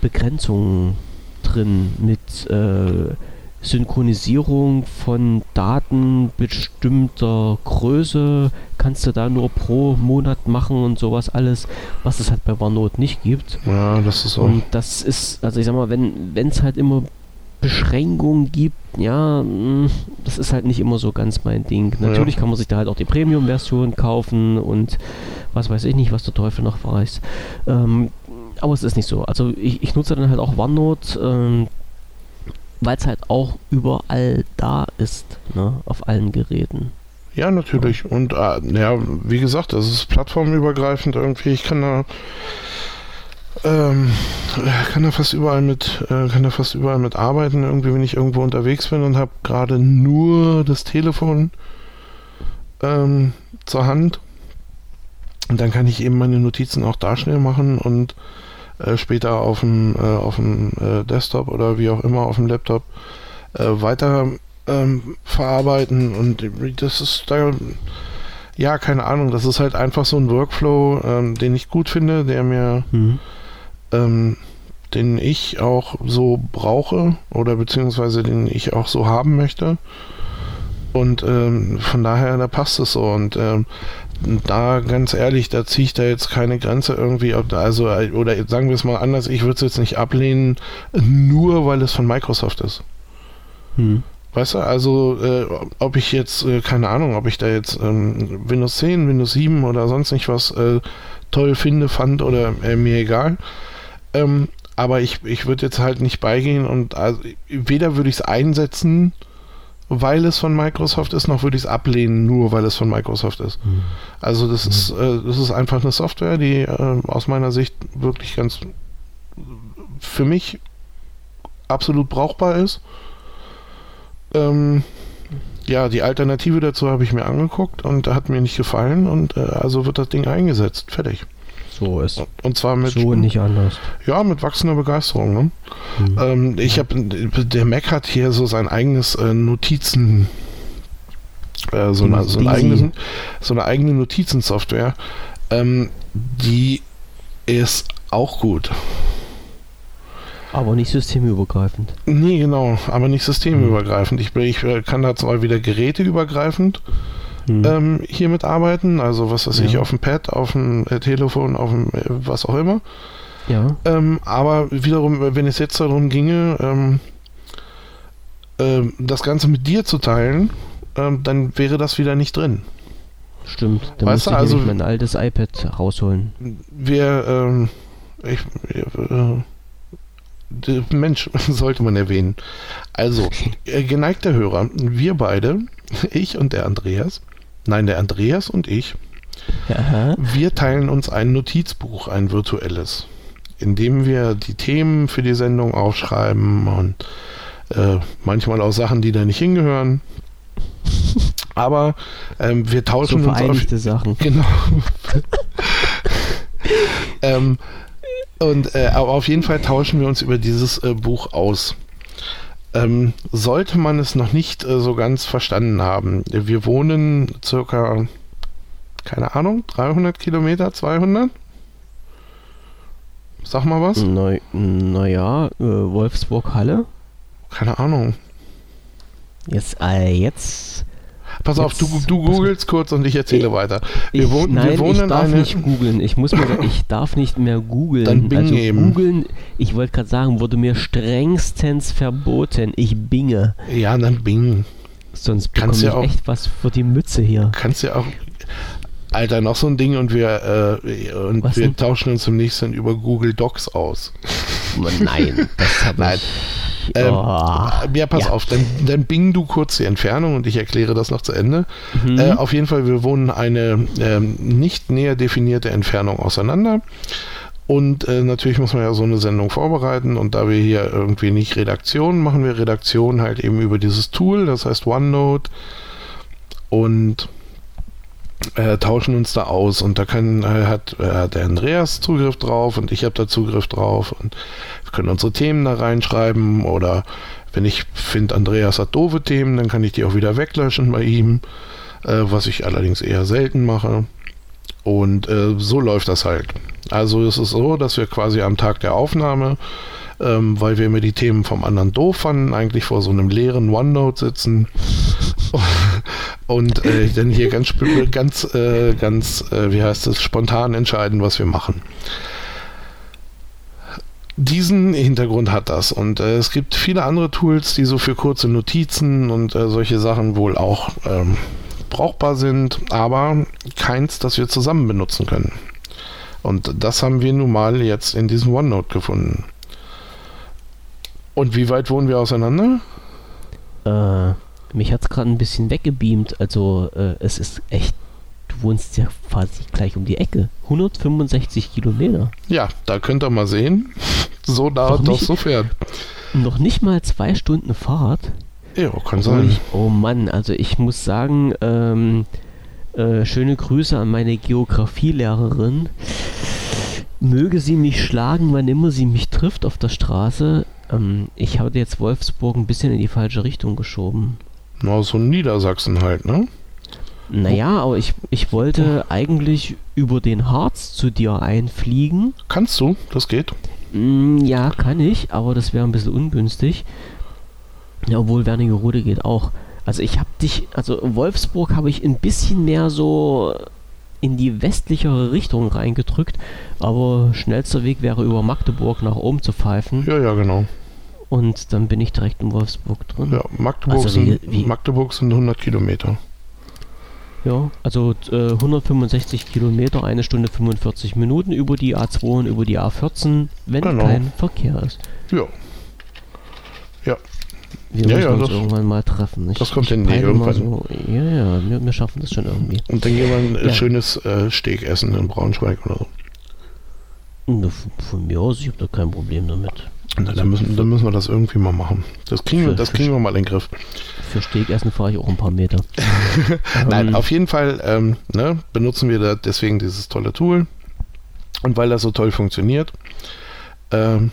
Begrenzungen drin mit äh, Synchronisierung von Daten bestimmter Größe kannst du da nur pro Monat machen und sowas alles, was es halt bei OneNote nicht gibt.
Ja, das ist
so. Und das ist, also ich sag mal, wenn es halt immer Beschränkungen gibt, ja, mm, das ist halt nicht immer so ganz mein Ding. Natürlich ja. kann man sich da halt auch die Premium-Version kaufen und was weiß ich nicht, was der Teufel noch weiß. Ähm, aber es ist nicht so. Also ich, ich nutze dann halt auch OneNote, ähm, weil es halt auch überall da ist, ne, auf allen Geräten.
Ja, natürlich. Und äh, ja, wie gesagt, das ist plattformübergreifend irgendwie. Ich kann da ähm, kann da fast überall mit, äh, kann da fast überall mit arbeiten, irgendwie, wenn ich irgendwo unterwegs bin und habe gerade nur das Telefon ähm, zur Hand. Und dann kann ich eben meine Notizen auch da schnell machen und äh, später auf dem, äh, auf dem äh, Desktop oder wie auch immer auf dem Laptop äh, weiter ähm, verarbeiten. Und das ist da ja, keine Ahnung, das ist halt einfach so ein Workflow, ähm, den ich gut finde, der mir,
Mhm.
ähm, den ich auch so brauche oder beziehungsweise den ich auch so haben möchte. Und ähm, von daher, da passt es so. Und ähm, da ganz ehrlich, da ziehe ich da jetzt keine Grenze irgendwie, ob da- also oder sagen wir es mal anders, ich würde es jetzt nicht ablehnen, nur weil es von Microsoft ist.
Mhm.
Weißt du, also äh, ob ich jetzt, äh, keine Ahnung, ob ich da jetzt ähm, Windows 10, Windows 7 oder sonst nicht was äh, toll finde, fand oder äh, mir egal. Ähm, aber ich, ich würde jetzt halt nicht beigehen und also, weder würde ich es einsetzen, weil es von Microsoft ist, noch würde ich es ablehnen, nur weil es von Microsoft ist.
Mhm.
Also das ist, äh, das ist einfach eine Software, die äh, aus meiner Sicht wirklich ganz für mich absolut brauchbar ist. Ähm, ja, die Alternative dazu habe ich mir angeguckt und hat mir nicht gefallen und äh, also wird das Ding eingesetzt. Fertig.
So ist.
Und zwar mit
So nicht anders.
ja, mit wachsender Begeisterung. Ne?
Mhm.
Ähm, ich habe der Mac hat hier so sein eigenes äh, Notizen äh, so, eine, so, ein
Ding
eigenes,
Sie.
so eine eigene Notizensoftware, ähm, die ist auch gut.
Aber nicht systemübergreifend.
Nee, genau, aber nicht systemübergreifend. Ich, ich äh, kann da zwar wieder geräteübergreifend
Mhm.
ähm, hier mitarbeiten, also was weiß ich,
Ja.
auf dem Pad, auf dem äh, Telefon, auf dem äh, was auch immer.
ja.
Ähm, aber wiederum, wenn es jetzt darum ginge, ähm, ähm, das Ganze mit dir zu teilen, ähm, dann wäre das wieder nicht drin.
Stimmt. Da
Weißt
müsste
du,
ich
also-
mein altes iPad rausholen.
Wir, ähm, ich, äh, der (laughs) Mensch (laughs) sollte man erwähnen. Also, (laughs) äh, geneigter Hörer, wir beide, ich und der Andreas, nein, der Andreas und ich,
Ja.
wir teilen uns ein Notizbuch, ein virtuelles, in dem wir die Themen für die Sendung aufschreiben und äh, manchmal auch Sachen, die da nicht hingehören. (laughs) Aber ähm, wir
So
tauschen uns auf,
vereinigte Sachen. (laughs)
Genau. (laughs) ähm, und äh, aber auf jeden Fall tauschen wir uns über dieses äh, Buch aus. Ähm, sollte man es noch nicht äh, so ganz verstanden haben, wir wohnen circa, keine Ahnung, 300 Kilometer, 200? Sag mal was?
Naja, na ja, äh, Wolfsburg-Halle.
Keine Ahnung.
Jetzt, äh, jetzt.
Pass auf, du,
Jetzt-
du googelst kurz und ich erzähle
Ich-
weiter. Wir
ich,
wohnen- wir
nein,
wohnen
ich darf
eine-
nicht googeln. Ich muss mir, ich darf nicht mehr googeln.
Dann Bing
also
eben.
googeln, ich wollte gerade sagen, wurde mir strengstens verboten. Ich binge.
Ja, dann Bing.
Sonst
Kannst
bekomme
ja
ich
auch-
echt was für die Mütze hier.
kannst ja auch. Alter, noch so ein Ding und wir, äh, und
Was
wir
denn?
tauschen uns demnächst dann über Google Docs aus.
Nein, das habe
Nein.
ich.
Ähm,
oh.
ja, pass
ja.
auf, dann, dann bing du kurz die Entfernung und ich erkläre das noch zu Ende.
Mhm.
Äh, auf jeden Fall, wir wohnen eine ähm, nicht näher definierte Entfernung auseinander. Und äh, natürlich muss man ja so eine Sendung vorbereiten. Und da wir hier irgendwie nicht Redaktion machen, wir Redaktion halt eben über dieses Tool, das heißt OneNote. Und äh, tauschen uns da aus. Und da kann, äh, hat, äh, der Andreas Zugriff drauf und ich habe da Zugriff drauf. Und wir können unsere Themen da reinschreiben. Oder wenn ich finde, Andreas hat doofe Themen, dann kann ich die auch wieder weglöschen bei ihm. Äh, was ich allerdings eher selten mache. Und äh, so läuft das halt. Also es ist so, dass wir quasi am Tag der Aufnahme, ähm, weil wir immer die Themen vom anderen doof fanden, eigentlich vor so einem leeren OneNote sitzen (laughs) und äh, dann hier ganz, ganz, äh, ganz, äh, wie heißt es, spontan entscheiden, was wir machen. Diesen Hintergrund hat das und äh, es gibt viele andere Tools, die so für kurze Notizen und äh, solche Sachen wohl auch ähm, brauchbar sind, aber keins, das wir zusammen benutzen können. Und das haben wir nun mal jetzt in diesem OneNote gefunden. Und wie weit wohnen wir auseinander?
Äh, mich hat es gerade ein bisschen weggebeamt. Also, äh, es ist echt. Du wohnst ja quasi gleich um die Ecke. 165 Kilometer.
Ja, da könnt ihr mal sehen. (laughs) So nah
Doch
und doch so fern.
Noch nicht mal zwei Stunden Fahrt.
Ja, kann sein.
Ich, oh Mann, also ich muss sagen, ähm, äh, schöne Grüße an meine Geografielehrerin. Möge sie mich schlagen, wann immer sie mich trifft auf der Straße. Ähm, ich habe jetzt Wolfsburg ein bisschen in die falsche Richtung geschoben.
Na, so Niedersachsen halt, ne?
Naja, aber ich, ich wollte eigentlich über den Harz zu dir einfliegen.
Kannst du? Das geht.
Mm, ja, kann ich, aber das wäre ein bisschen ungünstig. Ja, obwohl Wernigerode geht auch. Also ich habe dich, also Wolfsburg habe ich ein bisschen mehr so in die westlichere Richtung reingedrückt, aber schnellster Weg wäre über Magdeburg nach oben zu pfeifen.
Ja, ja, genau.
Und dann bin ich direkt in Wolfsburg drin.
Ja, Magdeburg,
Also wie-
sind,
wie-
Magdeburg sind 100 Kilometer.
Ja, also äh, 165 Kilometer, eine Stunde 45 Minuten über die A2 und über die A14, wenn
Genau.
kein Verkehr ist.
Ja,
Wir
Ja,
müssen
ja,
uns
das-
irgendwann mal treffen. Ich,
das kommt hin, nee, irgendwann.
So, ja, ja, wir, wir schaffen das schon irgendwie.
und dann gehen wir ein äh,
Ja.
schönes äh, Steak essen in Braunschweig oder so.
Von mir aus, ich habe da kein Problem damit.
Na, dann, müssen, dann müssen wir das irgendwie mal machen. Das kriegen, wir,
Für-
das
für-
kriegen wir mal in den Griff.
Für Steakessen fahre ich auch ein paar Meter. (laughs)
Nein,
Ähm,
auf jeden Fall ähm, ne, benutzen wir da deswegen dieses tolle Tool. Und weil das so toll funktioniert, ähm,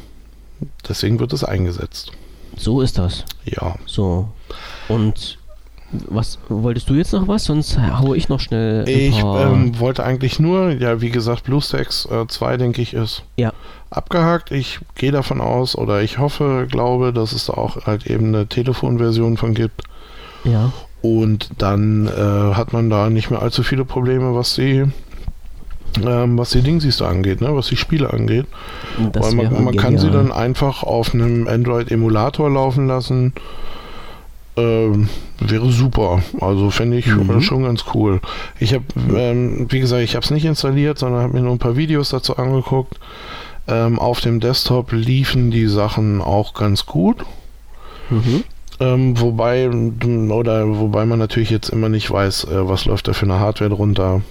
deswegen wird es eingesetzt.
So ist das.
Ja.
So. Und was wolltest du jetzt noch was? Sonst haue ich noch schnell
Ich ähm, wollte eigentlich nur, ja, wie gesagt, BlueStacks 2, denke ich, ist
Ja.
abgehakt. Ich gehe davon aus oder ich hoffe, glaube, dass es da auch halt eben eine Telefonversion von gibt.
ja.
Und dann äh, hat man da nicht mehr allzu viele Probleme, was die, ähm, was die Dingsies da angeht, ne? was die Spiele angeht.
Das
Weil man, man kann sie dann einfach auf einem Android-Emulator laufen lassen. Ähm, wäre super. Also fände ich
Mhm.
schon ganz cool. Ich habe, ähm, wie gesagt, ich habe es nicht installiert, sondern habe mir nur ein paar Videos dazu angeguckt. Ähm, auf dem Desktop liefen die Sachen auch ganz gut.
Mhm.
Ähm, wobei, oder wobei man natürlich jetzt immer nicht weiß, äh, was läuft da für eine Hardware drunter.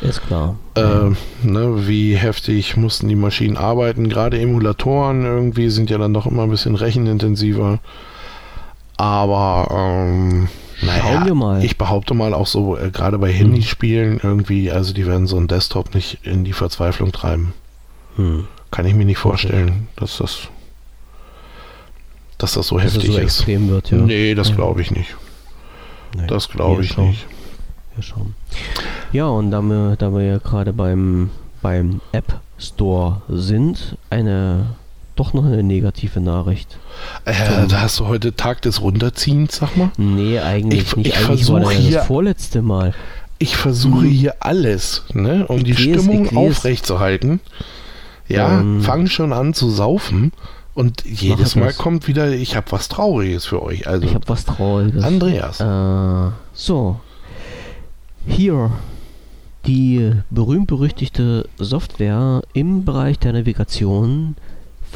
Ist klar.
Äh, ne, wie heftig mussten die Maschinen arbeiten. Gerade Emulatoren irgendwie sind ja dann doch immer ein bisschen rechenintensiver. Aber ähm, naja,
Schauen wir mal.
ich behaupte mal auch so, äh, gerade bei Handyspielen irgendwie, also die werden so einen Desktop nicht in die Verzweiflung treiben.
Hm.
Kann ich mir nicht vorstellen, dass das dass das so
Dass
heftig
so
ist.
extrem wird, ja.
Nee, das
Ja.
glaube ich nicht.
Nee.
Das glaube ich
schauen.
nicht.
Wir schauen. Ja, und da wir, da wir ja gerade beim, beim App Store sind, eine doch noch eine negative Nachricht.
Äh, da hast du heute Tag des Runterziehens, sag mal.
Nee, eigentlich
Ich-
nicht.
ich
eigentlich war das
hier-
das vorletzte Mal.
Ich versuche
Mhm.
hier alles, ne, um
Ich
die
lese,
Stimmung aufrechtzuerhalten. Ja,
Ähm.
fang schon an zu saufen und jedes Mal
das.
kommt wieder, ich habe was Trauriges für euch. Also,
Ich habe was Trauriges.
Andreas.
Äh, so. Hier die berühmt-berüchtigte Software im Bereich der Navigation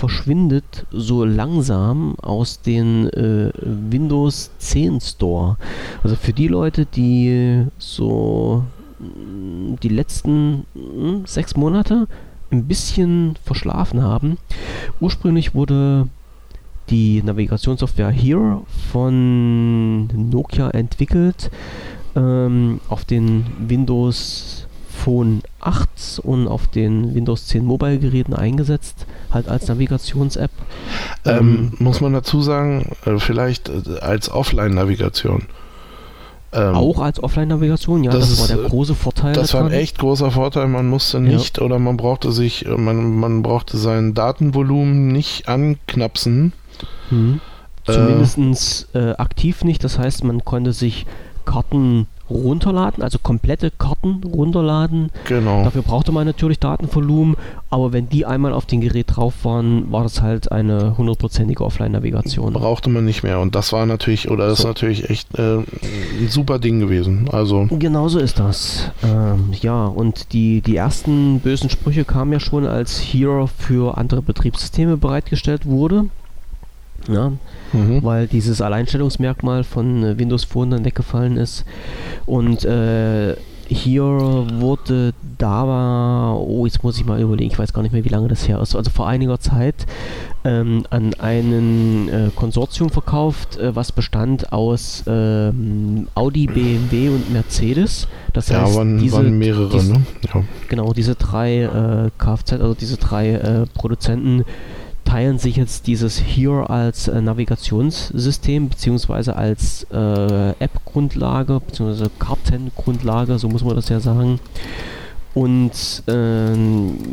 verschwindet so langsam aus den äh, Windows 10 Store. Also für die Leute, die so mm, die letzten mm, sechs Monate ein bisschen verschlafen haben. Ursprünglich wurde die Navigationssoftware Here von Nokia entwickelt ähm, auf den Windows Phone 8 und auf den Windows 10 Mobile Geräten eingesetzt, halt als Navigations-App.
ähm, muss man dazu sagen, äh, vielleicht äh, als Offline-Navigation. Ähm,
auch als Offline-Navigation, ja,
das
das, war der
äh,
große Vorteil.
Das war ein echt großer Vorteil. Man musste nicht oder man brauchte sich, man, man brauchte sein Datenvolumen nicht anknapsen. Äh,
Zumindest äh, aktiv nicht, das heißt, man konnte sich Karten runterladen, also komplette Karten runterladen.
Genau.
Dafür brauchte man natürlich Datenvolumen, aber wenn die einmal auf dem Gerät drauf waren, war das halt eine hundertprozentige Offline-Navigation.
brauchte man nicht mehr. Und das war natürlich, oder das ist
So.
natürlich echt äh, ein super Ding gewesen. Also,
Genauso ist das. Ähm, ja, und die, die ersten bösen Sprüche kamen ja schon, als Here für andere Betriebssysteme bereitgestellt wurde. Ja,
mhm.
weil dieses Alleinstellungsmerkmal von äh, Windows Phone dann weggefallen ist. Und äh, hier wurde da, oh, jetzt muss ich mal überlegen, ich weiß gar nicht mehr, wie lange das her ist. Also vor einiger Zeit ähm, an einen äh, Konsortium verkauft, äh, was bestand aus ähm, Audi, BMW und Mercedes. Das
ja,
heißt,
waren,
diese,
waren mehrere,
diese-
ne? Ja.
genau diese drei äh, Kfz, also diese drei äh, Produzenten teilen sich jetzt dieses Here als äh, Navigationssystem beziehungsweise als äh, App-Grundlage beziehungsweise Kartengrundlage, so muss man das ja sagen. Und äh,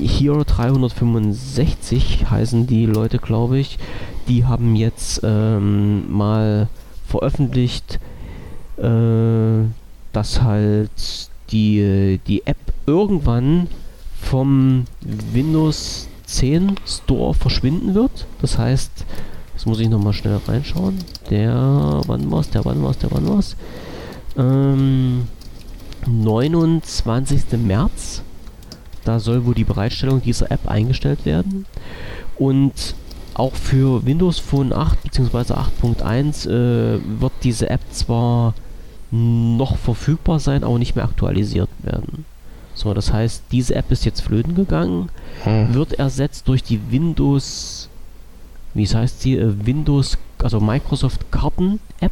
Hero 365 heißen die Leute, glaube ich. Die haben jetzt ähm, mal veröffentlicht, äh, dass halt die, die App irgendwann vom Windows 10 Store verschwinden wird. Das heißt, jetzt muss ich nochmal schnell reinschauen. Der, wann war's, der, wann war's, der, wann war's? Ähm, 29. März. Da soll wohl die Bereitstellung dieser App eingestellt werden. Und auch für Windows Phone 8 bzw. 8.1 äh, wird diese App zwar noch verfügbar sein, aber nicht mehr aktualisiert werden. So, das heißt, diese App ist jetzt flöten gegangen, hm. wird ersetzt durch die Windows, wie heißt sie, äh, Windows, also Microsoft Karten App.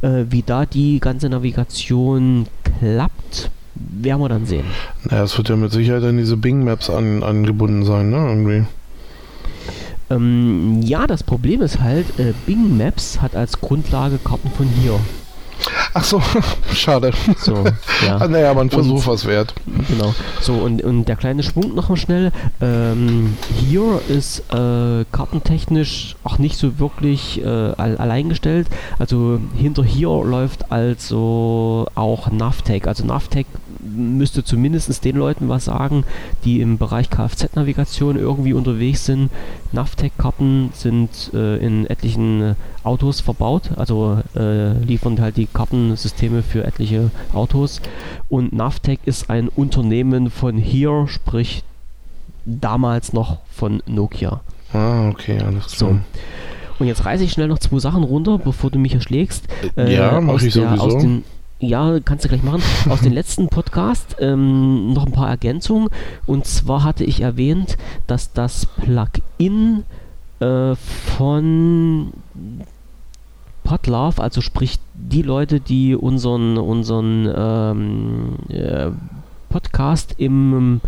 Äh, wie da die ganze Navigation klappt, werden wir dann sehen.
Naja, es wird ja mit Sicherheit an diese Bing Maps an, angebunden sein, ne? Irgendwie.
Ähm, ja, das Problem ist halt, äh, Bing Maps hat als Grundlage Karten von hier.
Ach so, (laughs) schade. So, ja. Ah, naja, man Versuch was wert.
Genau. So, und, und der kleine Schwung noch mal schnell. Ähm, hier ist äh, kartentechnisch auch nicht so wirklich äh, allein gestellt. Also hinter hier läuft also auch Navtec. Also Navtec müsste zumindest den Leuten was sagen, die im Bereich Kfz-Navigation irgendwie unterwegs sind. Navtec-Karten sind äh, in etlichen Autos verbaut, also äh, liefern halt die Kartensysteme für etliche Autos. Und Navtec ist ein Unternehmen von hier, sprich damals noch von Nokia.
Ah, okay, alles klar. So.
Und jetzt reiße ich schnell noch zwei Sachen runter, bevor du mich erschlägst.
Äh, ja, mach ich der, sowieso. Den,
ja, kannst du gleich machen. Aus dem letzten Podcast ähm, noch ein paar Ergänzungen. Und zwar hatte ich erwähnt, dass das Plugin äh, von Podlove, also sprich die Leute, die unseren, unseren ähm, äh, Podcast im,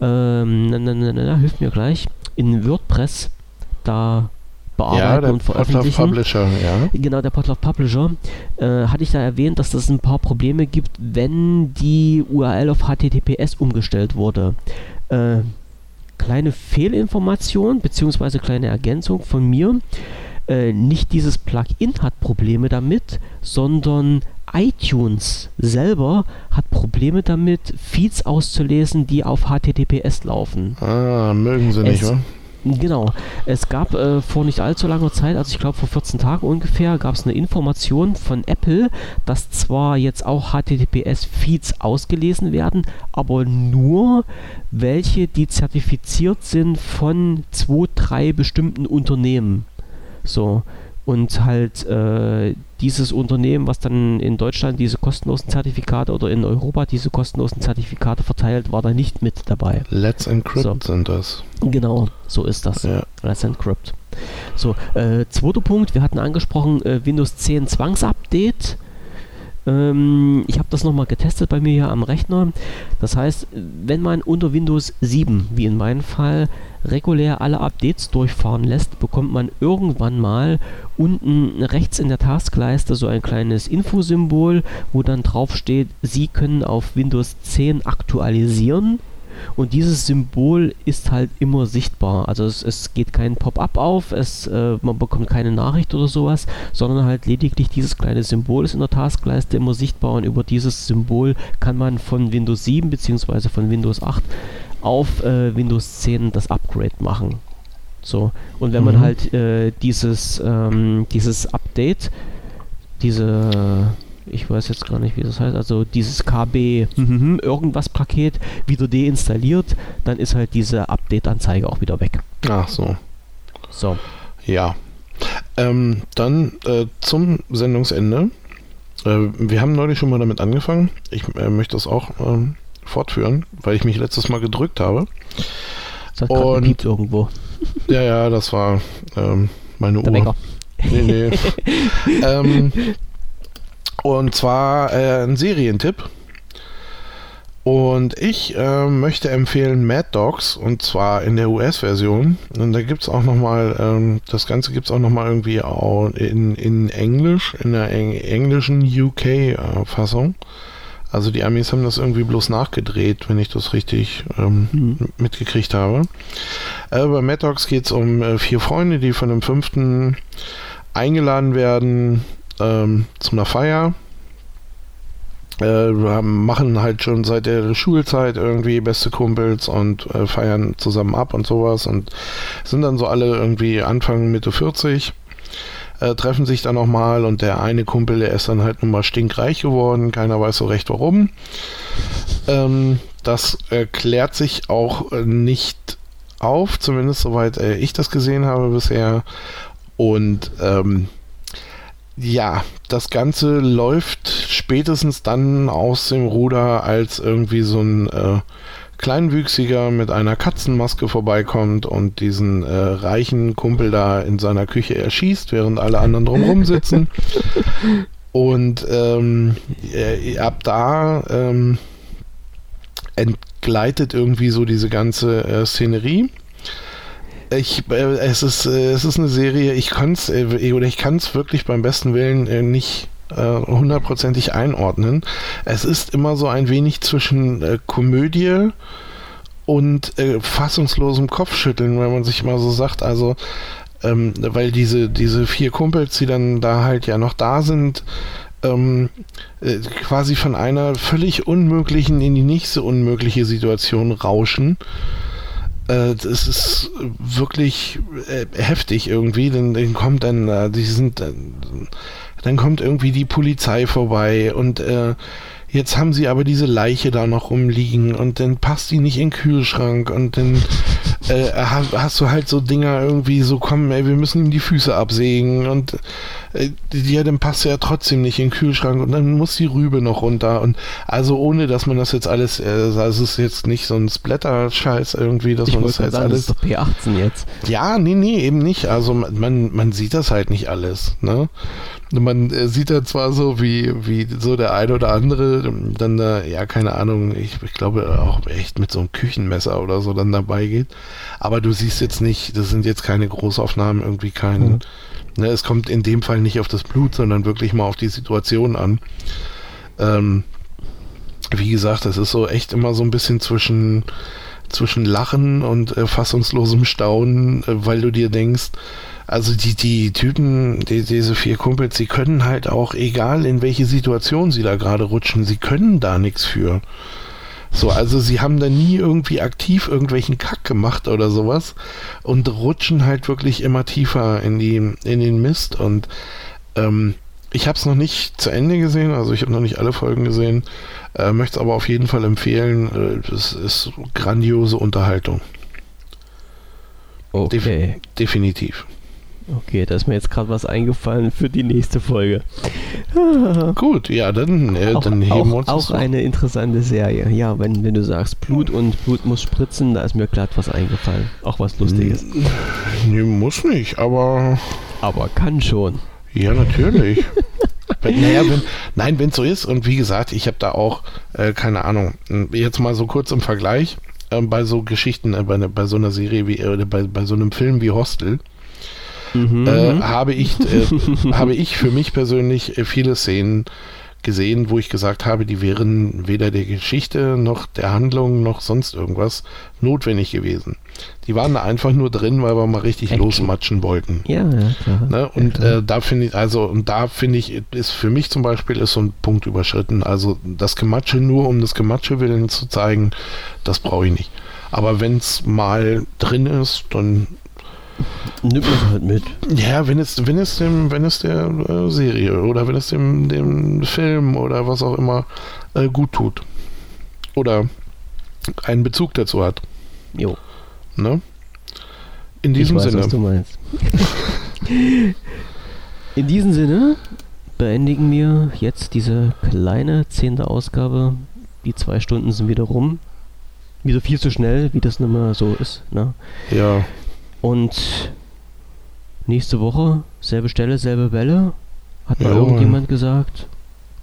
ähm, na, na, na, na, hilft mir gleich, in WordPress da bearbeiten ja, und veröffentlichen.
Publisher, ja.
Genau, der Podlove Publisher. Äh, hatte ich da erwähnt, dass es ein paar Probleme gibt, wenn die URL auf HTTPS umgestellt wurde. Äh, kleine Fehlinformation bzw. kleine Ergänzung von mir. Äh, nicht dieses Plugin hat Probleme damit, sondern iTunes selber hat Probleme damit, Feeds auszulesen, die auf HTTPS laufen.
Ah, mögen sie nicht, wa?
Genau. Es gab äh, vor nicht allzu langer Zeit, also ich glaube vor 14 Tagen ungefähr, gab es eine Information von Apple, dass zwar jetzt auch HTTPS-Feeds ausgelesen werden, aber nur welche, die zertifiziert sind von zwei, drei bestimmten Unternehmen. So. Und halt äh, dieses Unternehmen, was dann in Deutschland diese kostenlosen Zertifikate oder in Europa diese kostenlosen Zertifikate verteilt, war da nicht mit dabei.
Let's Encrypt so. sind das.
Genau, so ist das. Ja. Let's Encrypt. So, äh, zweiter Punkt, wir hatten angesprochen äh, Windows 10 Zwangsupdate. Ähm, ich habe das nochmal getestet bei mir hier am Rechner. Das heißt, wenn man unter Windows 7, wie in meinem Fall, regulär alle Updates durchfahren lässt, bekommt man irgendwann mal unten rechts in der Taskleiste so ein kleines Infosymbol, wo dann drauf steht, Sie können auf Windows 10 aktualisieren und dieses Symbol ist halt immer sichtbar. Also es, es geht kein Pop-up auf, es, äh, man bekommt keine Nachricht oder sowas, sondern halt lediglich dieses kleine Symbol ist in der Taskleiste immer sichtbar und über dieses Symbol kann man von Windows 7 bzw. von Windows 8 auf äh, Windows 10 das Upgrade machen. So, und wenn mhm. man halt äh, dieses, ähm, dieses Update, diese ich weiß jetzt gar nicht, wie das heißt, also dieses KB mhm, irgendwas Paket wieder deinstalliert, dann ist halt diese Update-Anzeige auch wieder weg.
Ach so. So. Ja. Ähm, dann äh, zum Sendungsende. Äh, wir haben neulich schon mal damit angefangen. Ich äh, möchte das auch ähm, fortführen, weil ich mich letztes Mal gedrückt habe.
Das hat Und irgendwo. (laughs)
Ja, ja, das war ähm, meine Der Uhr. Wecker. Nee, nee. (laughs) ähm, und zwar äh, ein Serientipp. Und ich äh, möchte empfehlen Mad Dogs und zwar in der US-Version. Und da gibt es auch nochmal, ähm, das Ganze gibt es auch nochmal irgendwie auch in, in Englisch, in der eng englischen UK-Fassung. also die Amis haben das irgendwie bloß nachgedreht, wenn ich das richtig ähm, mhm. mitgekriegt habe. Äh, bei Mad Dogs geht es um äh, vier Freunde, die von dem fünften eingeladen werden ähm, zu einer Feier äh, machen halt schon seit der Schulzeit irgendwie beste Kumpels und äh, feiern zusammen ab und sowas und sind dann so alle irgendwie Anfang, Mitte 40. Äh, treffen sich dann nochmal und der eine Kumpel, der ist dann halt nun mal stinkreich geworden, keiner weiß so recht warum. Ähm, das klärt sich auch nicht auf, zumindest soweit äh, ich das gesehen habe bisher. Und ähm, ja, das Ganze läuft spätestens dann aus dem Ruder, als irgendwie so ein äh, Kleinwüchsiger mit einer Katzenmaske vorbeikommt und diesen äh, reichen Kumpel da in seiner Küche erschießt, während alle anderen drumherum sitzen. (laughs) und ähm, äh, ab da ähm, entgleitet irgendwie so diese ganze äh, Szenerie. Ich, äh, es, ist, äh, es ist eine Serie, ich kann es äh, oder ich kann es wirklich beim besten Willen äh, nicht äh, hundertprozentig einordnen. Es ist immer so ein wenig zwischen äh, Komödie und fassungslosem Kopfschütteln, wenn man sich mal so sagt. Also, ähm, weil diese, diese vier Kumpels, die dann da halt ja noch da sind, ähm, quasi von einer völlig unmöglichen in die nächste unmögliche Situation rauschen äh, das ist wirklich äh, heftig irgendwie. Dann, dann kommt dann, äh, die sind, äh, dann kommt irgendwie die Polizei vorbei und äh, jetzt haben sie aber diese Leiche da noch rumliegen und dann passt die nicht in den Kühlschrank und dann äh, hast du halt so Dinger irgendwie so, komm, ey, wir müssen ihm die Füße absägen und äh, ja, dann passt er ja trotzdem nicht in den Kühlschrank und dann muss die Rübe noch runter und also ohne, dass man das jetzt alles, äh, also es ist jetzt nicht so ein Splatter-Scheiß irgendwie, dass
ich
man das
jetzt sagen, alles... Das ist doch P18 jetzt.
Ja, nee, nee, eben nicht, also man, man sieht das halt nicht alles, ne? Man äh, sieht da zwar so, wie, wie so der eine oder andere dann da, ja, keine Ahnung, ich, ich glaube auch echt mit so einem Küchenmesser oder so dann dabei geht. Aber du siehst jetzt nicht, das sind jetzt keine Großaufnahmen, irgendwie kein, mhm. ne, es kommt in dem Fall nicht auf das Blut, sondern wirklich mal auf die Situation an. Ähm, wie gesagt, das ist so echt immer so ein bisschen zwischen, zwischen Lachen und äh, fassungslosem Staunen, äh, weil du dir denkst, also die, die Typen, die, diese vier Kumpels, sie können halt auch, egal in welche Situation sie da gerade rutschen, sie können da nichts für. So, also sie haben da nie irgendwie aktiv irgendwelchen Kack gemacht oder sowas und rutschen halt wirklich immer tiefer in die in den Mist und ähm, ich habe es noch nicht zu Ende gesehen, also ich habe noch nicht alle Folgen gesehen, äh, möchte es aber auf jeden Fall empfehlen. Es äh, ist grandiose Unterhaltung.
Okay. Def
definitiv.
Okay, da ist mir jetzt gerade was eingefallen für die nächste Folge.
Gut, ja, dann, äh,
auch,
dann
heben wir uns Auch eine interessante Serie. Ja, wenn, wenn du sagst Blut und Blut muss spritzen, da ist mir gerade was eingefallen. Auch was Lustiges.
Nee, muss nicht, aber.
Aber kann schon.
Ja, natürlich. (laughs) wenn, naja, wenn, nein, wenn es so ist, und wie gesagt, ich habe da auch, äh, keine Ahnung, jetzt mal so kurz im Vergleich, äh, bei so Geschichten, äh, bei, bei, so einer Serie wie, äh, bei, bei so einem Film wie Hostel, mhm. äh, habe, ich, äh, (laughs) habe ich für mich persönlich äh, viele Szenen gesehen, wo ich gesagt habe, die wären weder der Geschichte noch der Handlung noch sonst irgendwas notwendig gewesen. Die waren einfach nur drin, weil wir mal richtig Action. losmatschen wollten.
Ja, ja.
Ne? Und ja, Äh, da finde ich, also, und da finde ich, ist für mich zum Beispiel ist so ein Punkt überschritten. Also das Gematsche nur um das Gematsche willen zu zeigen, das brauche ich nicht. Aber wenn es mal drin ist, dann
Nimmt man halt mit.
Ja, wenn es, wenn es dem, wenn es der äh, Serie oder wenn es dem, dem Film oder was auch immer äh, gut tut. Oder einen Bezug dazu hat.
Jo.
Ne? In diesem
ich weiß,
Sinne.
Was du meinst. (laughs) In diesem Sinne beendigen wir jetzt diese kleine zehnte Ausgabe. Die zwei Stunden sind wieder rum. Wieder viel zu schnell, wie das nun mal so ist. Ne?
Ja.
Und nächste Woche, selbe Stelle, selbe Welle. Hat mal ja, irgendjemand gesagt.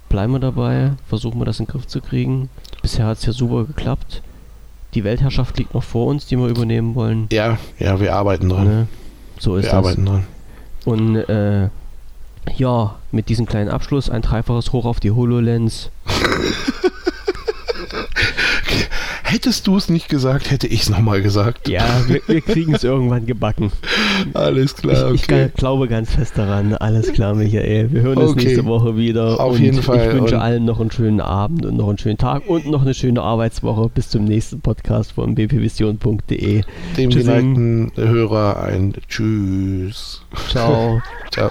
Bleiben wir dabei, versuchen wir das in den Griff zu kriegen. bisher hat es ja super geklappt. Die Weltherrschaft liegt noch vor uns, die wir übernehmen wollen.
Ja, ja, wir arbeiten dran.
Ne? So ist
wir
das.
arbeiten dran.
Und äh, ja, mit diesem kleinen Abschluss ein dreifaches Hoch auf die HoloLens. (laughs)
Hättest du es nicht gesagt, hätte ich es nochmal gesagt.
Ja, wir, wir kriegen es (laughs) irgendwann gebacken.
Alles klar,
Ich, ich
okay.
ga- glaube ganz fest daran. Alles klar, Michael. Wir hören uns
Okay.
nächste Woche wieder.
Auf jeden Fall.
Ich wünsche
Und-
allen noch einen schönen Abend und noch einen schönen Tag und noch eine schöne Arbeitswoche. Bis zum nächsten Podcast von bpvision.de.
Dem geneigten Hörer ein Tschüss.
Ciao. (laughs)
Ciao.